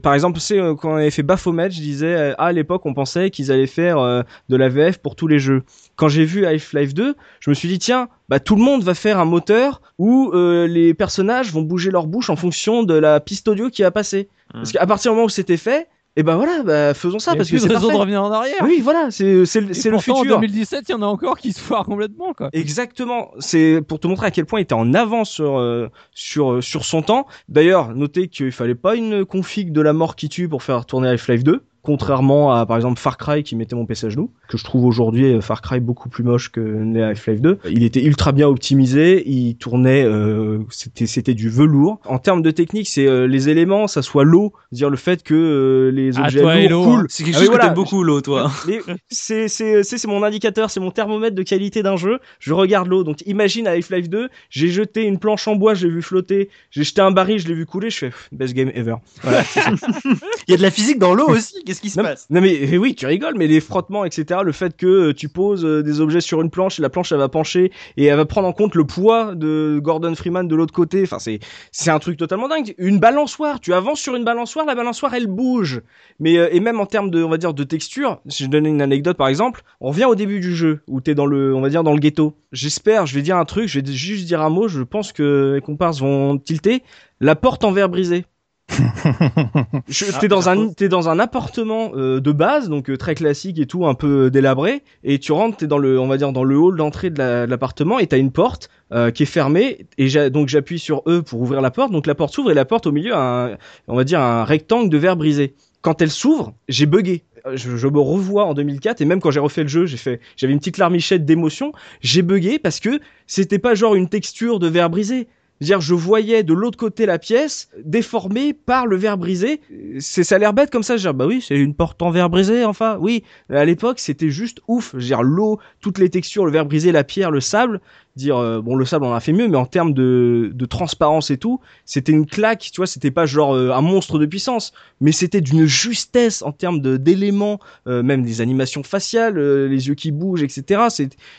par exemple, c'est euh, quand on avait fait Baphomet, je disais euh, ah, à l'époque on pensait qu'ils allaient faire euh, de la VF pour tous les jeux. Quand j'ai vu Half-Life 2, je me suis dit tiens, bah tout le monde va faire un moteur où euh, les personnages vont bouger leur bouche en fonction de la piste audio qui va passer. Hmm. Parce qu'à partir du moment où c'était fait, et ben voilà, bah, faisons ça parce que c'est raison parfait. de revenir en arrière. Oui, voilà, c'est c'est le futur. En 2017, il y en a encore qui se foirent complètement, quoi. Exactement, c'est pour te montrer à quel point il était en avance sur euh, sur euh, sur son temps. D'ailleurs, notez qu'il fallait pas une config de la mort qui tue pour faire tourner Half-Life 2, contrairement à par exemple Far Cry qui mettait mon PC à genoux, que je trouve aujourd'hui euh, Far Cry beaucoup plus moche que Half-Life 2. Il était ultra bien optimisé, il tournait, euh, c'était c'était du velours. En termes de technique, c'est euh, les éléments, ça soit l'eau, dire le fait que euh, les Ah, objets toi et lourds l'eau, coulent. hein. C'est quelque Ah chose oui, que t'aimes beaucoup, l'eau, toi. *laughs* C'est c'est c'est c'est mon indicateur, c'est mon thermomètre de qualité d'un jeu. Je regarde l'eau. Donc imagine à Half-Life 2, j'ai jeté une planche en bois, je l'ai vu flotter, j'ai jeté un baril, je l'ai vu couler, je fais best game ever. Voilà. *laughs* Il y a de la physique dans l'eau aussi. Qu'est-ce qui se Non, passe? non, mais oui, tu rigoles, mais les frottements, etc., le fait que euh, tu poses euh, des objets sur une planche et la planche elle va pencher et elle va prendre en compte le poids de Gordon Freeman de l'autre côté. Enfin, c'est c'est un truc totalement dingue. Une balançoire, tu avances sur une balançoire, la balançoire elle bouge. Mais euh, et même en termes de, on va dire, de texture, si je donne une anecdote par exemple, on revient au début du jeu où t'es dans le, on va dire dans le ghetto. J'espère, je vais dire un truc, je vais juste dire un mot. Je pense que les comparses vont tilter. La porte en verre brisé. *laughs* Je- Ah, t'es dans un bravo. t'es dans un appartement euh, de base donc euh, très classique et tout un peu délabré et tu rentres t'es dans le on va dire dans le hall d'entrée de la- l'appartement et t'as une porte euh, qui est fermée et donc j'appuie sur E pour ouvrir la porte donc la porte s'ouvre et la porte au milieu a un, on va dire un rectangle de verre brisé. Quand elle s'ouvre j'ai bugué. Euh, je, je me revois en 2004 et même quand j'ai refait le jeu j'ai fait j'avais une petite larmichette d'émotion j'ai bugué parce que c'était pas genre une texture de verre brisé c'est-à-dire, je voyais de l'autre côté la pièce déformée par le verre brisé. C'est, ça a l'air bête comme ça. Je veux dire, bah oui, c'est une porte en verre brisé, enfin. Oui, à l'époque, c'était juste ouf. Je dire, l'eau, toutes les textures, le verre brisé, la pierre, le sable. Dire, euh, bon, le sable, on a fait mieux, mais en termes de, de transparence et tout, c'était une claque. Tu vois, c'était pas genre euh, un monstre de puissance, mais c'était d'une justesse en termes de, d'éléments, euh, même des animations faciales, euh, les yeux qui bougent, etc.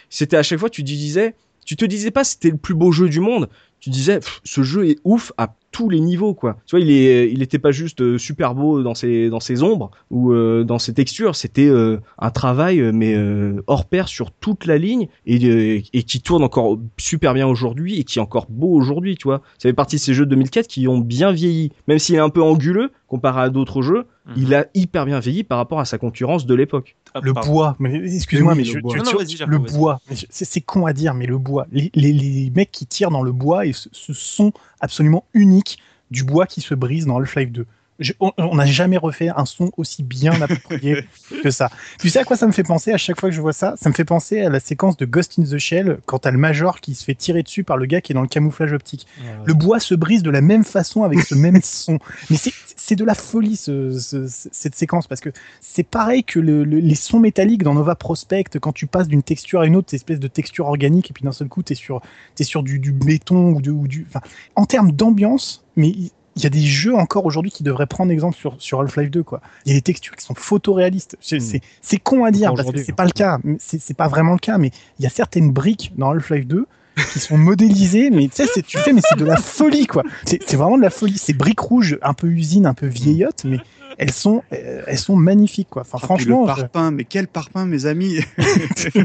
C'était à chaque fois, tu disais, tu te disais pas c'était le plus beau jeu du monde tu disais pff, ce jeu est ouf à tous les niveaux quoi. Tu vois il est il était pas juste euh, super beau dans ses dans ses ombres ou euh, dans ses textures. C'était euh, un travail mais euh, hors pair sur toute la ligne et euh, et qui tourne encore super bien aujourd'hui et qui est encore beau aujourd'hui tu vois. Ça fait partie de ces jeux de 2004 qui ont bien vieilli. Même s'il est un peu anguleux comparé à d'autres jeux Mhm. il a hyper bien vieilli par rapport à sa concurrence de l'époque. Ah, Le pardon. bois, mais excuse-moi, Mais mais, oui, je- le bois. tu- Non, non, le bois, c'est con à dire, mais le bois, les, les, les mecs qui tirent dans le bois et ce, ce son absolument unique du bois qui se brise dans Half-Life 2. Je- on- n'a jamais refait un son aussi bien approprié *laughs* que ça. Tu sais à quoi ça me fait penser à chaque fois que je vois ça? Ça me fait penser à la séquence de Ghost in the Shell quand t'as le Major qui se fait tirer dessus par le gars qui est dans le camouflage optique. Le bois se brise de la même façon avec ce même *laughs* son. Mais c'est- de la folie ce- ce- ce- cette séquence parce que c'est pareil que le- le- les sons métalliques dans Nova Prospect quand tu passes d'une texture à une autre, cette espèce de texture organique et puis d'un seul coup t'es sur t'es sur du, du béton ou, de- ou du. Enfin, en termes d'ambiance, mais il y a des jeux encore aujourd'hui qui devraient prendre exemple sur, sur Half-Life 2 quoi. Il y a des textures qui sont photoréalistes. C'est c'est- c'est con à dire parce que c'est pas le cas, c'est c'est pas vraiment le cas, mais il y a certaines briques dans Half-Life 2 qui sont modélisées, mais tu sais, c'est- tu fais, mais c'est de la folie quoi. C'est c'est vraiment de la folie. Ces briques rouges, un peu usine, un peu vieillottes, mais elles sont, euh, elles sont magnifiques quoi. Enfin, Ah, franchement, le je- parpaing, mais quel parpaing, mes amis *laughs*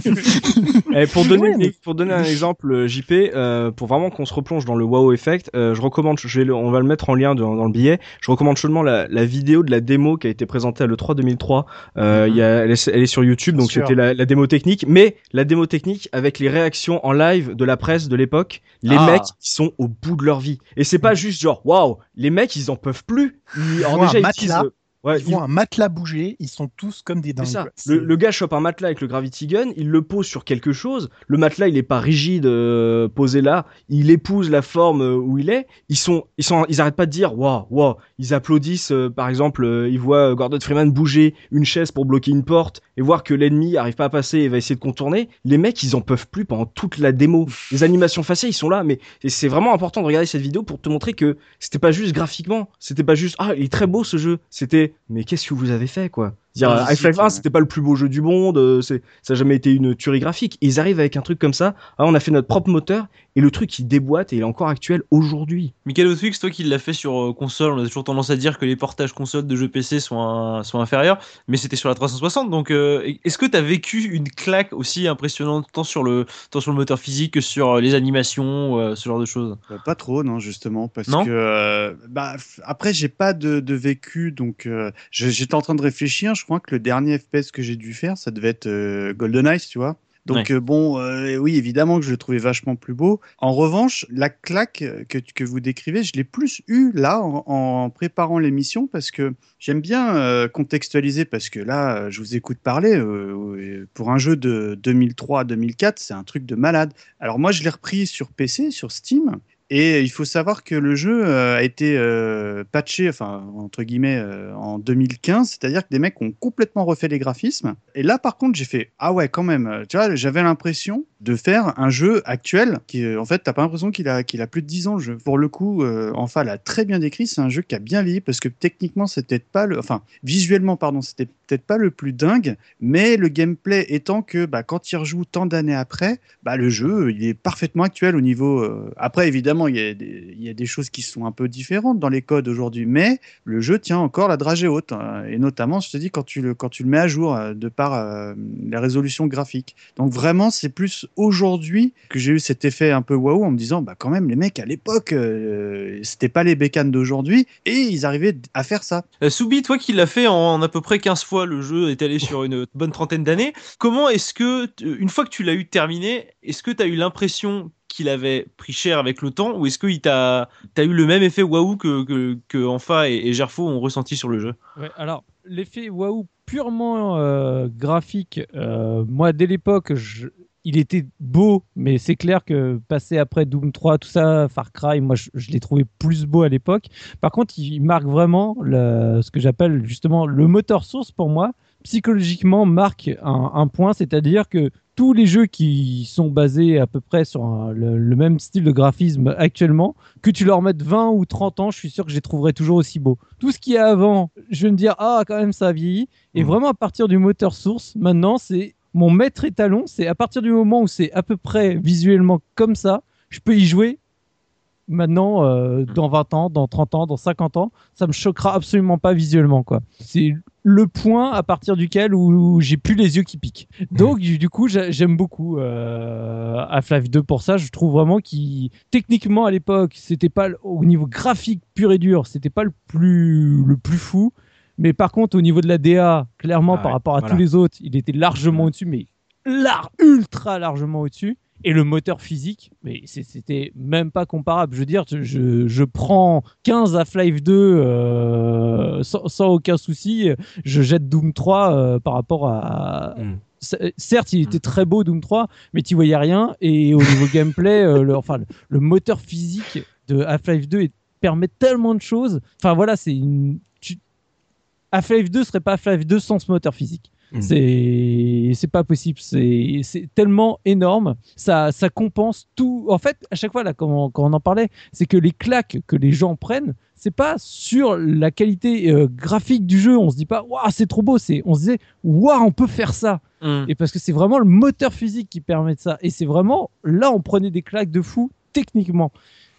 Eh, pour donner Ouais, mais- pour donner un exemple euh, JP euh, pour vraiment qu'on se replonge dans le wow effect euh, je recommande je vais le- on va le mettre en lien dans, dans le billet. Je recommande chaudement la, la vidéo de la démo qui a été présentée à le 3 2003 euh, il y a, elle, est, elle est sur YouTube Bien donc c'était la, la démo technique. Mais la démo technique avec les réactions en live de la presse de l'époque les Ah. mecs qui sont au bout de leur vie. Et c'est pas juste genre waouh les mecs ils en peuvent plus. Ils, alors déjà ils utilisent- ouais, ils voient un matelas bouger, ils sont tous comme des dingues. ça. Le, le gars chope un matelas avec le gravity gun, il le pose sur quelque chose. Le matelas, il est pas rigide euh, posé là. Il épouse la forme euh, où il est. Ils sont, ils sont, ils arrêtent pas de dire waouh, waouh. Ils applaudissent. euh, par exemple, euh, ils voient euh, Gordon Freeman bouger une chaise pour bloquer une porte et voir que l'ennemi arrive pas à passer et va essayer de contourner. Les mecs, ils en peuvent plus pendant toute la démo. Les animations faciales, ils sont là, mais c'est vraiment important de regarder cette vidéo pour te montrer que c'était pas juste graphiquement. C'était pas juste ah, il est très beau ce jeu. C'était mais qu'est-ce que vous avez fait quoi? Dire, euh, Half-Life 1, ouais. c'était pas le plus beau jeu du monde, euh, c'est, ça a jamais été une tuerie graphique. Et ils arrivent avec un truc comme ça. Ah, on a fait notre propre moteur et le truc il déboîte et il est encore actuel aujourd'hui. Michael Otwix, toi qui l'as fait sur euh, console, on a toujours tendance à dire que les portages console de jeux PC sont, un- sont inférieurs, mais c'était sur la 360. Donc, euh, est-ce que tu as vécu une claque aussi impressionnante tant sur le, tant sur le moteur physique que sur les animations, euh, ce genre de choses? Bah, Pas trop, non, justement, parce Non? que euh, bah, après j'ai pas de, de vécu, donc euh, j'étais en train de réfléchir. Je crois que le dernier FPS que j'ai dû faire, ça devait être euh, GoldenEye, tu vois. Donc euh, bon, euh, oui, évidemment que je le trouvais vachement plus beau. En revanche, la claque que, que vous décrivez, je l'ai plus eu là en, en préparant l'émission parce que j'aime bien euh, contextualiser parce que là, je vous écoute parler. pour un jeu de 2003 à 2004, c'est un truc de malade. Alors moi, je l'ai repris sur PC, sur Steam. Et il faut savoir que le jeu euh, a été euh, patché, enfin entre guillemets, euh, en 2015, c'est-à-dire que des mecs ont complètement refait les graphismes. Et là, par contre, j'ai fait ah ouais, quand même. Tu vois, j'avais l'impression de faire un jeu actuel qui, en fait, t'as pas l'impression qu'il a qu'il a plus de 10 ans le jeu. Pour le coup, euh, enfin, l'a très bien décrit. C'est un jeu qui a bien vieilli parce que techniquement, c'était peut-être pas le, enfin, visuellement, pardon, c'était peut-être pas le plus dingue, mais le gameplay étant que bah, quand il rejoue tant d'années après, bah, le jeu il est parfaitement actuel au niveau. Après, évidemment, il y, a des, choses qui sont un peu différentes dans les codes aujourd'hui, mais le jeu tient encore la dragée haute, hein. et notamment, je te dis, quand tu le, quand tu le mets à jour euh, de par euh, la résolution graphique. Donc vraiment, c'est plus aujourd'hui que j'ai eu cet effet un peu waouh en me disant, bah quand même, les mecs à l'époque, euh, c'était pas les bécanes d'aujourd'hui, et ils arrivaient à faire ça. Euh, Soubi, toi qui l'as fait en à peu près 15 fois, le jeu est allé sur une bonne trentaine d'années. Comment est-ce que, une fois que tu l'as eu terminé, est-ce que tu as eu l'impression qu'il avait pris cher avec le temps ou est-ce que t'as as eu le même effet waouh que, que, Enfa et, et Gerfo ont ressenti sur le jeu? Alors, l'effet waouh purement euh, graphique, euh, moi, dès l'époque, il était beau, mais c'est clair que passé après Doom 3, tout ça, Far Cry, moi, je, l'ai trouvé plus beau à l'époque. Par contre, il marque vraiment ce que j'appelle justement le moteur source pour moi, psychologiquement, marque un, un point, c'est-à-dire que tous les jeux qui sont basés à peu près sur un- le, le même style de graphisme actuellement, que tu leur mettes 20 ou 30 ans, je suis sûr que je les trouverai toujours aussi beaux. Tout ce qui est avant, je vais me dire, ah, quand même, ça a vieilli. Et Mhm. vraiment, à partir du moteur source, maintenant, c'est mon maître étalon. C'est à partir du moment où c'est à peu près visuellement comme ça, je peux y jouer. Maintenant, euh, dans 20 ans, dans 30 ans, dans 50 ans, ça me choquera absolument pas visuellement, quoi. C'est le point à partir duquel où, j'ai plus les yeux qui piquent. Donc du, coup, j'a- j'aime beaucoup euh, Half-Life 2 pour ça. Je trouve vraiment qu'il techniquement à l'époque, c'était pas au niveau graphique pur et dur, c'était pas le plus le plus fou. Mais par contre, au niveau de la DA, clairement, Ah par rapport à voilà. tous les autres, il était largement Ouais. au-dessus, mais lar ultra largement au-dessus. Et le moteur physique, mais c'était même pas comparable. Je veux dire, je, je prends 15 Half-Life 2 euh, sans, sans aucun souci. Je jette Doom 3 euh, par rapport à. Mm. C- Certes, il était très beau Doom 3, mais tu voyais rien. Et au niveau *laughs* gameplay, euh, le, enfin, le, le moteur physique de Half-Life 2 est- permet tellement de choses. Enfin voilà, c'est une. tu- Half-Life 2 serait pas Half-Life 2 sans ce moteur physique. Mm. C'est pas possible. C'est tellement énorme. Ça ça compense tout. En fait, à chaque fois là, quand on, quand on en parlait, c'est que les claques que les gens prennent, c'est pas sur la qualité euh, graphique du jeu. On se dit pas waouh c'est trop beau. C'est on se disait waouh on peut faire ça. Et parce que c'est vraiment le moteur physique qui permet de ça. Et c'est vraiment là on prenait des claques de fou techniquement.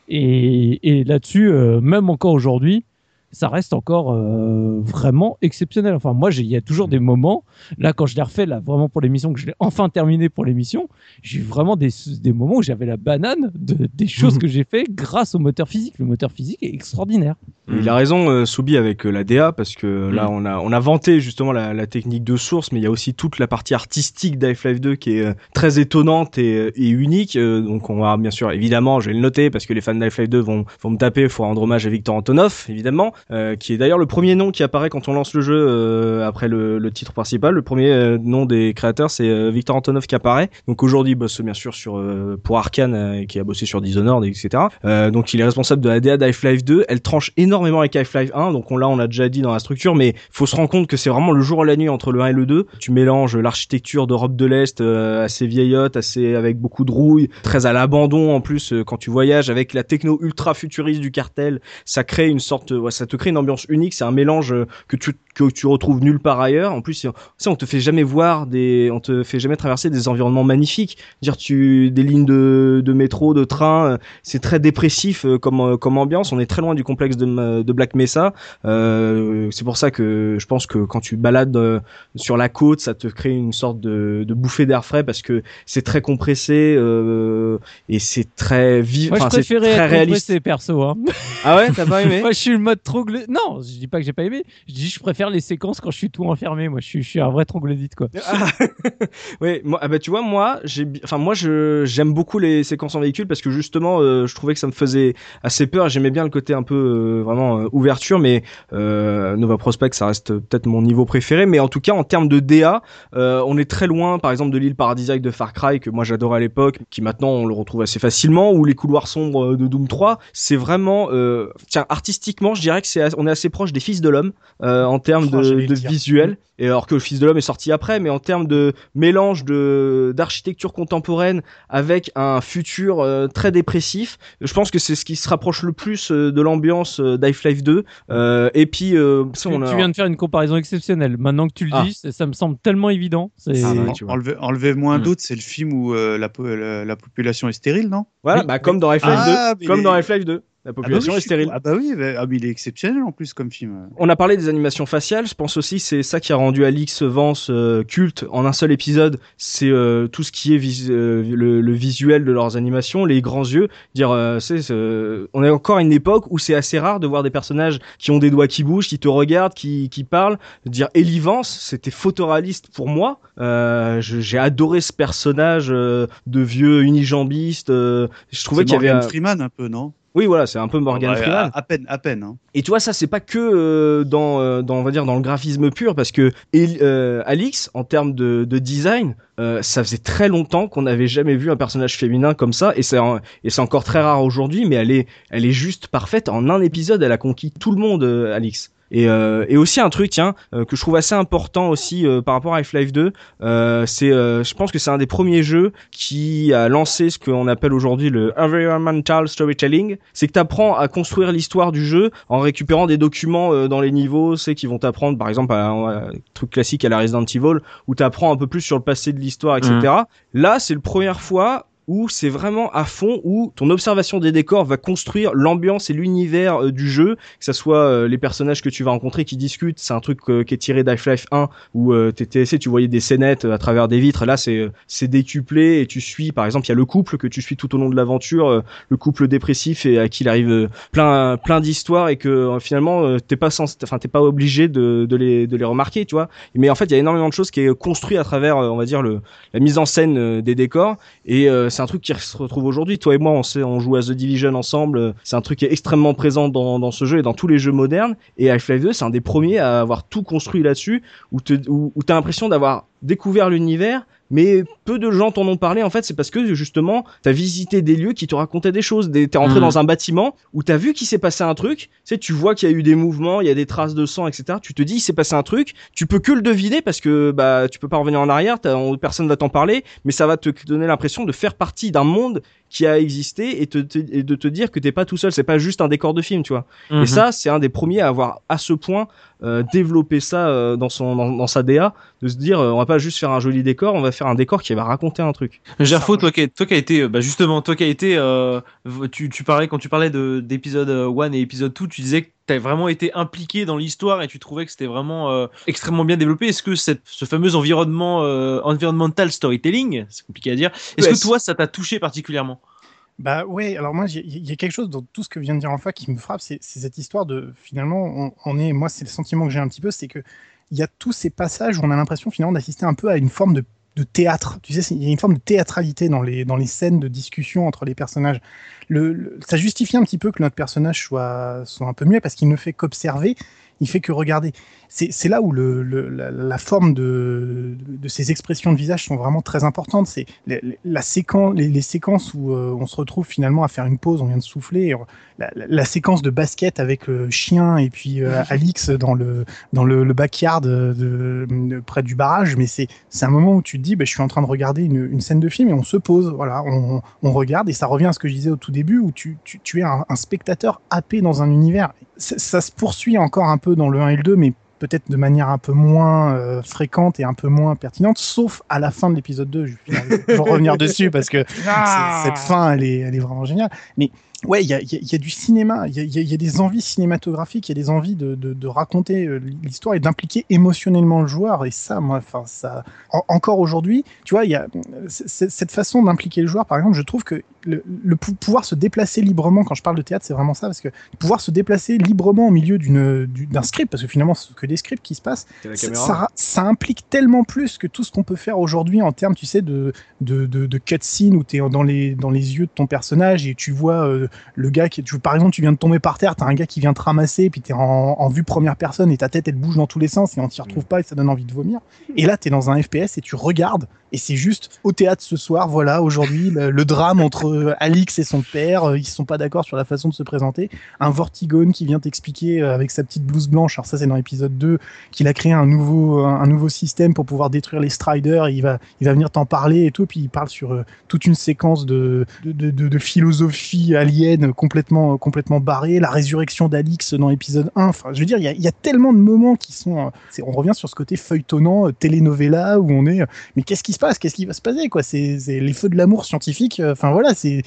Et, et là-dessus, euh, même encore aujourd'hui, ça reste encore euh, vraiment exceptionnel. Enfin, moi, il y a toujours des moments, là, quand je l'ai refait, là, vraiment pour l'émission, que je l'ai enfin terminé pour l'émission, j'ai eu vraiment des, des moments où j'avais la banane de, des choses que j'ai fait grâce au moteur physique. Le moteur physique est extraordinaire. Il a raison, euh, Soubi, avec euh, la DA, parce que là, Mm. on a, on a vanté justement la, la technique de source, mais il y a aussi toute la partie artistique d'Half-Life 2 qui est euh, très étonnante et, euh, et unique. Euh, donc, on va bien sûr, évidemment, je vais le noter parce que les fans d'Half-Life 2 vont, vont me taper. Il faut rendre hommage à Victor Antonov, évidemment, euh, qui est d'ailleurs le premier nom qui apparaît quand on lance le jeu euh, après le, le titre principal. Le premier euh, nom des créateurs, c'est euh, Victor Antonov qui apparaît. Donc aujourd'hui, bosse bien sûr sur euh, pour Arkane, qui a bossé sur Dishonored, etc. Donc il est responsable de la DA d'Half-Life 2. Elle tranche énormément avec Half-Life 1. Donc on l'a, on l'a déjà dit dans la structure, mais faut se rendre compte que c'est vraiment le jour et la nuit entre le 1 et le 2. Tu mélanges l'architecture d'Europe de l'Est assez vieillotte, assez avec beaucoup de rouille, très à l'abandon en plus quand tu voyages avec la techno ultra futuriste du cartel. Ça crée une sorte, ouais, ça te crée une ambiance unique. C'est un mélange euh, que tu que tu retrouves nulle part ailleurs. En plus, sais, on te fait jamais voir des, on te fait jamais traverser des environnements magnifiques. Dire tu des lignes de, de métro, de train, euh, c'est très dépressif euh, comme comme ambiance. On est très loin du complexe de, de Black Mesa. Euh, c'est pour ça que je pense que quand tu balades sur la côte, ça te crée une sorte de, de bouffée d'air frais parce que c'est très compressé euh, et c'est très vif. Moi, je préférais très réaliste. perso. Hein. Ah ouais, *laughs* t'as pas aimé? Moi, je suis le mode trop Non, je dis pas que j'ai pas aimé. Je dis je préfère les séquences quand je suis tout enfermé. Moi, je suis, un vrai troglodyte quoi. Ah, *laughs* oui, ah bah, tu vois, moi, j'ai, enfin, moi, je, j'aime beaucoup les séquences en véhicule parce que justement, euh, je trouvais que ça me faisait assez peur. J'aimais bien le côté un peu euh, vraiment euh, ouverture, mais Nova Prospect, ça reste peut-être mon niveau préféré. Mais en tout cas, en termes de DA, on est très loin, par exemple, de l'île paradisiaque de Far Cry que moi j'adorais à l'époque, qui maintenant on le retrouve assez facilement, ou les couloirs sombres de Doom 3. C'est vraiment, tiens, artistiquement, je dirais que on est assez proche des Fils de l'homme euh, en termes Oh, de, visuel. Et alors que le Fils de l'homme est sorti après, mais en termes de mélange de d'architecture contemporaine avec un futur euh, très dépressif, je pense que c'est ce qui se rapproche le plus euh, de l'ambiance euh, d'Half-Life 2. Euh, et puis, euh, ça, Tu, on a- tu viens de faire une comparaison exceptionnelle. Maintenant que tu le Ah. dis, ça, me semble tellement évident. C'est- Ah, bah, En- tu vois. enlevez, enlevez moins Mm. d'autres, c'est le film où euh, la, po- la, la population est stérile, non? Voilà, Oui, bah, comme dans Half-Life Ah, 2, mais comme les- dans Half-Life 2, la Ah bah population oui, est stérile. Ah bah oui, bah- ah, il est exceptionnel en plus comme film. On a parlé des animations faciales, je pense aussi c'est ça qui a rendu Alix Vance euh, culte en un seul épisode, c'est euh, tout ce qui est vis- euh, le, le visuel de leurs animations, les grands yeux, dire euh, c'est euh, on est encore à une époque où c'est assez rare de voir des personnages qui ont des doigts qui bougent, qui te regardent, qui qui parlent, dire Ellie Vance, c'était photoréaliste pour moi. Euh, j'ai adoré ce personnage euh, de vieux unijambiste, euh, je trouvais qu'il y avait Freeman un peu, non? Oui, voilà, c'est un peu Morgan Ouais, Freeman. À, à peine, à peine. Hein. Et tu vois, ça, c'est pas que euh, dans, euh, dans, on va dire, dans le graphisme pur, parce que euh, Alix, en termes de, de design, euh, ça faisait très longtemps qu'on n'avait jamais vu un personnage féminin comme ça, et c'est et c'est encore très rare aujourd'hui, mais elle est, elle est juste parfaite. En un épisode, elle a conquis tout le monde, euh, Alix. Et, euh, et aussi un truc, tiens, euh, que je trouve assez important aussi euh, par rapport à Half-Life 2, euh, c'est, euh, je pense que c'est un des premiers jeux qui a lancé ce qu'on appelle aujourd'hui le environmental storytelling. C'est que tu apprends à construire l'histoire du jeu en récupérant des documents dans les niveaux, c'est qui vont t'apprendre, par exemple, à, un truc classique à la Resident Evil, où tu apprends un peu plus sur le passé de l'histoire, etc. Là, c'est la première fois où c'est vraiment à fond, où ton observation des décors va construire l'ambiance et l'univers euh, du jeu, que ça soit euh, les personnages que tu vas rencontrer qui discutent, c'est un truc euh, qui est tiré d'Half-Life 1 où t'étais, tu voyais des scénettes à travers des vitres, là c'est c'est décuplé et tu suis, par exemple, il y a le couple que tu suis tout au long de l'aventure, le couple dépressif et à qui il arrive plein plein d'histoires et que finalement t'es pas sens, enfin t'es pas obligé de, de les de les remarquer, tu vois. Mais en fait, il y a énormément de choses qui est construit à travers, on va dire le la mise en scène des décors. Et c'est un truc qui se retrouve aujourd'hui. Toi et moi, on joue à The Division ensemble. C'est un truc qui est extrêmement présent dans, ce jeu et dans tous les jeux modernes. Et Half-Life 2, c'est un des premiers à avoir tout construit là-dessus, où te, où, où l'impression d'avoir découvert l'univers, mais peu de gens t'en ont parlé. En fait, c'est parce que justement, t'as visité des lieux qui te racontaient des choses. Des- T'es rentré Mhm. dans un bâtiment où t'as vu qu'il s'est passé un truc. Tu sais, tu vois qu'il y a eu des mouvements, il y a des traces de sang, etc. Tu te dis, il s'est passé un truc. Tu peux que le deviner parce que bah tu peux pas revenir en arrière. personne va t'en parler, mais ça va te donner l'impression de faire partie d'un monde qui a existé et, te, te- et de te dire que t'es pas tout seul. C'est pas juste un décor de film, tu vois. Mhm. Et ça, c'est un des premiers à avoir à ce point euh, développé ça euh, dans son dans, dans sa DA, de se dire, euh, on va pas juste faire un joli décor, on va faire un décor qui va raconter un truc. Gerfo, toi qui, toi qui a été, euh, bah justement, toi qui a été, euh, tu, tu parlais quand tu parlais de d'épisode 1 et épisode 2, tu disais que tu as vraiment été impliqué dans l'histoire et tu trouvais que c'était vraiment euh, extrêmement bien développé. Est-ce que cette, ce fameux environnement, euh, environmental storytelling, c'est compliqué à dire, est-ce que toi ça t'a touché particulièrement? Bah ouais, alors moi, il y, a quelque chose dans tout ce que vient de dire Enfa qui me frappe, c'est c'est cette histoire de finalement, on, on est, moi, c'est le sentiment que j'ai un petit peu, c'est que il y a tous ces passages où on a l'impression finalement d'assister un peu à une forme de, de théâtre. Tu sais, il y a une forme de théâtralité dans les, dans les scènes de discussion entre les personnages. Le, le- ça justifie un petit peu que notre personnage soit, soit un peu mieux parce qu'il ne fait qu'observer, il fait que regarder. C'est là où le, le- la, la forme de, de ces expressions de visage sont vraiment très importantes. C'est la, la séquence, les, les séquences où euh, on se retrouve finalement à faire une pause, on vient de souffler. et on- la, séquence de basket avec le chien et puis euh, Alix dans le dans le, le backyard de, de- de- près du barrage. Mais c'est c'est un moment où tu te dis, bah, je suis en train de regarder une, une scène de film et on se pose. Voilà, on, on regarde et ça revient à ce que je disais au tout début où tu, tu, tu es un, un spectateur happé dans un univers. Ça, ça se poursuit encore un peu dans le 1 et le 2, mais peut-être de manière un peu moins euh, fréquente et un peu moins pertinente, sauf à la fin de l'épisode 2. Je vais, *laughs* revenir dessus parce que c'est- cette fin, elle est, elle est vraiment géniale. Mais ouais, il y a, y a- y a du cinéma, il y a, y des envies cinématographiques, il y a des envies de, de, de raconter euh, l'histoire et d'impliquer émotionnellement le joueur. Et ça, moi, enfin, ça, en- encore aujourd'hui, tu vois, il y a cette façon d'impliquer le joueur. Par exemple, je trouve que le, le pou- pouvoir se déplacer librement, quand je parle de théâtre, c'est vraiment ça, parce que pouvoir se déplacer librement au milieu d'une d'un script, parce que finalement, c'est que des scripts qui se passent, ça, caméra. ça, ça implique tellement plus que tout ce qu'on peut faire aujourd'hui en termes, tu sais, de, de, de, de cutscene où tu es dans les, dans les yeux de ton personnage et tu vois euh, le gars qui, tu, par exemple, tu viens de tomber par terre, tu as un gars qui vient te ramasser, puis tu es en, en vue première personne et ta tête elle bouge dans tous les sens et on t'y retrouve pas et ça donne envie de vomir. Et là, tu es dans un FPS et tu regardes et c'est juste au théâtre ce soir, voilà, aujourd'hui, le, drame entre euh, Alix et son père, euh, ils sont pas d'accord sur la façon de se présenter. Un Vortigone qui vient t'expliquer euh, avec sa petite blouse blanche, alors ça c'est dans l'épisode 2, qu'il a créé un nouveau, un nouveau système pour pouvoir détruire les Striders, il va, il va venir t'en parler et tout, puis il parle sur toute une séquence de, de, philosophie alien complètement, complètement barrée, la résurrection d'Alix dans l'épisode 1, enfin je veux dire, il y a, y a tellement de moments qui sont... on revient sur ce côté feuilletonnant, telenovela, où on est... mais qu'est-ce qui se passe Qu'est-ce qui va se passer quoi C'est les feux de l'amour scientifique. euh, Enfin voilà, c'est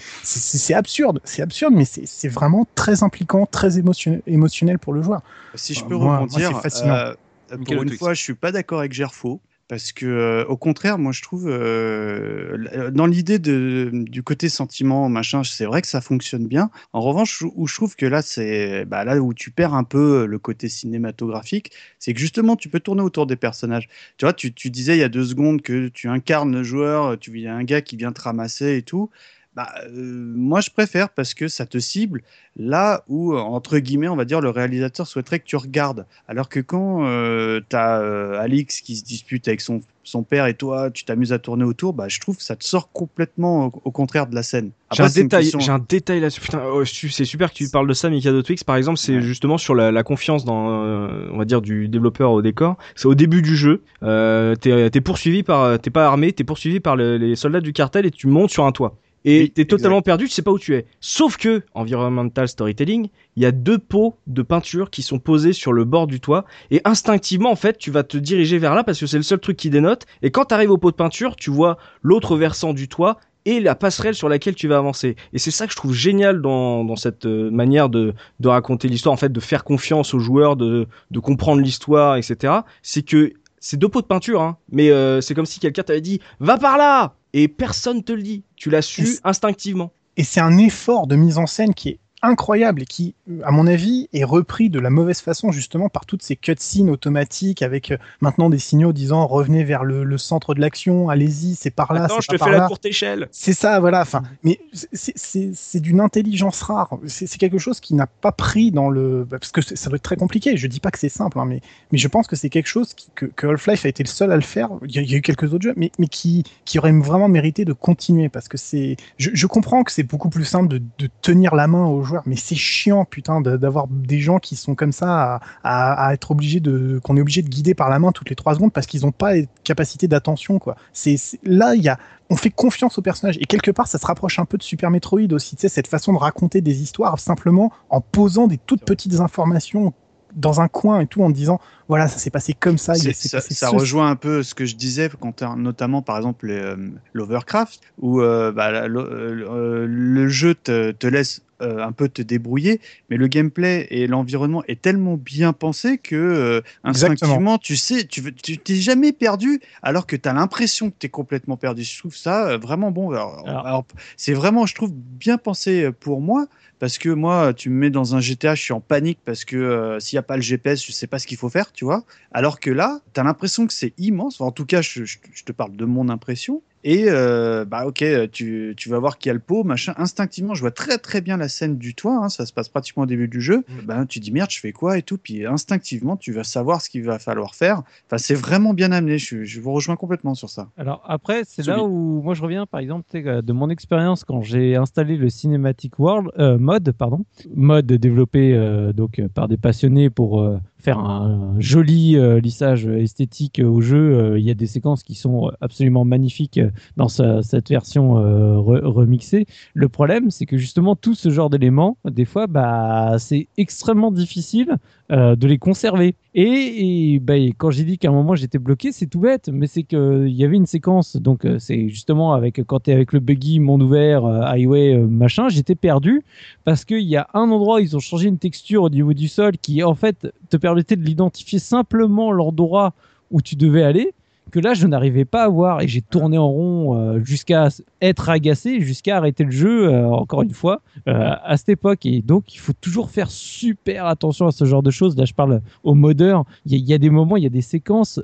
absurde, c'est absurde, mais c'est vraiment très impliquant, très émotionnel, émotionnel pour le joueur. Si je peux moi- moi, rebondir, c'est fascinant. euh, Michael pour une Twix. fois, je suis pas d'accord avec Gerfo. Parce que, euh, au contraire, moi, je trouve, euh, l- dans l'idée du côté sentiment, machin, c'est vrai que ça fonctionne bien. En revanche, où je trouve que là, c'est bah, là où tu perds un peu le côté cinématographique, c'est que justement, tu peux tourner autour des personnages. Tu vois, tu, tu disais il y a deux secondes que tu incarnes le joueur, tu il y a un gars qui vient te ramasser et tout. Bah, euh, moi, je préfère parce que ça te cible là où, entre guillemets, on va dire, le réalisateur souhaiterait que tu regardes. Alors que quand euh, tu as Alix qui se dispute avec son, son père et toi, tu t'amuses à tourner autour, bah, je trouve que ça te sort complètement au, au contraire de la scène. J'ai un détail, question- j'ai un détail là-dessus. Putain, oh, c'est super que tu parles de ça, Mikado Twix. Par exemple, c'est Ouais. justement sur la, la confiance dans, euh, on va dire, du développeur au décor. C'est au début du jeu. Euh, t'es, t'es poursuivi par, t'es pas armé, t'es poursuivi par le- les soldats du cartel et tu montes sur un toit. Et Oui, t'es totalement perdu, tu sais pas où tu es. Sauf que, environmental storytelling, il y a deux pots de peinture qui sont posés sur le bord du toit. Et instinctivement, en fait, tu vas te diriger vers là parce que c'est le seul truc qui dénote. Et quand t'arrives au pot de peinture, tu vois l'autre versant du toit et la passerelle sur laquelle tu vas avancer. Et c'est ça que je trouve génial dans, dans cette euh, manière de, de raconter l'histoire, en fait, de faire confiance aux joueurs, de, de comprendre l'histoire, etc. C'est que c'est deux pots de peinture, hein, mais euh, c'est comme si quelqu'un t'avait dit « Va par là !» Et personne te le dit. Tu l'as su instinctivement. Et c'est un effort de mise en scène qui est incroyable et qui, à mon avis, est repris de la mauvaise façon justement par toutes ces cutscenes automatiques avec euh, maintenant des signaux disant revenez vers le, le centre de l'action, allez-y, c'est par là, Attends, je te par fais la là. courte échelle. C'est ça, voilà. Enfin, mais c'est- d'une intelligence rare. C'est quelque chose qui n'a pas pris dans le bah, parce que ça doit être très compliqué. Je dis pas que c'est simple, hein, mais mais je pense que c'est quelque chose qui- que, que Half-Life a été le seul à le faire. Il y a, il y a eu quelques autres jeux, mais mais qui qui aurait vraiment mérité de continuer parce que c'est. Je, je comprends que c'est beaucoup plus simple de, de tenir la main aux joueurs, mais c'est chiant, putain, d'avoir des gens qui sont comme ça à, à, à être obligés de qu'on est obligé de guider par la main toutes les trois secondes parce qu'ils n'ont pas de capacité d'attention, quoi. C'est là, il y a on fait confiance au personnage. Et quelque part, ça se rapproche un peu de Super Metroid aussi, tu sais, cette façon de raconter des histoires simplement en posant des toutes petites informations dans un coin et tout, en disant, voilà, ça s'est passé comme ça. il ça, passé ça ceci. rejoint un peu ce que je disais, notamment par exemple les, euh, l'Overcraft, où euh, bah, la- le, euh, le jeu te, te laisse euh, un peu te débrouiller, mais le gameplay et l'environnement est tellement bien pensé que euh, instinctivement, tu sais, tu veux- tu t'es jamais perdu, alors que tu as l'impression que tu es complètement perdu. Je trouve ça euh, vraiment bon. Alors, Alors- alors, c'est vraiment, je trouve, bien pensé pour moi. Parce que moi, tu me mets dans un GTA, je suis en panique parce que euh, s'il n'y a pas le GPS, je sais pas ce qu'il faut faire, tu vois. Alors que là, tu as l'impression que c'est immense. Enfin, en tout cas, je, je- je te parle de mon impression. Et euh, bah ok, tu, tu vas voir qu'il y a le pot, machin. Instinctivement, je vois très très bien la scène du toit. hein, ça se passe pratiquement au début du jeu. Ben tu dis merde, je fais quoi et tout. Puis instinctivement, tu vas savoir ce qu'il va falloir faire. Enfin, c'est vraiment bien amené. Je, je vous rejoins complètement sur ça. Alors après, c'est là où moi je reviens, par exemple, euh, de mon expérience quand j'ai installé le Cinematic World euh, mode, pardon, mode développé euh, donc euh, par des passionnés pour euh, faire un, joli euh, lissage esthétique au jeu, il y a des séquences qui sont absolument magnifiques dans cette version remixée. Le problème, c'est que justement tout ce genre d'éléments, des fois, bah, c'est extrêmement difficile de les conserver. Et, bah, quand j'ai dit qu'à un moment j'étais bloqué, c'est tout bête, mais c'est qu'il y avait une séquence, donc c'est justement avec quand tu es avec le buggy, monde ouvert, highway, machin, j'étais perdu parce qu'il y a un endroit, ils ont changé une texture au niveau du sol qui en fait te permettait de l'identifier simplement l'endroit où tu devais aller que là je n'arrivais pas à voir. Et j'ai tourné en rond euh, jusqu'à être agacé, jusqu'à arrêter le jeu euh, encore une fois euh, à cette époque. Et donc il faut toujours faire super attention à ce genre de choses. Là je parle au modeur, il y, a des moments, il y a des séquences,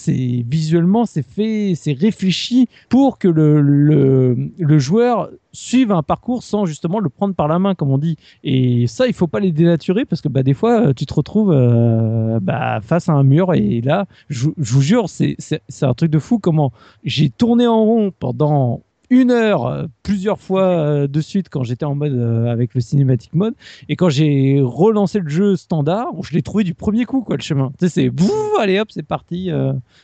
c'est visuellement c'est fait, c'est réfléchi pour que le, le, joueur suivre un parcours sans justement le prendre par la main, comme on dit. Et ça, il faut pas les dénaturer parce que bah, des fois, tu te retrouves euh, bah, face à un mur. Et là, je, je vous jure, c'est un truc de fou comment j'ai tourné en rond pendant une heure euh, plusieurs fois euh, de suite quand j'étais en mode euh, avec le cinématique mode. Et quand j'ai relancé le jeu standard je l'ai trouvé du premier coup quoi le chemin. Tu sais c'est bouf allez hop c'est parti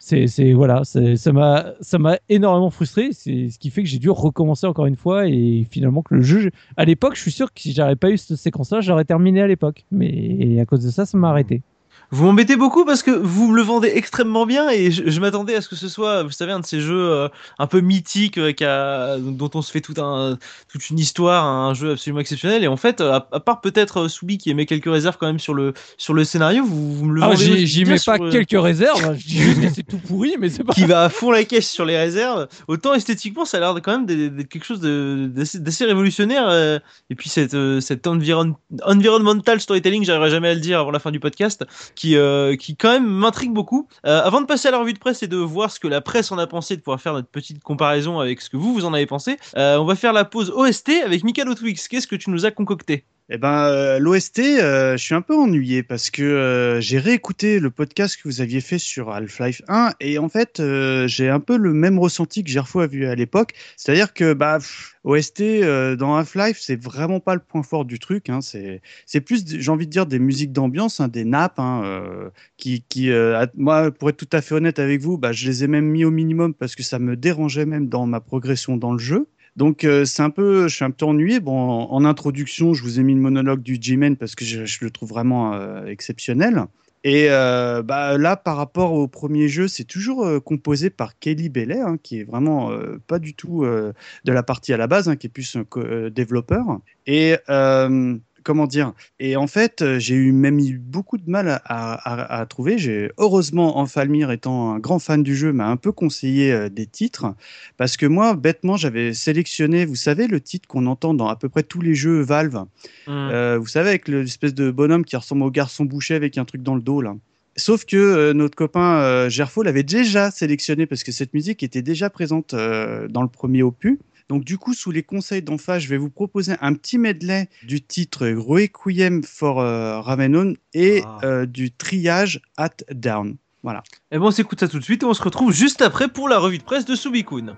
c'est c'est voilà ça m'a ça m'a énormément frustré. C'est ce qui fait que j'ai dû recommencer encore une fois et finalement que le jeu à l'époque je suis sûr que si j'avais pas eu cette séquence là j'aurais terminé à l'époque. Mais à cause de ça ça m'a arrêté vous m'embêtez beaucoup parce que vous me le vendez extrêmement bien et je, m'attendais à ce que ce soit, vous savez, un de ces jeux euh, un peu mythiques euh, dont on se fait tout un, toute une histoire, un jeu absolument exceptionnel. Et en fait, à, part peut-être euh, Soubi qui émet quelques réserves quand même sur le, sur le scénario, vous, vous me le ah, vendez. J'y mets pas quelques réserves, je dis juste que c'est tout pourri, mais c'est pas. Qui va à fond la caisse sur les réserves. Autant esthétiquement, ça a l'air quand même d'être quelque chose d'assez révolutionnaire. et puis cette, cette environ, environmental storytelling, j'arriverai jamais à le dire avant la fin du podcast qui, euh, qui quand même m'intrigue beaucoup. Euh, avant de passer à la revue de presse et de voir ce que la presse en a pensé, de pouvoir faire notre petite comparaison avec ce que vous, vous en avez pensé, euh, on va faire la pause OST avec Michael Twix. Qu'est-ce que tu nous as concocté? Eh ben, l'OST, je suis un peu ennuyé parce que j'ai réécouté le podcast que vous aviez fait sur Half-Life 1 et en fait, j'ai un peu le même ressenti que j'ai vu à l'époque. C'est-à-dire que bah, OST euh, dans Half-Life, c'est vraiment pas le point fort du truc. Hein. C'est plus, j'ai envie de dire, des musiques d'ambiance, hein, des nappes, hein, euh, qui, qui euh, moi, pour être tout à fait honnête avec vous, bah, je les ai même mis au minimum parce que ça me dérangeait même dans ma progression dans le jeu. Donc c'est un peu, je suis un peu ennuyé. Bon, en, introduction, je vous ai mis le monologue du G-Man parce que je, le trouve vraiment exceptionnel. Et euh, bah, là, par rapport au premier jeu, c'est toujours euh, composé par Kelly Bellet, hein, qui est vraiment euh, pas du tout de la partie à la base, hein, qui est plus un développeur. Et comment dire Et en fait, euh, j'ai eu même eu beaucoup de mal à, trouver. J'ai heureusement Enfalmir étant un grand fan du jeu m'a un peu conseillé euh, des titres parce que moi, bêtement, j'avais sélectionné, vous savez, le titre qu'on entend dans à peu près tous les jeux Valve. Mmh. Euh, vous savez, avec l'espèce de bonhomme qui ressemble au garçon bouché avec un truc dans le dos là. Sauf que notre copain Gerfo l'avait déjà sélectionné parce que cette musique était déjà présente dans le premier opus. Donc du coup, sous les conseils d'Enfa, je vais vous proposer un petit medley du titre Requiem for euh, Ramenon et ah. euh, du triage At Down. Voilà. Et bon, on s'écoute ça tout de suite et on se retrouve juste après pour la revue de presse de Subikun.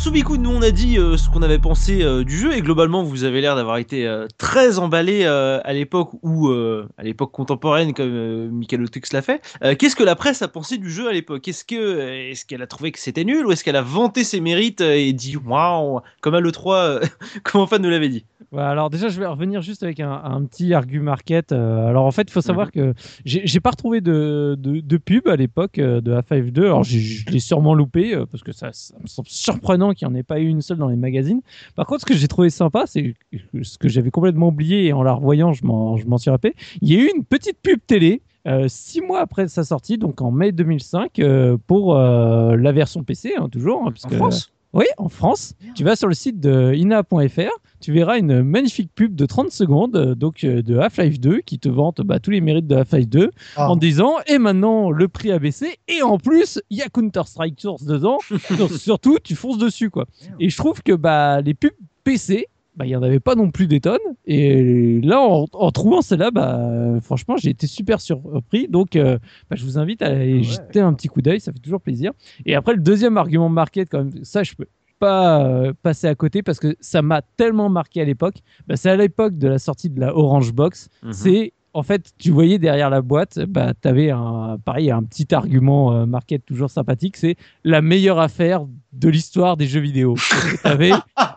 Subiku, nous on a dit euh, ce qu'on avait pensé euh, du jeu et globalement vous avez l'air d'avoir été euh, très emballé à l'époque ou à l'époque contemporaine comme Michael Otux l'a fait. Qu'est-ce que la presse a pensé du jeu à l'époque? Est-ce que est-ce qu'elle a trouvé que c'était nul ou est-ce qu'elle a vanté ses mérites et dit waouh comme à l'E3 euh, *laughs* comme fan nous l'avait dit? Ouais, alors déjà, je vais revenir juste avec un, un petit argu market. Alors en fait, il faut savoir que j'ai pas retrouvé de, de, de pub à l'époque de A5 2. Alors je l'ai sûrement loupé parce que ça, ça me semble surprenant qu'il n'y en ait pas eu une seule dans les magazines. Par contre, ce que j'ai trouvé sympa, c'est ce que j'avais complètement oublié et en la revoyant, je m'en je m'en suis rappelé. Il y a eu une petite pub télé. euh, six mois après sa sortie, donc en mai 2005, euh, pour euh, la version PC, hein, toujours. hein, En France? Oui, en France. Tu vas sur le site de ina.fr, tu verras une magnifique pub de 30 secondes euh, donc euh, de Half-Life 2 qui te vante bah, tous les mérites de Half-Life 2 Ah. en disant et maintenant le prix a baissé et en plus il y a Counter-Strike Source dedans. *laughs* surtout tu fonces dessus quoi. Et je trouve que bah les pubs PC bah, il n'y en avait pas non plus des tonnes. Et là, en, en trouvant celle-là, bah, franchement, j'ai été super surpris. Donc, euh, bah, je vous invite à aller Ouais. jeter un petit coup d'œil, ça fait toujours plaisir. Et après, le deuxième argument market, quand même, ça, je peux pas euh, passer à côté parce que ça m'a tellement marqué à l'époque. Bah, c'est à l'époque de la sortie de la Orange Box. Mhm. C'est en fait, tu voyais derrière la boîte, bah, tu avais un, pareil, un petit argument euh, market toujours sympathique, c'est la meilleure affaire de l'histoire des jeux vidéo. *laughs* tu avais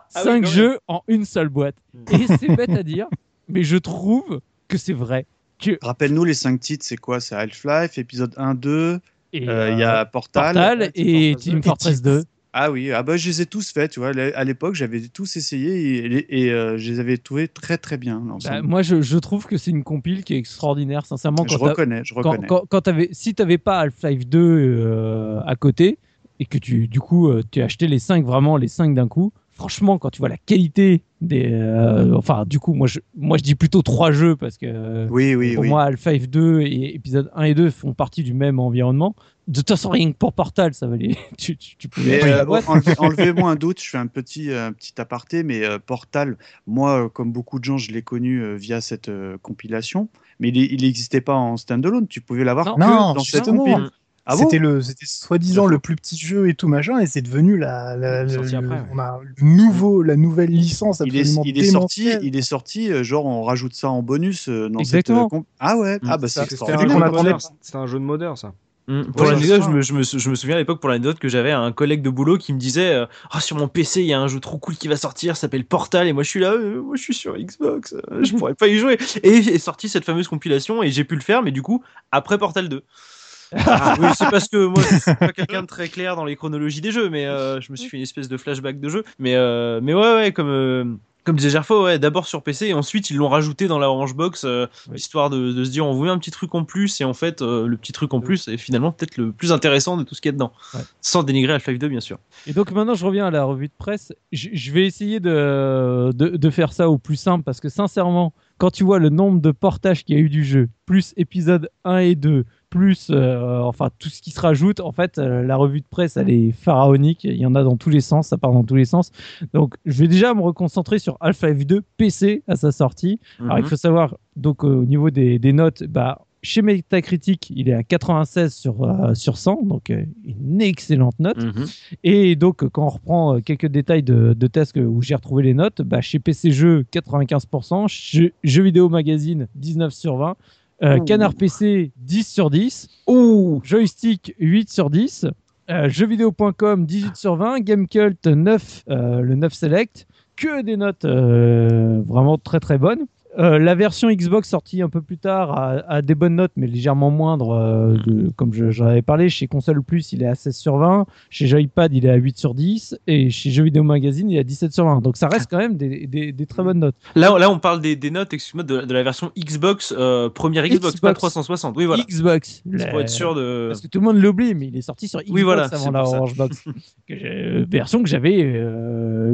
cinq quand jeux en une seule boîte. Et c'est bête à dire, mais je trouve que c'est vrai. Que, Rappelle-nous les cinq titres, c'est quoi? C'est Half-Life, épisode 1, 2, et, euh, il y a Portal. Portal et Team Fortress 2. Ah oui, ah bah, je les ai tous faits, tu vois. À l'époque, j'avais tous essayé et, et, euh, je les avais trouvés très très bien. Bah, moi, je, je trouve que c'est une compile qui est extraordinaire, sincèrement. je Quand reconnais, je quand, reconnais. quand, si tu n'avais pas Half-Life 2 euh, à côté et que tu, du coup, euh, tu as acheté les 5, vraiment les 5 d'un coup, franchement, quand tu vois la qualité des. euh, enfin, du coup, moi je, moi, je dis plutôt 3 jeux parce que Oui, oui, pour oui. moi, Half-Life 2 et épisode 1 et 2 font partie du même environnement. De toute façon, rien que pour Portal, ça valait. *laughs* tu, tu, tu pouvais euh, enlevez- *laughs* enlevez-moi un doute, je fais un petit, euh, petit aparté, mais euh, Portal, moi, comme beaucoup de gens, je l'ai connu euh, via cette euh, compilation, mais il n'existait pas en standalone, tu pouvais l'avoir Non. que Non, dans cette justement. Ah bon c'était le, c'était soi-disant le plus petit jeu et tout machin, et c'est devenu la, la, Sorti le- après, ouais. on a le nouveau, la nouvelle licence il est, absolument il est sorti, il est sorti, euh, genre on rajoute ça en bonus euh, dans Exactement. cette. euh, comp- ah ouais, ah bah c'est C'était un, jeu de modeur, c'était un jeu de modeur, ça. Mm. Pour Ouais, l'anecdote, c'est je je, me, sou- je me souviens à l'époque pour l'anecdote que j'avais un collègue de boulot qui me disait euh, Ah, sur mon PC il y a un jeu trop cool qui va sortir, ça s'appelle Portal et moi je suis là, euh, moi je suis sur Xbox, euh, je *laughs* pourrais pas y jouer. Et est sorti cette fameuse compilation et j'ai pu le faire, mais du coup après Portal 2. Ah, oui, c'est parce que moi je suis pas *laughs* quelqu'un de très clair dans les chronologies des jeux, mais euh, je me suis fait une espèce de flashback de jeu. Mais, euh, mais ouais, ouais, comme. euh, comme disait Gerfo, ouais, d'abord sur PC et ensuite ils l'ont rajouté dans la Orange Box, euh, Oui. histoire de, de se dire on vous met un petit truc en plus et en fait le petit truc en plus est finalement peut-être le plus intéressant de tout ce qu'il y a dedans. Ouais. Sans dénigrer Half-Life 2 bien sûr. Et donc maintenant, je reviens à la revue de presse. Je, je vais essayer de, de, de faire ça au plus simple parce que sincèrement, quand tu vois le nombre de portages qu'il y a eu du jeu, plus épisode 1 et 2, plus euh, enfin tout ce qui se rajoute, en fait, euh, la revue de presse, elle est pharaonique. Il y en a dans tous les sens, ça part dans tous les sens. Donc, je vais déjà me reconcentrer sur Half-Life 2 PC à sa sortie. Alors, il Mhm. faut savoir, donc, euh, au niveau des, des notes, bah, chez Metacritic, il est à 96 sur, sur 100, donc une excellente note. Mhm. Et donc, quand on reprend quelques détails de, de tests où j'ai retrouvé les notes, bah, chez PC Jeux, 95%, chez Jeux Vidéo Magazine, 19 sur 20, euh, Ouh. Canard PC, 10 sur 10, Joystick, 8 sur 10, euh, jeuxvideo.com, 18 sur 20, Gamecult, 9, euh, le 9 Select, que des notes euh, vraiment très très bonnes. Euh, la version Xbox sortie un peu plus tard a, a des bonnes notes, mais légèrement moindres, euh, de- comme je- j'en avais parlé. Chez Console Plus, il est à 16 sur 20. Chez Joypad, il est à 8 sur 10. Et chez Jeux Vidéo Magazine, il est à 17 sur 20. Donc ça reste quand même des, des- des très bonnes notes. Là, là on parle des, des notes, excuse-moi, de, de la version Xbox, euh, première Xbox, pas Xbox. 360. Oui voilà. Xbox. C'est pour être sûr de. Parce que tout le monde l'oublie, mais il est sorti sur Xbox voilà, avant la. Orange Box. *laughs* que version que j'avais,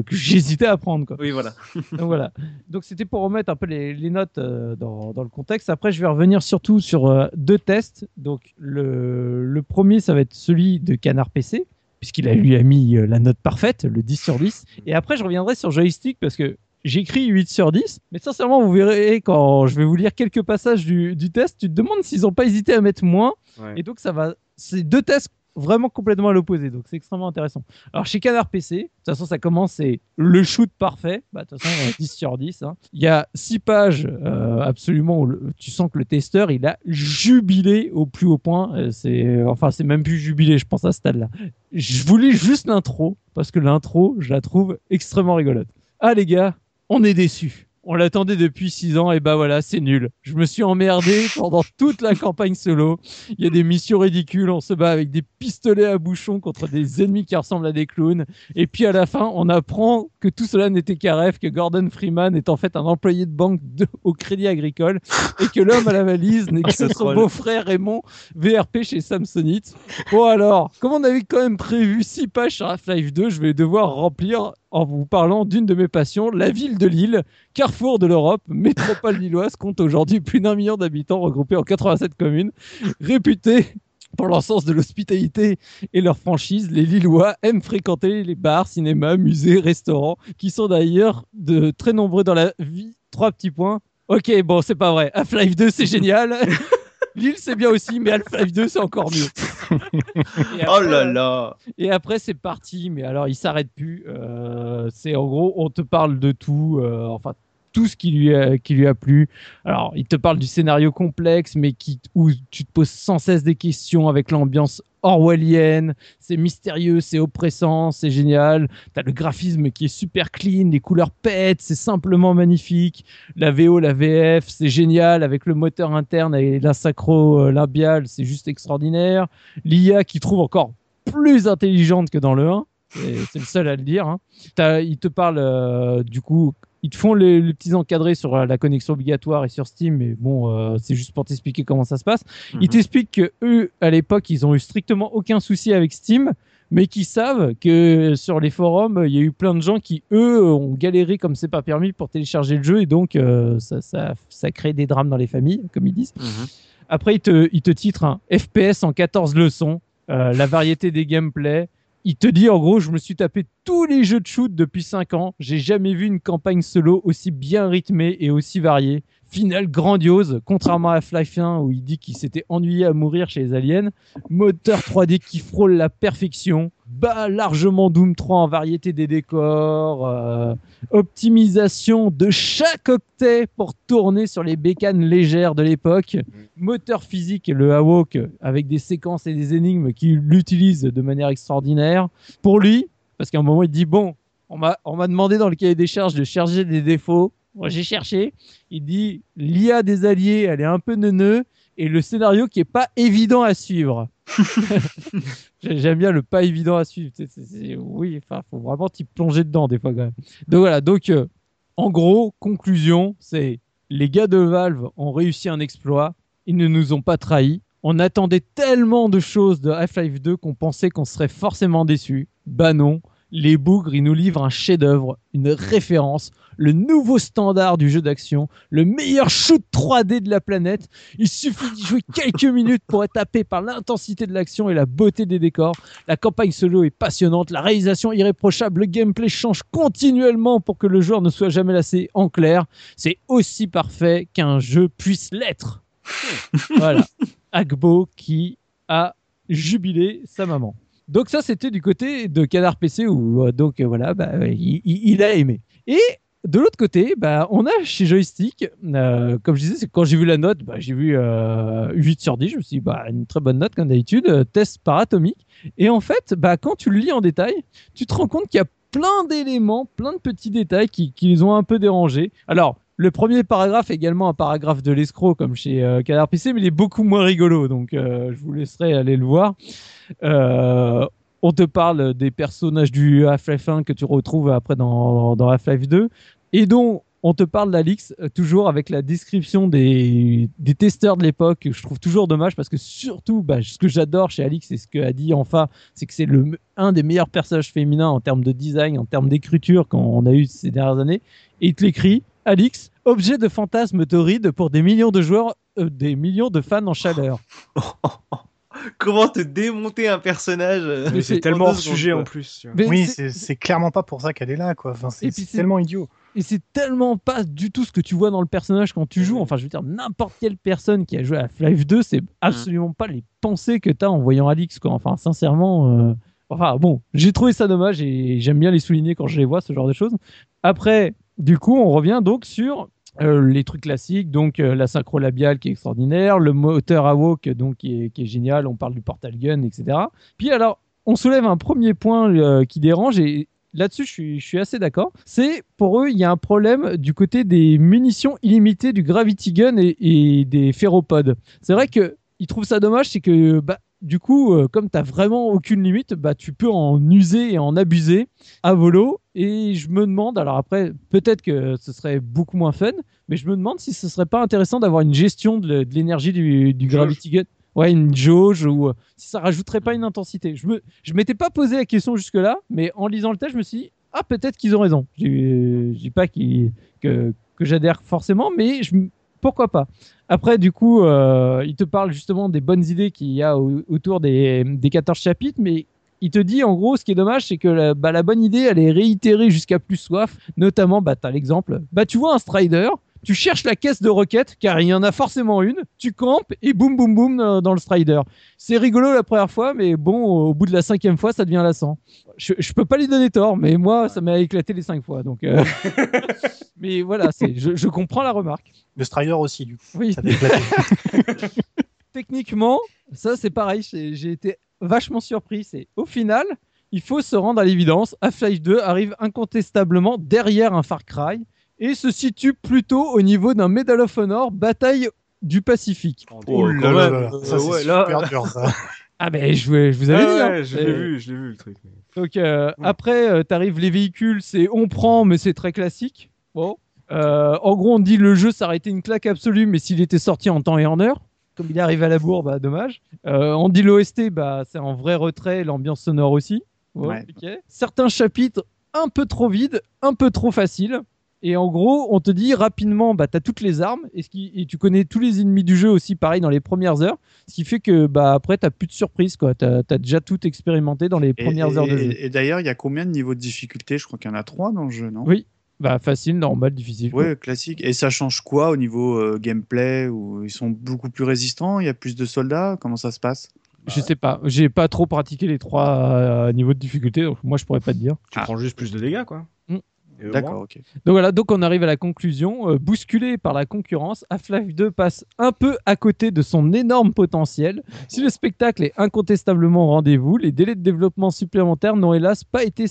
que j'hésitais à prendre. Quoi. Oui voilà. Donc voilà. Donc c'était pour remettre un peu les, les notes euh, dans, dans le contexte. Après, je vais revenir surtout sur euh, deux tests. Donc le, le premier, ça va être celui de Canard PC, puisqu'il a lui a mis euh, la note parfaite, le 10 sur 10. Et après, je reviendrai sur Joystick parce que j'écris 8 sur 10, mais sincèrement, vous verrez quand je vais vous lire quelques passages du, du test, tu te demandes s'ils n'ont pas hésité à mettre moins. Ouais. Et donc ça va, c'est deux tests vraiment complètement à l'opposé. Donc c'est extrêmement intéressant. Alors chez Canard PC, de toute façon, ça commence, c'est le shoot parfait. Bah, de toute façon, euh, 10 sur 10. hein. Il y a 6 pages euh, absolument où tu sens que le testeur, il a jubilé au plus haut point. Euh, C'est, enfin, c'est même plus jubilé, je pense, à ce stade-là. Je vous lis juste l'intro, parce que l'intro, je la trouve extrêmement rigolote. Ah les gars, on est déçus. On l'attendait depuis 6 ans et bah voilà, c'est nul. Je me suis emmerdé *laughs* pendant toute la campagne solo. Il y a des missions ridicules, on se bat avec des pistolets à bouchon contre des ennemis qui ressemblent à des clowns. Et puis à la fin, on apprend que tout cela n'était qu'un rêve, que Gordon Freeman est en fait un employé de banque de- au Crédit Agricole et que l'homme à la valise n'est *laughs* que son beau-frère Raymond, VRP chez Samsonite. Bon alors, comme on avait quand même prévu 6 pages sur Half-Life 2, je vais devoir remplir en vous parlant d'une de mes passions, la ville de Lille, carrefour de l'Europe, métropole *laughs* lilloise, compte aujourd'hui plus d'un million d'habitants regroupés en 87 communes, réputée pour leur sens de l'hospitalité et leur franchise, les Lillois aiment fréquenter les bars, cinémas, musées, restaurants, qui sont d'ailleurs de très nombreux dans la vie. Trois petits points. Ok, bon, c'est pas vrai. Half-Life 2, c'est génial. *laughs* Lille, c'est bien aussi, mais Half-Life 2, c'est encore mieux. *laughs* Oh là là et après, c'est parti, mais alors il s'arrête plus. Euh, c'est en gros, on te parle de tout, euh, enfin tout ce qui lui, a, qui lui a plu. Alors, il te parle du scénario complexe, mais qui, où tu te poses sans cesse des questions avec l'ambiance orwellienne. C'est mystérieux, c'est oppressant, c'est génial. T'as le graphisme qui est super clean, les couleurs pètent, c'est simplement magnifique. La VO, la VF, c'est génial avec le moteur interne et la sacro labial, c'est juste extraordinaire. L'IA qui trouve encore plus intelligente que dans le 1. C'est le seul à le dire. Hein. Ils te parlent, euh, du coup, ils te font les, les petits encadrés sur euh, la connexion obligatoire et sur Steam, mais bon, euh, c'est juste pour t'expliquer comment ça se passe. Mhm. Ils t'expliquent que eux, à l'époque, ils ont eu strictement aucun souci avec Steam, mais qu'ils savent que sur les forums, il y a eu plein de gens qui, eux, ont galéré comme c'est pas permis pour télécharger le jeu, et donc euh, ça, ça, ça crée des drames dans les familles, comme ils disent. Mhm. Après, il te, il te titre un FPS en 14 leçons, euh, la variété des gameplays. Il te dit en gros, je me suis tapé tous les jeux de shoot depuis 5 ans. J'ai jamais vu une campagne solo aussi bien rythmée et aussi variée. Finale grandiose, contrairement à Half-Life 1 où il dit qu'il s'était ennuyé à mourir chez les aliens. Moteur 3D qui frôle la perfection. Bah largement Doom 3 en variété des décors. euh, optimisation de chaque octet pour tourner sur les bécanes légères de l'époque. Moteur physique, le Hawk, avec des séquences et des énigmes qui l'utilisent de manière extraordinaire. Pour lui, parce qu'à un moment il dit bon, on m'a demandé dans le cahier des charges de chercher des défauts. Moi j'ai cherché. Il dit l'IA des alliés, elle est un peu neuneux et le scénario qui est pas évident à suivre. *laughs* J'ai- J'aime bien le pas évident à suivre. Oui, enfin, faut vraiment t'y plonger dedans des fois quand même. Donc voilà. Donc euh, en gros, conclusion, c'est les gars de Valve ont réussi un exploit. Ils ne nous ont pas trahis. On attendait tellement de choses de Half-Life 2 qu'on pensait qu'on serait forcément déçus. Bah non. Les bougres, ils nous livrent un chef-d'œuvre, une référence, le nouveau standard du jeu d'action, le meilleur shoot 3D de la planète. Il suffit d'y jouer quelques *laughs* minutes pour être happé par l'intensité de l'action et la beauté des décors. La campagne solo est passionnante, la réalisation irréprochable, le gameplay change continuellement pour que le joueur ne soit jamais lassé. En clair, c'est aussi parfait qu'un jeu puisse l'être. *laughs* voilà. Agbo qui a jubilé sa maman. Donc ça, c'était du côté de Canard PC où euh, donc euh, voilà, bah, euh, il, a aimé. Et de l'autre côté, bah, on a chez Joystick, comme je disais, quand j'ai vu la note, bah, j'ai vu euh, 8 sur 10, je me suis dit, bah, une très bonne note comme d'habitude, test par atomique. Et en fait, bah, quand tu le lis en détail, tu te rends compte qu'il y a plein d'éléments, plein de petits détails qui, qui les ont un peu dérangés. Alors, le premier paragraphe est également un paragraphe de l'escroc, comme chez euh, Canard PC, mais il est beaucoup moins rigolo, donc euh, je vous laisserai aller le voir. Euh, on te parle des personnages du Half-Life 1 que tu retrouves après dans, dans Half-Life 2, et dont on te parle d'Alix, euh, toujours avec la description des, des testeurs de l'époque, que je trouve toujours dommage, parce que surtout, bah, ce que j'adore chez Alix, et ce qu'a dit Enfa, c'est que c'est le, un des meilleurs personnages féminins en termes de design, en termes d'écriture qu'on a eu ces dernières années, et il te l'écrit, Alix, objet de fantasme torride pour des millions de joueurs, euh, des millions de fans en chaleur. *laughs* Comment te démonter un personnage euh, Mais c'est tellement en hors sujet en plus. Mais oui, c'est- clairement pas pour ça qu'elle est là, quoi. Enfin, c'est puis c'est c'est- tellement idiot. et c'est tellement pas du tout ce que tu vois dans le personnage quand tu joues. Enfin, je veux dire, n'importe quelle personne qui a joué à Half-Life 2, c'est absolument pas les pensées que tu as en voyant Alix. Quoi. Enfin, sincèrement. euh, Enfin, bon, j'ai trouvé ça dommage et j'aime bien les souligner quand je les vois, ce genre de choses. Après, du coup, on revient donc sur euh, les trucs classiques, donc euh, la synchro labiale qui est extraordinaire, le moteur AWOK donc qui est, génial, on parle du portal gun, etc. Puis alors, on soulève un premier point euh, qui dérange et là-dessus je suis, assez d'accord. C'est pour eux, il y a un problème du côté des munitions illimitées du Gravity Gun et, des ferropods. C'est vrai que ils trouvent ça dommage, c'est que bah, du coup, euh, comme tu n'as vraiment aucune limite, bah, tu peux en user et en abuser à volo. Et je me demande, alors après, peut-être que ce serait beaucoup moins fun, mais je me demande si ce serait pas intéressant d'avoir une gestion de, de l'énergie du, du Gravity Gun. Ouais, une jauge ou euh, si ça rajouterait pas une intensité. Je me, je m'étais pas posé la question jusque-là, mais en lisant le test, je me suis dit, ah, peut-être qu'ils ont raison. Je je dis pas que, que j'adhère forcément, mais je, pourquoi pas. Après, du coup, euh, il te parle justement des bonnes idées qu'il y a au- autour des, des 14 chapitres, mais il te dit en gros, ce qui est dommage, c'est que la, bah, bonne idée, elle est réitérée jusqu'à plus soif. Notamment, bah, tu as l'exemple, bah, tu vois un strider, tu cherches la caisse de roquettes, car il y en a forcément une, tu campes et boum boum boum dans, dans le strider. C'est rigolo la première fois, mais bon, au bout de la cinquième fois, ça devient lassant. Je, je peux pas lui donner tort, mais moi, ça m'a éclaté les cinq fois. Donc, euh, *laughs* mais voilà, c'est, je, je comprends la remarque. Le Strider aussi, du coup. Oui. Ça *laughs* techniquement, ça c'est pareil, j'ai j'ai été vachement surpris. C'est au final, il faut se rendre à l'évidence. Half-Life 2 arrive incontestablement derrière un Far Cry et se situe plutôt au niveau d'un Medal of Honor bataille du Pacifique. Oh, là quand là même. là, ça, Euh, c'est ouais, là- super dur, ça. *laughs* Ah ben je, vous- je vous avais Ah dit. hein. ouais, je l'ai vu, je l'ai vu le truc. Donc euh, après, euh, t'arrives les véhicules, c'est on prend, mais c'est très classique. Bon. Euh, en gros, on dit le jeu ça aurait été une claque absolue, mais s'il était sorti en temps et en heure, comme il arrive à la bourre, bah dommage. Euh, on dit l'OST, bah c'est en vrai retrait, l'ambiance sonore aussi. Bon, Ouais. ok. Certains chapitres un peu trop vides, un peu trop faciles. Et en gros, on te dit rapidement, bah, tu as toutes les armes et, ce qui, et tu connais tous les ennemis du jeu aussi, pareil, dans les premières heures. Ce qui fait que bah, après, tu plus de surprise. Tu as, déjà tout expérimenté dans les premières et- heures de jeu. et d'ailleurs, il y a combien de niveaux de difficulté? Je crois qu'il y en a trois dans le jeu, non? Oui. Bah, facile, normal, difficile. Ouais, classique. Et ça change quoi au niveau euh, gameplay? Où Ils sont beaucoup plus résistants? Il y a plus de soldats? Comment ça se passe? Je sais pas, j'ai pas trop pratiqué les trois euh, niveaux de difficulté, donc moi je pourrais pas te dire. Tu Ah. prends juste plus de dégâts, quoi. Mm. D'accord, ok. Donc voilà, donc on arrive à la conclusion. Euh, bousculé par la concurrence, Half-Life 2 passe un peu à côté de son énorme potentiel. Si le spectacle est incontestablement au rendez-vous, les délais de développement supplémentaires n'ont hélas pas été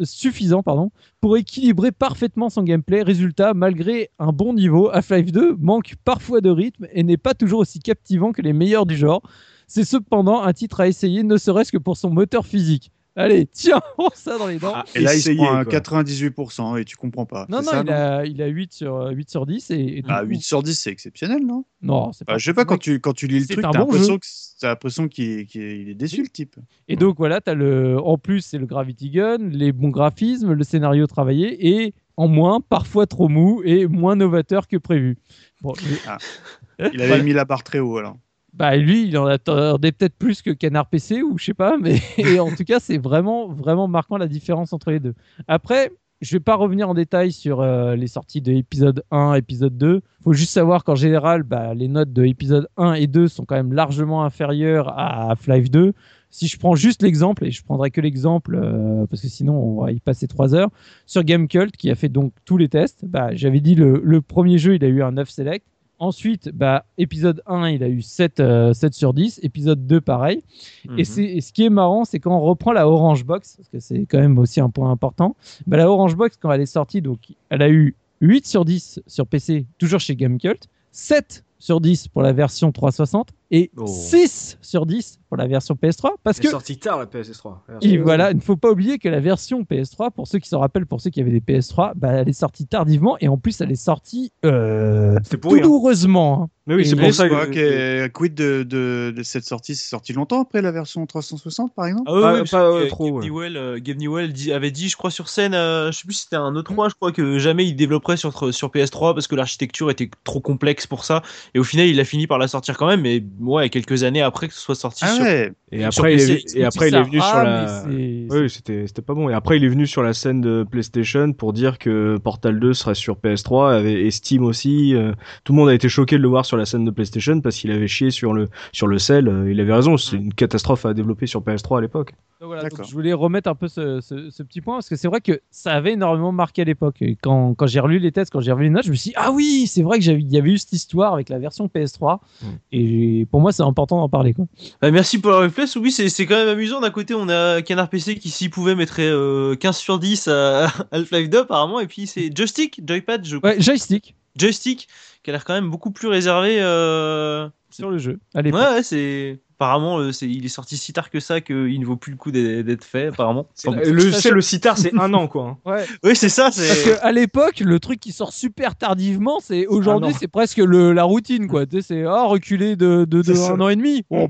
suffisants pardon, pour équilibrer parfaitement son gameplay. Résultat, malgré un bon niveau, Half-Life 2 manque parfois de rythme et n'est pas toujours aussi captivant que les meilleurs du genre. C'est cependant un titre à essayer, ne serait-ce que pour son moteur physique. Allez, tiens, *laughs* prends ça dans les dents. Ah, Et là, il se prend un quoi. 98% et tu comprends pas. Non, non, ça, il, a, il a 8 sur, euh, 8 sur 10. Et, et du Ah, coup- 8 sur 10, c'est exceptionnel, non? Non, c'est Bah, pas. Je sais pas, quand tu, quand tu lis le truc, t'as bon l'impression jeu. que- t'as l'impression qu'il est, qu'il est- il est déçu, le type. Et donc voilà, as le... en plus, c'est le Gravity Gun, les bons graphismes, le scénario travaillé et en moins, parfois trop mou et moins novateur que prévu. Bon, je- *laughs* Il avait mis la barre très haut, alors. Bah lui, il en attendait peut-être plus que Canard PC ou je sais pas, mais *laughs* et en tout cas, c'est vraiment vraiment marquant la différence entre les deux. Après, je vais pas revenir en détail sur euh, les sorties de épisode 1, épisode 2. Faut juste savoir qu'en général, bah, les notes de épisode 1 et 2 sont quand même largement inférieures à Half-Life 2. Si je prends juste l'exemple, et je prendrai que l'exemple euh, parce que sinon on va y passer 3 heures, sur Gamecult qui a fait donc tous les tests, bah, j'avais dit le, le premier jeu il a eu un 9 select. Ensuite, bah, épisode 1, il a eu 7, euh, 7 sur 10. Épisode 2, pareil. Mhm. Et, c'est, et ce qui est marrant, c'est quand on reprend la Orange Box, parce que c'est quand même aussi un point important. Bah, la Orange Box, quand elle est sortie, donc, elle a eu 8 sur 10 sur PC, toujours chez Gamecult. 7 sur 10 pour la version 360 et Oh. 6 sur 10 pour la version PS3. Parce C'est que sorti tard la PS3. et voilà, il ne faut pas oublier que la version PS3, pour ceux qui s'en rappellent, pour ceux qui avaient des PS3, bah, elle est sortie tardivement et en plus elle est sortie euh, rien. douloureusement. hein. Mais oui, c'est pour ça que. que- quid de, de, de cette sortie C'est sorti longtemps après la version 360, par exemple? Ah oui, Pas- oui, euh, trop, Gabe ouais. Newell, euh, Gabe Newell dit- avait dit, je crois, sur scène, euh, je sais plus si c'était un E3, je crois que jamais il développerait sur, sur PS3 parce que l'architecture était trop complexe pour ça. Et au final, il a fini par la sortir quand même, mais ouais, quelques années après que ce soit sorti Ah sur. ouais, Et Sur après, il PC, est, et après, il est venu sur la. Oui, c'était c'était pas bon. Et après, il est venu sur la scène de PlayStation pour dire que Portal 2 serait sur PS3 et et Steam aussi. euh, tout le monde a été choqué de le voir sur la scène de PlayStation parce qu'il avait chié sur le sur le sel. euh, Il avait raison. C'est une catastrophe à développer sur PS3 à l'époque. Donc voilà, donc D'accord. je voulais remettre un peu ce, ce- ce petit point parce que c'est vrai que ça avait énormément marqué à l'époque. Quand, quand j'ai relu les tests, quand j'ai revu les notes, je me suis dit, ah oui, c'est vrai qu'il y avait eu cette histoire avec la version PS3. Mm. Et pour moi, c'est important d'en parler. Quoi. Bah, merci pour la réflexe. Oui, c'est c'est quand même amusant. D'un côté, on a Canard PC qui, s'il pouvait, mettrait euh, 15 sur 10 *laughs* à Half-Life 2, apparemment. Et puis, c'est Joystick, Joypad, je... Ouais, joystick Joystick, qui a l'air quand même beaucoup plus réservé. euh, sur le jeu. à l'époque. Ouais, ouais, c'est. Apparemment, euh, c'est... il est sorti si tard que ça qu'il ne vaut plus le coup d'être fait, apparemment. Enfin. Le, c'est le sitar, c'est un an quoi. hein. Ouais. Oui, c'est ça. Parce C'est... qu'à l'époque, le truc qui sort super tardivement, c'est aujourd'hui, Ah c'est presque le, la routine, quoi. Tu sais, c'est oh, reculer de, de, ça. un an et demi. Pff,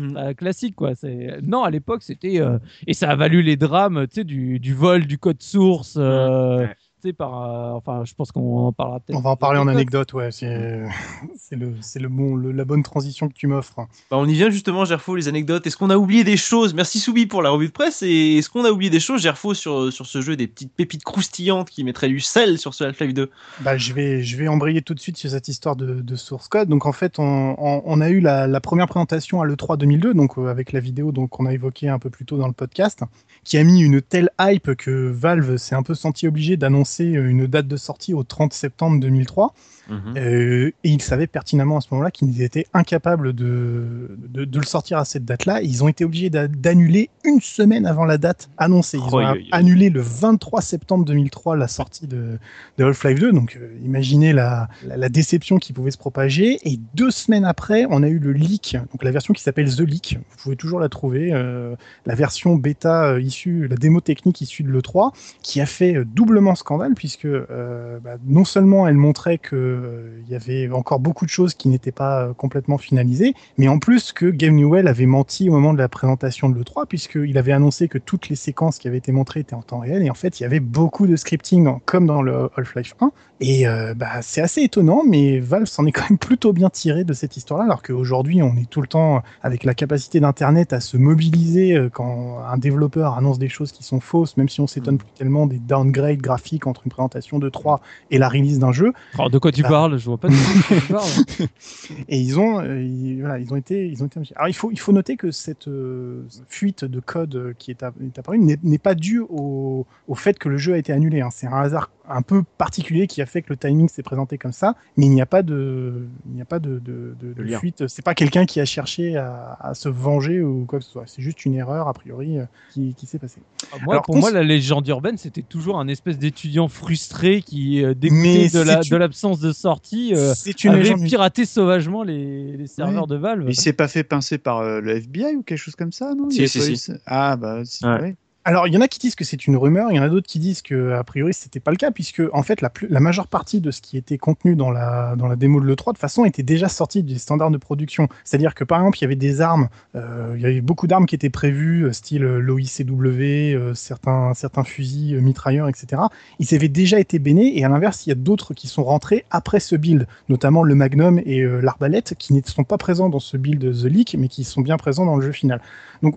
Mm. euh, classique, quoi. C'est non, à l'époque, c'était euh, et ça a valu les drames, tu sais, du, du vol du code source. euh, Ouais. Tu sais, par, euh, enfin, je pense qu'on en parlera peut-être. On va en parler en anecdote, ouais. C'est *laughs* c'est le, c'est le bon, le- la bonne transition que tu m'offres. Bah, on y vient justement, Gerfo, les anecdotes. Est-ce qu'on a oublié des choses? Merci Soubi pour la revue de presse. Et est-ce qu'on a oublié des choses, Gerfo, sur, sur ce jeu, des petites pépites croustillantes qui mettraient du sel sur ce Half-Life 2 Bah, je vais, je vais embrayer tout de suite sur cette histoire de, de source code. Donc en fait, on, on- on a eu la, la première présentation à l'E3 2002, donc euh, avec la vidéo donc qu'on a évoquée un peu plus tôt dans le podcast, qui a mis une telle hype que Valve s'est un peu senti obligé d'annoncer une date de sortie au 30 septembre 2003. Euh, et ils savaient pertinemment à ce moment-là qu'ils étaient incapables de, de, de le sortir à cette date-là. Ils ont été obligés d'a- d'annuler une semaine avant la date annoncée. Ils ont Oh, annulé le 23 septembre 2003 la sortie de, de Half-Life 2. Donc euh, imaginez la, la, la déception qui pouvait se propager. Et deux semaines après, on a eu le leak, donc la version qui s'appelle The Leak. Vous pouvez toujours la trouver. euh, la version bêta euh, issue, la démo technique issue de l'E3, qui a fait euh, doublement scandale puisque euh, bah, non seulement elle montrait que euh, y avait encore beaucoup de choses qui n'étaient pas euh, complètement finalisées, mais en plus que Game Newell avait menti au moment de la présentation de l'E3 puisqu'il avait annoncé que toutes les séquences qui avaient été montrées étaient en temps réel et en fait il y avait beaucoup de scripting comme dans le Half-Life 1 et bah, c'est assez étonnant mais Valve s'en est quand même plutôt bien tiré de cette histoire-là alors qu'aujourd'hui on est tout le temps avec la capacité d'internet à se mobiliser quand un développeur annonce des choses qui sont fausses même si on s'étonne plus tellement des downgrades graphiques entre une présentation de 3 et la release d'un jeu Alors, de quoi tu Bah. parles? Je vois pas de quoi tu *laughs* parles. et ils ont, euh, ils, voilà, ils ont été, ils ont été. Alors il faut, il faut noter que cette euh, fuite de code qui est, apparue n'est n'est pas due au, au fait que le jeu a été annulé. hein. C'est un hasard un peu particulier qui a fait que le timing s'est présenté comme ça, mais il n'y a pas de, il n'y a pas de, de, de- de lien. fuite. C'est pas quelqu'un qui a cherché à, à se venger ou quoi que ce soit. C'est juste une erreur a priori euh, qui, qui s'est passée. Moi, Alors, pour moi, la légende urbaine, c'était toujours un espèce d'étudiant frustré qui, euh, dégoûté de la- l'absence de sortie, euh, une avait légende. piraté sauvagement les, les serveurs de Valve. Il s'est pas fait pincer par euh, le FBI ou quelque chose comme ça, non? Si, si, si. ça Ah, bah, si, Ouais. ouais. Alors, il y en a qui disent que c'est une rumeur, il y en a d'autres qui disent que a priori c'était pas le cas, puisque en fait la, majeure partie de ce qui était contenu dans la, dans la démo de l'E3 de façon était déjà sorti des standards de production. C'est-à-dire que par exemple, il y avait des armes, euh, il y avait beaucoup d'armes qui étaient prévues, euh, style euh, l'OICW, certains, certains fusils mitrailleurs, etc. Ils avaient déjà été bénés, et à l'inverse, il y a d'autres qui sont rentrés après ce build, notamment le Magnum et l'arbalète, qui ne sont pas présents dans ce build The Leak, mais qui sont bien présents dans le jeu final. Donc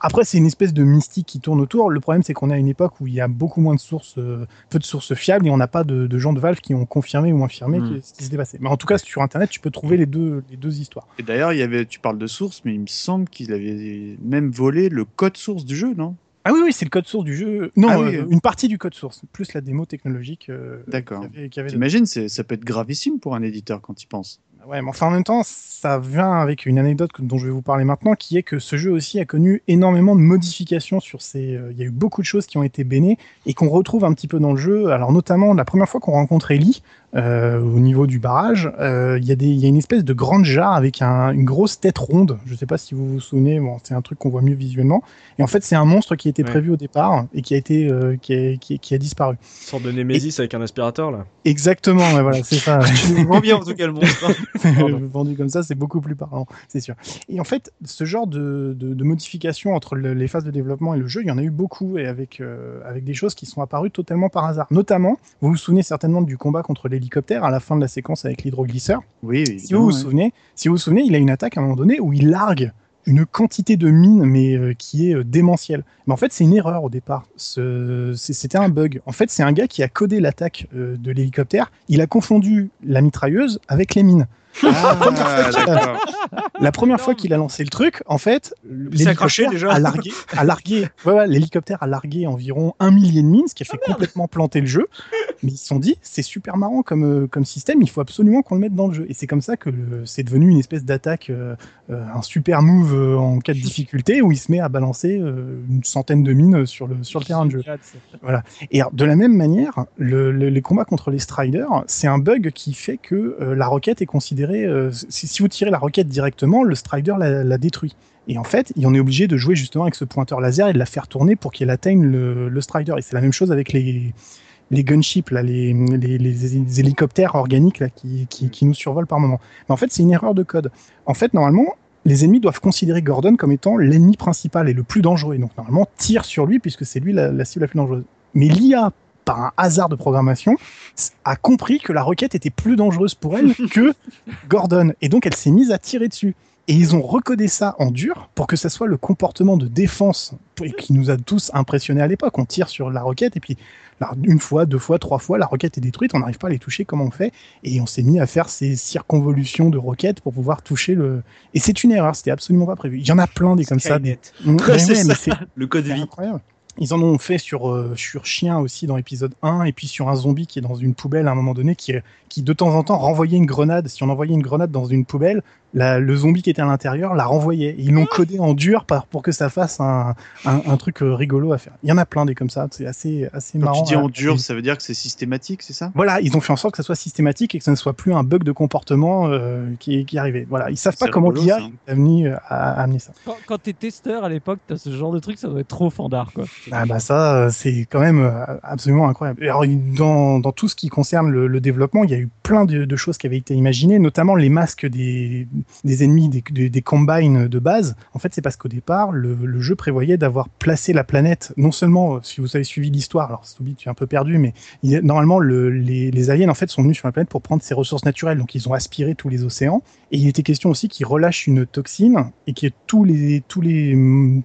après, c'est une espèce de mystique qui tourne autour. Le problème, c'est qu'on a une époque où il y a beaucoup moins de sources, euh, peu de sources fiables, et on n'a pas de, de gens de Valve qui ont confirmé ou infirmé Mm. que- ce qui s'était passé. Mais en tout cas, sur Internet, tu peux trouver les deux, les deux histoires. Et d'ailleurs, il y avait, tu parles de source, mais il me semble qu'il avait même volé le code source du jeu, non? Ah oui, oui, c'est le code source du jeu. Non, Ah oui, euh, euh. une partie du code source, plus la démo technologique. euh, D'accord. T'imagines, ça peut être gravissime pour un éditeur quand il pense. Ouais, mais enfin en même temps, ça vient avec une anecdote dont je vais vous parler maintenant, qui est que ce jeu aussi a connu énormément de modifications sur ses. euh, Il y a eu beaucoup de choses qui ont été bénées et qu'on retrouve un petit peu dans le jeu. Alors notamment la première fois qu'on rencontre Ellie, euh, au niveau du barrage, euh, il y, a y une espèce de grande jarre avec un- une grosse tête ronde. Je ne sais pas si vous vous souvenez, bon, c'est un truc qu'on voit mieux visuellement. Et en fait, c'est un monstre qui était Ouais. prévu au départ et qui a, été, euh, qui a, qui- qui a disparu. Une sorte de Nemesis avec un aspirateur là. Exactement, ouais, voilà, c'est ça. *laughs* Vends bien en tout cas le monstre. hein. *laughs* Vendu comme ça, c'est beaucoup plus parlant, c'est sûr. Et en fait, ce genre de, de, de modification entre le- les phases de développement et le jeu, il y en a eu beaucoup et avec, euh, avec des choses qui sont apparues totalement par hasard. Notamment, vous vous souvenez certainement du combat contre l'hélicoptère à la fin de la séquence avec l'hydroglisseur. Oui, Si vous vous ouais. souvenez, si vous vous souvenez, il a une attaque à un moment donné où il largue une quantité de mines, mais euh, qui est euh, démentielle. Mais en fait, c'est une erreur au départ. C'était un bug. En fait, c'est un gars qui a codé l'attaque euh, de l'hélicoptère. Il a confondu la mitrailleuse avec les mines. Ah. La première fois qu'il a lancé le truc, en fait, s'est accroché l'hélicoptère déjà. a largué, a largué, ouais, ouais, l'hélicoptère a largué environ un millier de mines, ce qui a fait complètement planter le jeu. Mais ils se sont dit, c'est super marrant comme, euh, comme système, il faut absolument qu'on le mette dans le jeu. Et c'est comme ça que le- c'est devenu une espèce d'attaque, euh, euh, un super move euh, en cas de difficulté, où il se met à balancer euh, une centaine de mines sur le, sur le terrain de jeu. Et alors, de la même manière, le- le- les combats contre les Striders, c'est un bug qui fait que euh, la roquette est considérée. Euh, si, vous tirez la roquette directement, le Strider la, détruit. Et en fait, on est obligé de jouer justement avec ce pointeur laser et de la faire tourner pour qu'elle atteigne le, Strider. Et c'est la même chose avec les, gunships, les, hélicoptères organiques qui, nous survolent par moment. Mais en fait, c'est une erreur de code. En fait, normalement, les ennemis doivent considérer Gordon comme étant l'ennemi principal et le plus dangereux. Et donc, normalement, tire sur lui puisque c'est lui la, la cible la plus dangereuse. Mais l'IA, par un hasard de programmation, a compris que la roquette était plus dangereuse pour elle *laughs* que Gordon. Et donc, elle s'est mise à tirer dessus. Et ils ont recodé ça en dur pour que ça soit le comportement de défense qui nous a tous impressionnés à l'époque. On tire sur la roquette et puis une fois, deux fois, trois fois, la roquette est détruite, on n'arrive pas à les toucher comme on fait? Et on s'est mis à faire ces circonvolutions de roquettes pour pouvoir toucher le. Et c'est une erreur, c'était absolument pas prévu. Il y en a plein des comme ça. Des... *laughs* Ouais, ouais, mais ça, le code vie. incroyable. Ils en ont fait sur, euh, Chien aussi dans l'épisode 1, et puis sur un zombie qui est dans une poubelle à un moment donné, qui de temps en temps renvoyait une grenade. Si on envoyait une grenade dans une poubelle, la- le zombie qui était à l'intérieur la renvoyait. Ils l'ont codé en dur par, pour que ça fasse un, un, un truc euh, rigolo à faire. Il y en a plein des comme ça, c'est assez, assez Quand marrant. tu dis en dur, ça veut dire que c'est systématique, c'est ça? Voilà, ils ont fait en sorte que ça soit systématique et que ça ne soit plus un bug de comportement euh, qui, qui arrivait. Voilà, ils savent pas comment l'IA à, à amener ça. Quand, quand t'es testeur à l'époque, t'as ce genre de truc, ça doit être trop fandard, quoi. Ah bah ça, euh, c'est quand même euh, absolument incroyable. Alors, dans, dans tout ce qui concerne le, le développement, il y a eu plein de, de choses qui avaient été imaginées, notamment les masques des, des ennemis, des, des, des combines de base. En fait, c'est parce qu'au départ, le, le jeu prévoyait d'avoir placé la planète, non seulement, euh, si vous avez suivi l'histoire, alors Stoubi, tu es un peu perdu, mais il normalement, le, les, les aliens, en fait, sont venus sur la planète pour prendre ses ressources naturelles. Donc, ils ont aspiré tous les océans. Et il était question aussi qu'ils relâchent une toxine et que tous les, tous, les,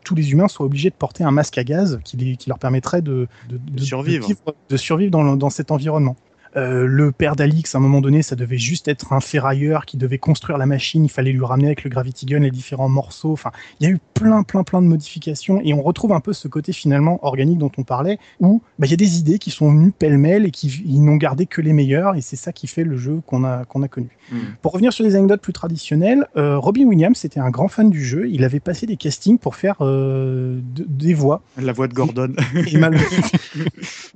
tous les humains soient obligés de porter un masque à gaz qui, les- qui leur permettrait de, de, de- survivre. de vivre- de survivre dans, dans cet environnement. Euh, le père d'Alix, à un moment donné, ça devait juste être un ferrailleur qui devait construire la machine. Il fallait lui ramener avec le Gravity Gun les différents morceaux. Enfin, il y a eu plein, plein, plein de modifications et on retrouve un peu ce côté finalement organique dont on parlait, où bah, il y a des idées qui sont venues pêle-mêle et qui n'ont gardé que les meilleures et c'est ça qui fait le jeu qu'on a, qu'on a connu. Mm. Pour revenir sur des anecdotes plus traditionnelles, euh, Robin Williams était un grand fan du jeu. Il avait passé des castings pour faire euh, de- des voix. La voix de Gordon. Et,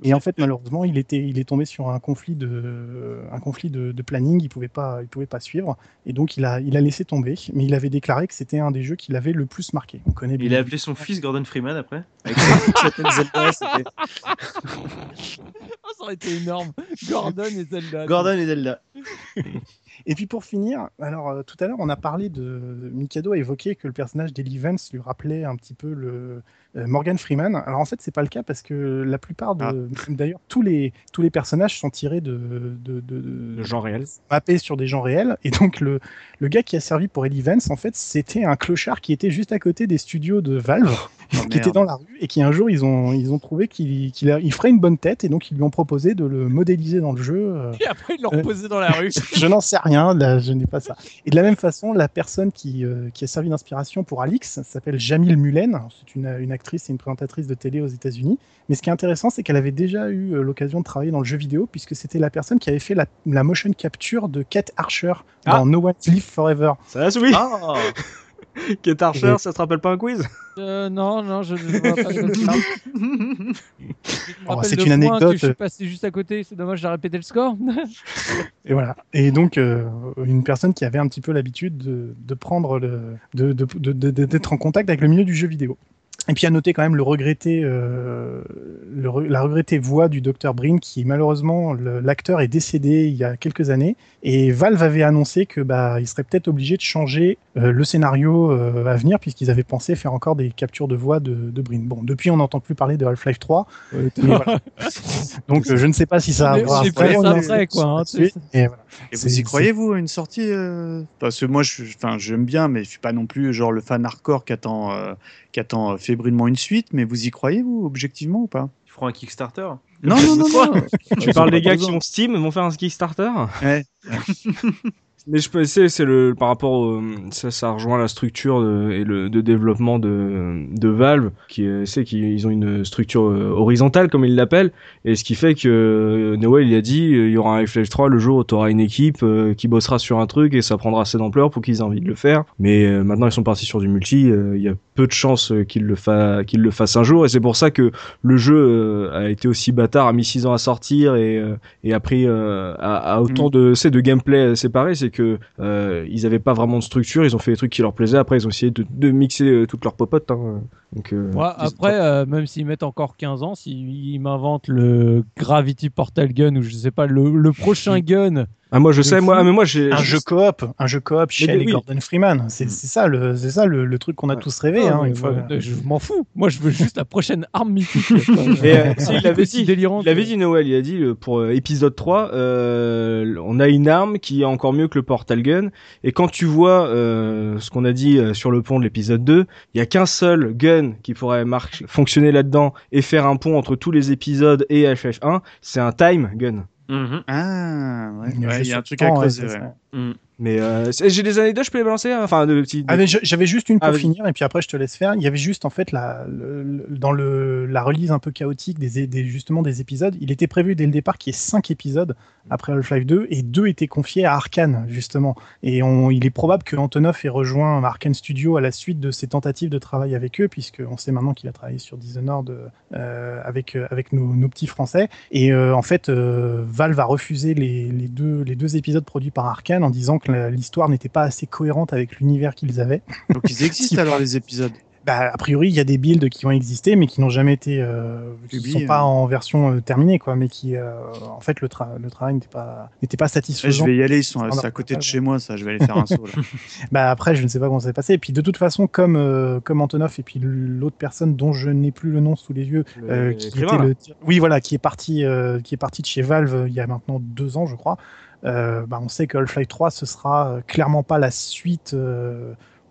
et *laughs* en fait, malheureusement, il, était, il est tombé sur un conflit de, un conflit de, de planning. Il pouvait pas, il pouvait pas suivre. Et donc, il a, il a laissé tomber. Mais il avait déclaré que c'était un des jeux qui l'avait le plus marqué. On connaît Il a appelé son fils Gordon Freeman après. *laughs* Avec Zelda, c'était- *laughs* ça aurait été énorme. *laughs* Gordon et Zelda. Gordon et Zelda. Et puis pour finir, alors euh, tout à l'heure on a parlé de Mikado a évoqué que le personnage d'Eli Vance lui rappelait un petit peu le euh, Morgan Freeman. Alors en fait c'est pas le cas parce que la plupart de Ah. *laughs* d'ailleurs tous les tous les personnages sont tirés de de, de, de- Le genre réel. mappés sur des gens réels et donc le le gars qui a servi pour Eli Vance en fait c'était un clochard qui était juste à côté des studios de Valve Oh, qui était dans la rue et qui un jour ils ont ils ont trouvé qu'il qu'il a- il ferait une bonne tête et donc ils lui ont proposé de le modéliser dans le jeu. euh, Et après, ils l'ont Euh. reposé dans la rue. *laughs* je n'en sais rien, là, je n'ai pas ça. Et de la même façon, la personne qui, euh, qui a servi d'inspiration pour Alix s'appelle Jamil Mullen. C'est une, une actrice et une présentatrice de télé aux États-Unis. Mais ce qui est intéressant, c'est qu'elle avait déjà eu l'occasion de travailler dans le jeu vidéo, puisque c'était la personne qui avait fait la, la motion capture de Kate Archer Ah. dans No One Live Forever. Ça, oui. Ah *laughs* *laughs* Kate Archer, ça te rappelle pas un quiz? Euh, non, non, je ne vois pas de *laughs* Oh, c'est de une que anecdote. Je suis passé juste à côté. C'est dommage, j'ai répété le score. *laughs* Et voilà. Et donc, euh, une personne qui avait un petit peu l'habitude de, de prendre le, de, de, de- de- de- d'être en contact avec le milieu du jeu vidéo. Et puis à noter quand même le regretté, euh, le la regrettée voix du Dr Brin, qui malheureusement l'acteur est décédé il y a quelques années. Et Valve avait annoncé que bah il serait peut-être obligé de changer euh, le scénario euh, à venir puisqu'ils avaient pensé faire encore des captures de voix de, de Brin. Bon, depuis on n'entend plus parler de Half-Life 3. mais voilà. Donc euh, je ne sais pas si ça va vrai après, quoi, hein. Et voilà. Et vous y c'est- croyez, vous, à une sortie euh, Parce que moi, je, j'aime bien, mais je suis pas non plus genre le fan hardcore qui attend, euh, qui attend euh, fébrilement une suite. Mais vous y croyez, vous, objectivement ou pas? Ils feront un Kickstarter. Non, non, non, *laughs* non. Tu parles des gars qui ont Steam, vont faire un Kickstarter? Ouais. *laughs* Mais je peux essayer, c'est le par rapport au, ça, ça rejoint la structure de, et le de développement de, de Valve, qui est- c'est qu'ils ont une structure euh, horizontale comme ils l'appellent, et ce qui fait que euh, Noël il a dit euh, il y aura un Half-Life 3 le jour où tu auras une équipe euh, qui bossera sur un truc et ça prendra assez d'ampleur pour qu'ils aient envie de le faire. Mais euh, maintenant ils sont partis sur du multi, euh, il y a peu de chances euh, qu'ils le, fa qu'ils le fassent un jour, et c'est pour ça que le jeu euh, a été aussi bâtard, a mis 6 ans à sortir et, euh, et a pris euh, à, à autant de, c'est de gameplay séparé, c'est que euh, ils avaient pas vraiment de structure, ils ont fait des trucs qui leur plaisaient, après ils ont essayé de, de mixer euh, toutes leurs popotes. Hein. Donc, euh, Ouais, après, euh, même s'ils mettent encore 15 ans, s'ils m'inventent le Gravity Portal Gun ou je sais pas, le, le prochain gun. ah moi je sais, moi, fou. ah, mais moi j'ai un je- jeu coop, un jeu coop Shell oui. Gordon Freeman. C'est c'est ça le, c'est ça le, le truc qu'on a tous rêvé. Ah, hein, ouais, une fois. ouais, je m'en fous. Moi, je veux juste la prochaine arme mythique. *laughs* Et, euh, si, il avait dit, délirant. il avait dit Noël, il a dit pour euh, épisode 3, euh, on a une arme qui est encore mieux que le portal gun. Et quand tu vois euh, ce qu'on a dit euh, sur le pont de l'épisode 2, il y a qu'un seul gun qui pourrait marcher, fonctionner là-dedans et faire un pont entre tous les épisodes et FF1, c'est un time gun. Mhm. Ah, ouais. Il y a Ouais, juste il y a un truc à creuser. ouais. Mhm. Mais euh, j'ai des anecdotes, je peux les balancer, hein enfin de petits. Ah, mais je- J'avais juste une pour Ah, finir et puis après je te laisse faire. Il y avait juste en fait la, le- dans le, la release un peu chaotique des, des- justement des épisodes, il était prévu dès le départ qu'il y ait 5 épisodes après Half-Life 2 et deux étaient confiés à Arkane justement. Et on, il est probable que Antonov ait rejoint Arkane Studio à la suite de ses tentatives de travail avec eux puisque on sait maintenant qu'il a travaillé sur Dishonored euh, avec euh, avec nos, nos petits français. Et euh, en fait, euh, Valve a refusé les, les deux les deux épisodes produits par Arkane en disant que l'histoire n'était pas assez cohérente avec l'univers qu'ils avaient. Donc ils *laughs* existent alors les épisodes? Bah, a priori, il y a des builds qui ont existé, mais qui n'ont jamais été, euh, qui Publiés, sont pas hein. en version euh, terminée, quoi, mais qui, euh, en fait, le, tra- le travail n'était pas, n'était pas Ouais, je satisfaisant. vais y aller, ils sont à côté de chez moi, ça. Je vais aller faire un saut. Là. *laughs* *laughs* Bah après, je ne sais pas comment ça s'est passé. Et puis de toute façon, comme euh, comme Antonov et puis l'autre personne dont je n'ai plus le nom sous les yeux, qui était le, oui voilà, qui est parti, qui est parti de chez Valve il y a maintenant deux ans, je crois. Bah, on sait que Half-Life 3 ce sera clairement pas la suite,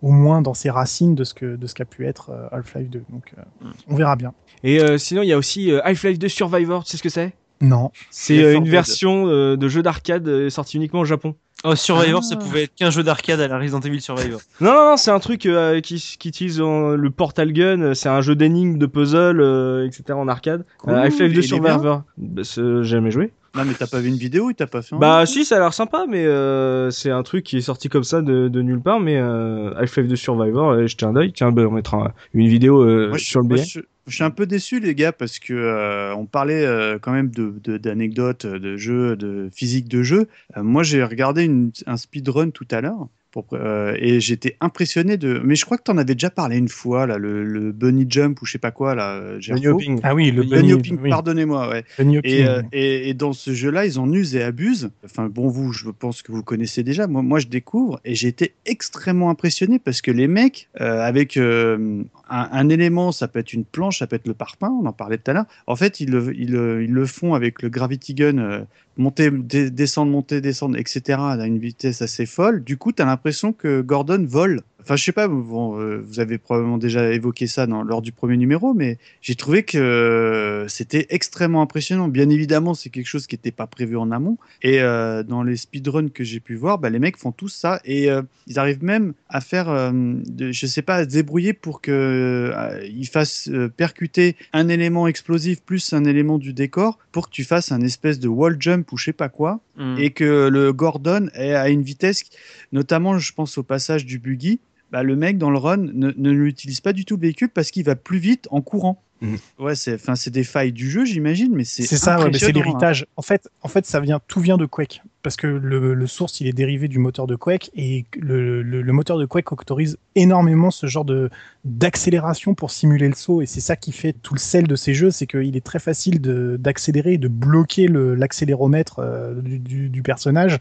au moins dans ses racines de ce que de ce qu'a pu être euh, Half-Life 2. Donc euh, on verra bien. Et euh, sinon, il y a aussi euh, Half-Life 2 Survivor, tu sais ce que c'est? Non. C'est Left euh, 4 une version euh, de jeu d'arcade euh, sortie uniquement au Japon. Oh, Survivor, Ah. ça pouvait être qu'un jeu d'arcade à la Resident Evil Survivor. *laughs* Non, non, non, c'est un truc euh, qui, qui utilise euh, le Portal Gun, c'est un jeu d'énigmes, de puzzle, euh, etc. en arcade. Cool, Euh, Half-Life 2 il est Survivor, bah, c'est- j'ai jamais joué. Non, mais t'as pas vu une vidéo, il t'a pas fait un Bah si, ça a l'air sympa, mais euh, c'est un truc qui est sorti comme ça de, de nulle part, mais euh, Half-Life 2 Survivor, euh, jetez un œil, tiens, bah, on mettra une vidéo euh, Moi, sur le moi, billet. je- je suis un peu déçu, les gars, parce que on parlait quand même de- de- d'anecdotes, de, de jeux, de physique de jeu. Moi, j'ai regardé une- un speedrun tout à l'heure. Pour, euh, et j'étais impressionné de. Mais je crois que tu en avais déjà parlé une fois, là, le, le bunny jump ou je sais pas quoi, là, Bunny hopping. Ah oui, le Bunny bunny, hopping, oui, pardonnez-moi, ouais. bunny Et, hopping. euh, et, et dans ce jeu-là, ils en usent et abusent. Enfin, bon, vous, je pense que vous connaissez déjà. Moi, moi je découvre et j'ai été extrêmement impressionné parce que les mecs, euh, avec euh, un, élément, ça peut être une planche, ça peut être le parpaing, on en parlait tout à l'heure. En fait, ils le, font avec le Gravity Gun, euh, monter, descendre, monter, descendre, etc. à une vitesse assez folle. Du coup, tu as l'impression que Gordon vole. Enfin, je sais pas, bon, vous avez probablement déjà évoqué ça dans, lors du premier numéro, mais j'ai trouvé que euh, c'était extrêmement impressionnant. Bien évidemment, c'est quelque chose qui n'était pas prévu en amont. Et euh, dans les speedruns que j'ai pu voir, bah, les mecs font tous ça et euh, ils arrivent même à faire, euh, de, je sais pas, à se débrouiller pour que euh, ils fassent percuter un élément explosif plus un élément du décor pour que tu fasses un espèce de wall jump ou je sais pas quoi Mhm. et que le Gordon est à une vitesse, notamment je pense au passage du buggy, bah, le mec dans le run ne, ne l'utilise pas du tout le véhicule parce qu'il va plus vite en courant. Mhm. Ouais, c'est, enfin, c'est des failles du jeu, j'imagine, mais c'est. C'est ça, ouais, mais c'est hein. l'héritage. En fait, en fait, ça vient, tout vient de Quake, parce que le, le source, il est dérivé du moteur de Quake, et le, le, le moteur de Quake autorise énormément ce genre de d'accélération pour simuler le saut, et c'est ça qui fait tout le sel de ces jeux, c'est qu'il est très facile de, d'accélérer et de bloquer le, l'accéléromètre euh, du, du, du personnage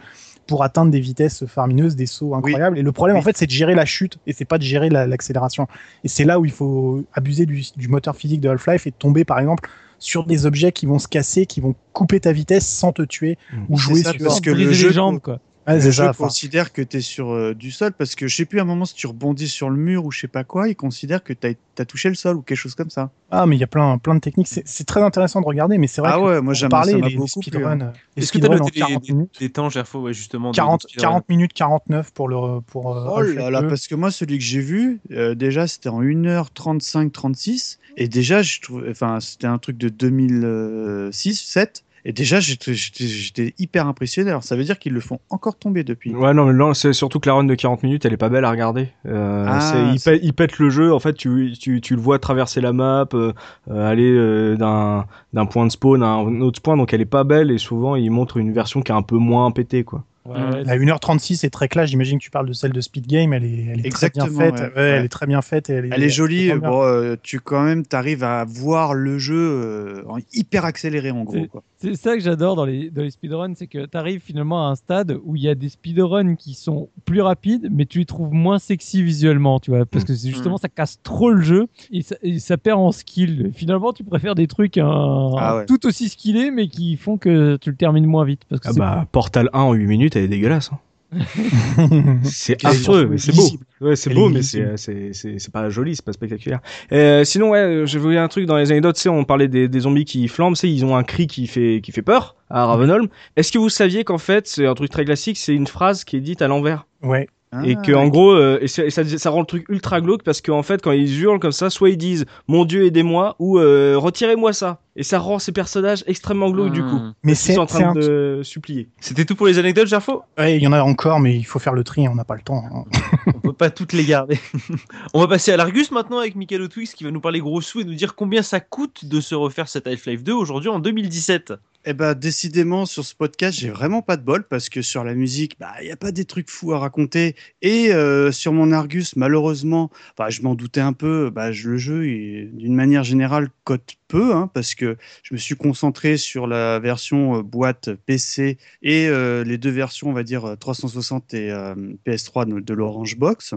pour atteindre des vitesses faramineuses, des sauts incroyables. Et le problème, Oui. en fait, c'est de gérer la chute et c'est pas de gérer la- l'accélération. et c'est là où il faut abuser du, du moteur physique de Half-Life et tomber, par exemple, sur des objets qui vont se casser, qui vont couper ta vitesse sans te tuer Mm. ou jouer ça, sur. parce que le les jeu jambes, quoi. Ça. enfin, considère que tu es sur euh, du sol parce que je sais plus à un moment si tu rebondis sur le mur ou je sais pas quoi, il considère que tu as, touché le sol ou quelque chose comme ça. Ah, mais il y a plein, plein de techniques. C'est très intéressant de regarder, mais c'est vrai Ah que ouais, moi j'aime ça les, les beaucoup hein. speedruns. euh, les Est-ce que tu as noté 40 des, minutes. des temps, Gerfo, ouais, justement de- 40, de speedrun 40 minutes 49 pour le pour euh, Oh là là, 2. parce que moi, celui que j'ai vu, euh, déjà, c'était en 1h35-36. Et déjà, je trouve, enfin, c'était un truc de 2006, 7. Et déjà, j'étais hyper impressionné. Alors, ça veut dire qu'ils le font encore tomber depuis. Ouais, non, mais là, c'est surtout que la run de 40 minutes, elle est pas belle à regarder. Euh, Ah, c'est- il, c'est- pète, il pète le jeu. En fait, tu, tu, tu le vois traverser la map, euh, euh, aller euh, d'un d'un point de spawn à un autre point, donc elle est pas belle. Et souvent, il montre une version qui est un peu moins pétée, quoi. Ouais, La 1h36 est très classe. J'imagine que tu parles de celle de Speed Game. Elle est, elle est très bien faite. ouais. Ouais, Ouais. Elle est très bien faite. et Elle est, Elle est jolie. Bon, euh, tu quand même, t'arrives à voir le jeu euh, en hyper accéléré en gros. Quoi. C'est ça que j'adore dans les, dans les speedruns, c'est que tu arrives finalement à un stade où il y a des speedruns qui sont plus rapides, mais tu les trouves moins sexy visuellement, tu vois, parce que c'est justement ça casse trop le jeu et ça, et ça perd en skill. Finalement, tu préfères des trucs hein, Ah ouais. tout aussi skillés, mais qui font que tu le termines moins vite. Parce que Ah c'est- bah, Portal 1 en 8 minutes, elle est dégueulasse. hein. *laughs* C'est affreux, mais c'est beau. Ouais, c'est beau, mais lisible. c'est c'est c'est c'est pas joli, c'est pas spectaculaire. Euh, sinon, ouais, j'ai vu un truc dans les anecdotes. Tu sais, on parlait des, des zombies qui flambent. Tu sais, ils ont un cri qui fait qui fait peur à Ravenholm. Est-ce que vous saviez qu'en fait, c'est un truc très classique, c'est une phrase qui est dite à l'envers? Ouais. Et Ah, que en gros, euh, et, ça, ça rend le truc ultra glauque parce qu'en fait, quand ils hurlent comme ça, soit ils disent "Mon Dieu, aidez-moi" ou euh, "Retirez-moi ça", et ça rend ces personnages extrêmement glauques du coup. Hmm. Mais Ils c'est sont en train un de supplier. C'était tout pour les anecdotes, Gerfo? Ouais, il y en a encore, mais il faut faire le tri, on n'a pas le temps. hein. *laughs* On peut pas toutes les garder. *laughs* On va passer à l'Argus maintenant avec Michael O'Twix qui va nous parler gros sous et nous dire combien ça coûte de se refaire cette Half-Life 2 aujourd'hui en 2017. Eh ben, décidément, sur ce podcast, j'ai vraiment pas de bol parce que sur la musique, bah, il n'y a pas des trucs fous à raconter. Et euh, sur mon Argus, malheureusement, bah, je m'en doutais un peu, bah, le jeu, d'une manière générale, cote peu hein, parce que je me suis concentré sur la version euh, boîte PC et euh, les deux versions, on va dire, euh, 360 et euh, PS3 de, de l'Orange Box.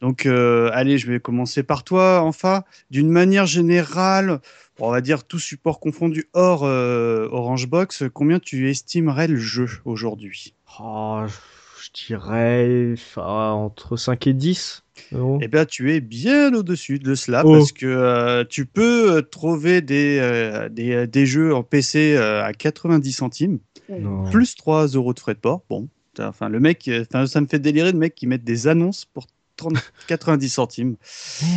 Donc, euh, allez, je vais commencer par toi, enfin. D'une manière générale, on va dire tout support confondu hors euh, Orange Box, combien tu estimerais le jeu aujourd'hui? Oh, je dirais ah, entre 5 et 10 euros. Eh bien, tu es bien au-dessus de cela Oh. parce que euh, tu peux euh, trouver des, euh, des, des jeux en PC euh, à 90 centimes, Non. plus 3 euros de frais de port. Bon, enfin, le mec, ça me fait délirer de mecs qui mettent des annonces pour 30, 90 centimes.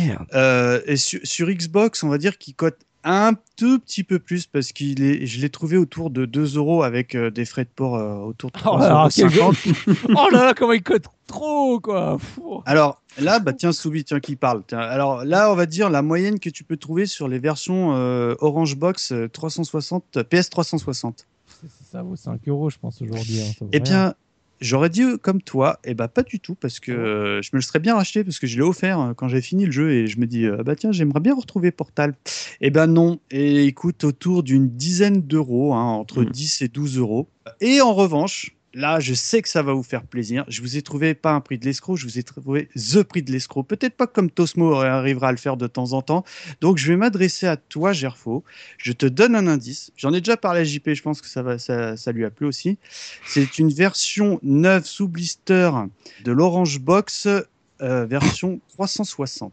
Merde. Et sur, sur Xbox, on va dire qu'il cote un tout petit peu plus parce qu'il est, je l'ai trouvé autour de 2 euros avec euh, des frais de port euh, autour de Oh là là, 3,50 quel euros. *laughs* oh là là, comment il cote trop, quoi. Fou. Alors là, bah tiens, Soubi, tiens, qui parle. Tiens, alors là, on va dire la moyenne que tu peux trouver sur les versions euh, Orange Box euh, 360, PS 360. C'est- Ça vaut 5 euros, je pense, aujourd'hui. hein, Eh rien. bien, j'aurais dit euh, comme toi, et bah pas du tout, parce que euh, je me le serais bien racheté, parce que je l'ai offert euh, quand j'ai fini le jeu, et je me dis, euh, bah tiens, j'aimerais bien retrouver Portal. Eh ben non, et il coûte autour d'une dizaine d'euros, hein, entre Mhm. 10 et 12 euros. Et en revanche, là, je sais que ça va vous faire plaisir. Je vous ai trouvé pas un prix de l'escroc, je vous ai trouvé the prix de l'escroc. Peut-être pas comme Tosmo arrivera à le faire de temps en temps. Donc, je vais m'adresser à toi, Gerfo. Je te donne un indice. J'en ai déjà parlé à JP, je pense que ça, va, ça, ça lui a plu aussi. C'est une version neuve sous blister de l'Orange Box, euh, version 360.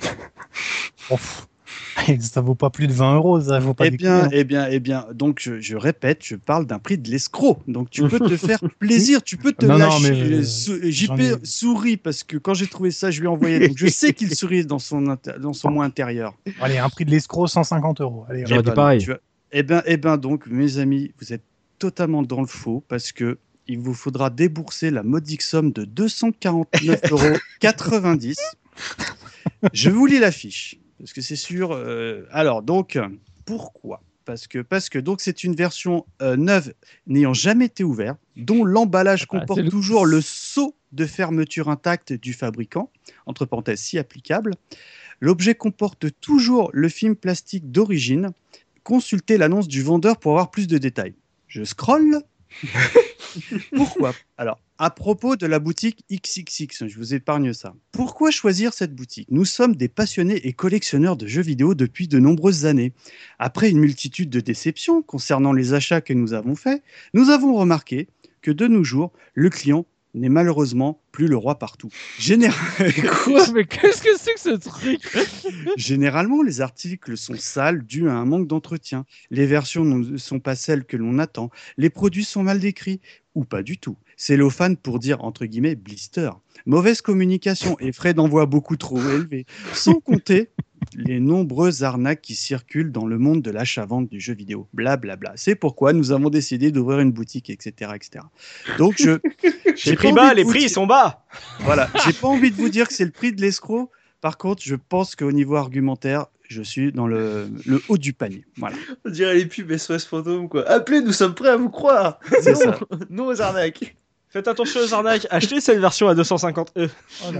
*laughs* Ouf. *laughs* ça vaut pas plus de 20 euros, ça vaut pas Eh bien, eh bien, eh bien, donc je, je répète, je parle d'un prix de l'escroc. Donc tu peux te *laughs* faire plaisir, tu peux te Non, non, lâcher. mais, Sou- j'en JP ai- sourit parce que quand j'ai trouvé ça, je lui ai envoyé. Donc je *laughs* sais qu'il sourit dans son, dans son moi intérieur. Allez, un prix de l'escroc, 150 euros. Allez, J'aurais Eh dit ben, pareil. tu vois. Eh bien, eh ben donc, mes amis, vous êtes totalement dans le faux parce que il vous faudra débourser la modique somme de 249,90 euros. Je vous lis la fiche, parce que c'est sûr. euh, alors, donc, pourquoi? Parce que, parce que donc c'est une version euh, neuve n'ayant jamais été ouverte, dont l'emballage Ah, comporte le- toujours le sceau de fermeture intact du fabricant, entre parenthèses si applicable. L'objet comporte toujours le film plastique d'origine. Consultez l'annonce du vendeur pour avoir plus de détails. Je scrolle. *laughs* Pourquoi Alors, à propos de la boutique XXX, je vous épargne ça. Pourquoi choisir cette boutique? Nous sommes des passionnés et collectionneurs de jeux vidéo depuis de nombreuses années. Après une multitude de déceptions concernant les achats que nous avons faits, nous avons remarqué que de nos jours, le client n'est malheureusement plus le roi partout. Général- *laughs* Quoi? Mais qu'est-ce que c'est que ce truc? Généralement, les articles sont sales dû à un manque d'entretien. Les versions ne sont pas celles que l'on attend. Les produits sont mal décrits ou pas du tout. Cellophane pour dire entre guillemets blister. Mauvaise communication et frais d'envoi beaucoup trop élevés. Sans compter les nombreuses arnaques qui circulent dans le monde de l'achat-vente du jeu vidéo. Blablabla. C'est pourquoi nous avons décidé d'ouvrir une boutique, etc., etc. Donc je *laughs* J'ai pris bas, les prix dire- sont bas. voilà, j'ai pas envie de vous dire que c'est le prix de l'escroc. Par contre, je pense qu'au niveau argumentaire, je suis dans le, le haut du panier. Voilà, On dirait les pubs SOS fantôme, quoi. Appelez, nous sommes prêts à vous croire. c'est ça. *laughs* non aux arnaques. Faites attention aux arnaques. Achetez cette version à 250 E. Oh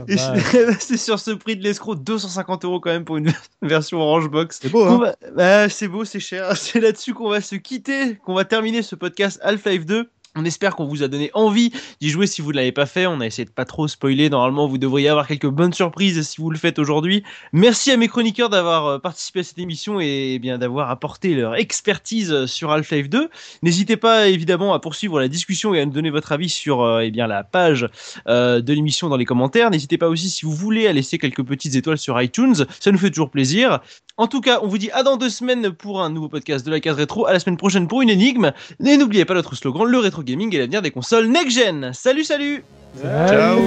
c'est sur ce prix de l'escroc, 250 euros quand même pour une *laughs* version Orange Box. C'est beau, hein va- bah, c'est beau, c'est cher. *laughs* C'est là-dessus qu'on va se quitter, qu'on va terminer ce podcast Half-Life 2. On espère qu'on vous a donné envie d'y jouer si vous ne l'avez pas fait. On a essayé de pas trop spoiler. Normalement, vous devriez avoir quelques bonnes surprises si vous le faites aujourd'hui. Merci à mes chroniqueurs d'avoir euh, participé à cette émission et eh bien d'avoir apporté leur expertise sur Half-Life 2. N'hésitez pas évidemment à poursuivre la discussion et à nous donner votre avis sur euh, eh la page euh, de l'émission dans les commentaires. N'hésitez pas aussi si vous voulez à laisser quelques petites étoiles sur iTunes. Ça nous fait toujours plaisir. En tout cas, on vous dit à dans deux semaines pour un nouveau podcast de la case rétro, à la semaine prochaine pour une énigme. Et n'oubliez pas notre slogan, le rétro gaming et l'avenir des consoles next-gen. Salut, salut. Ciao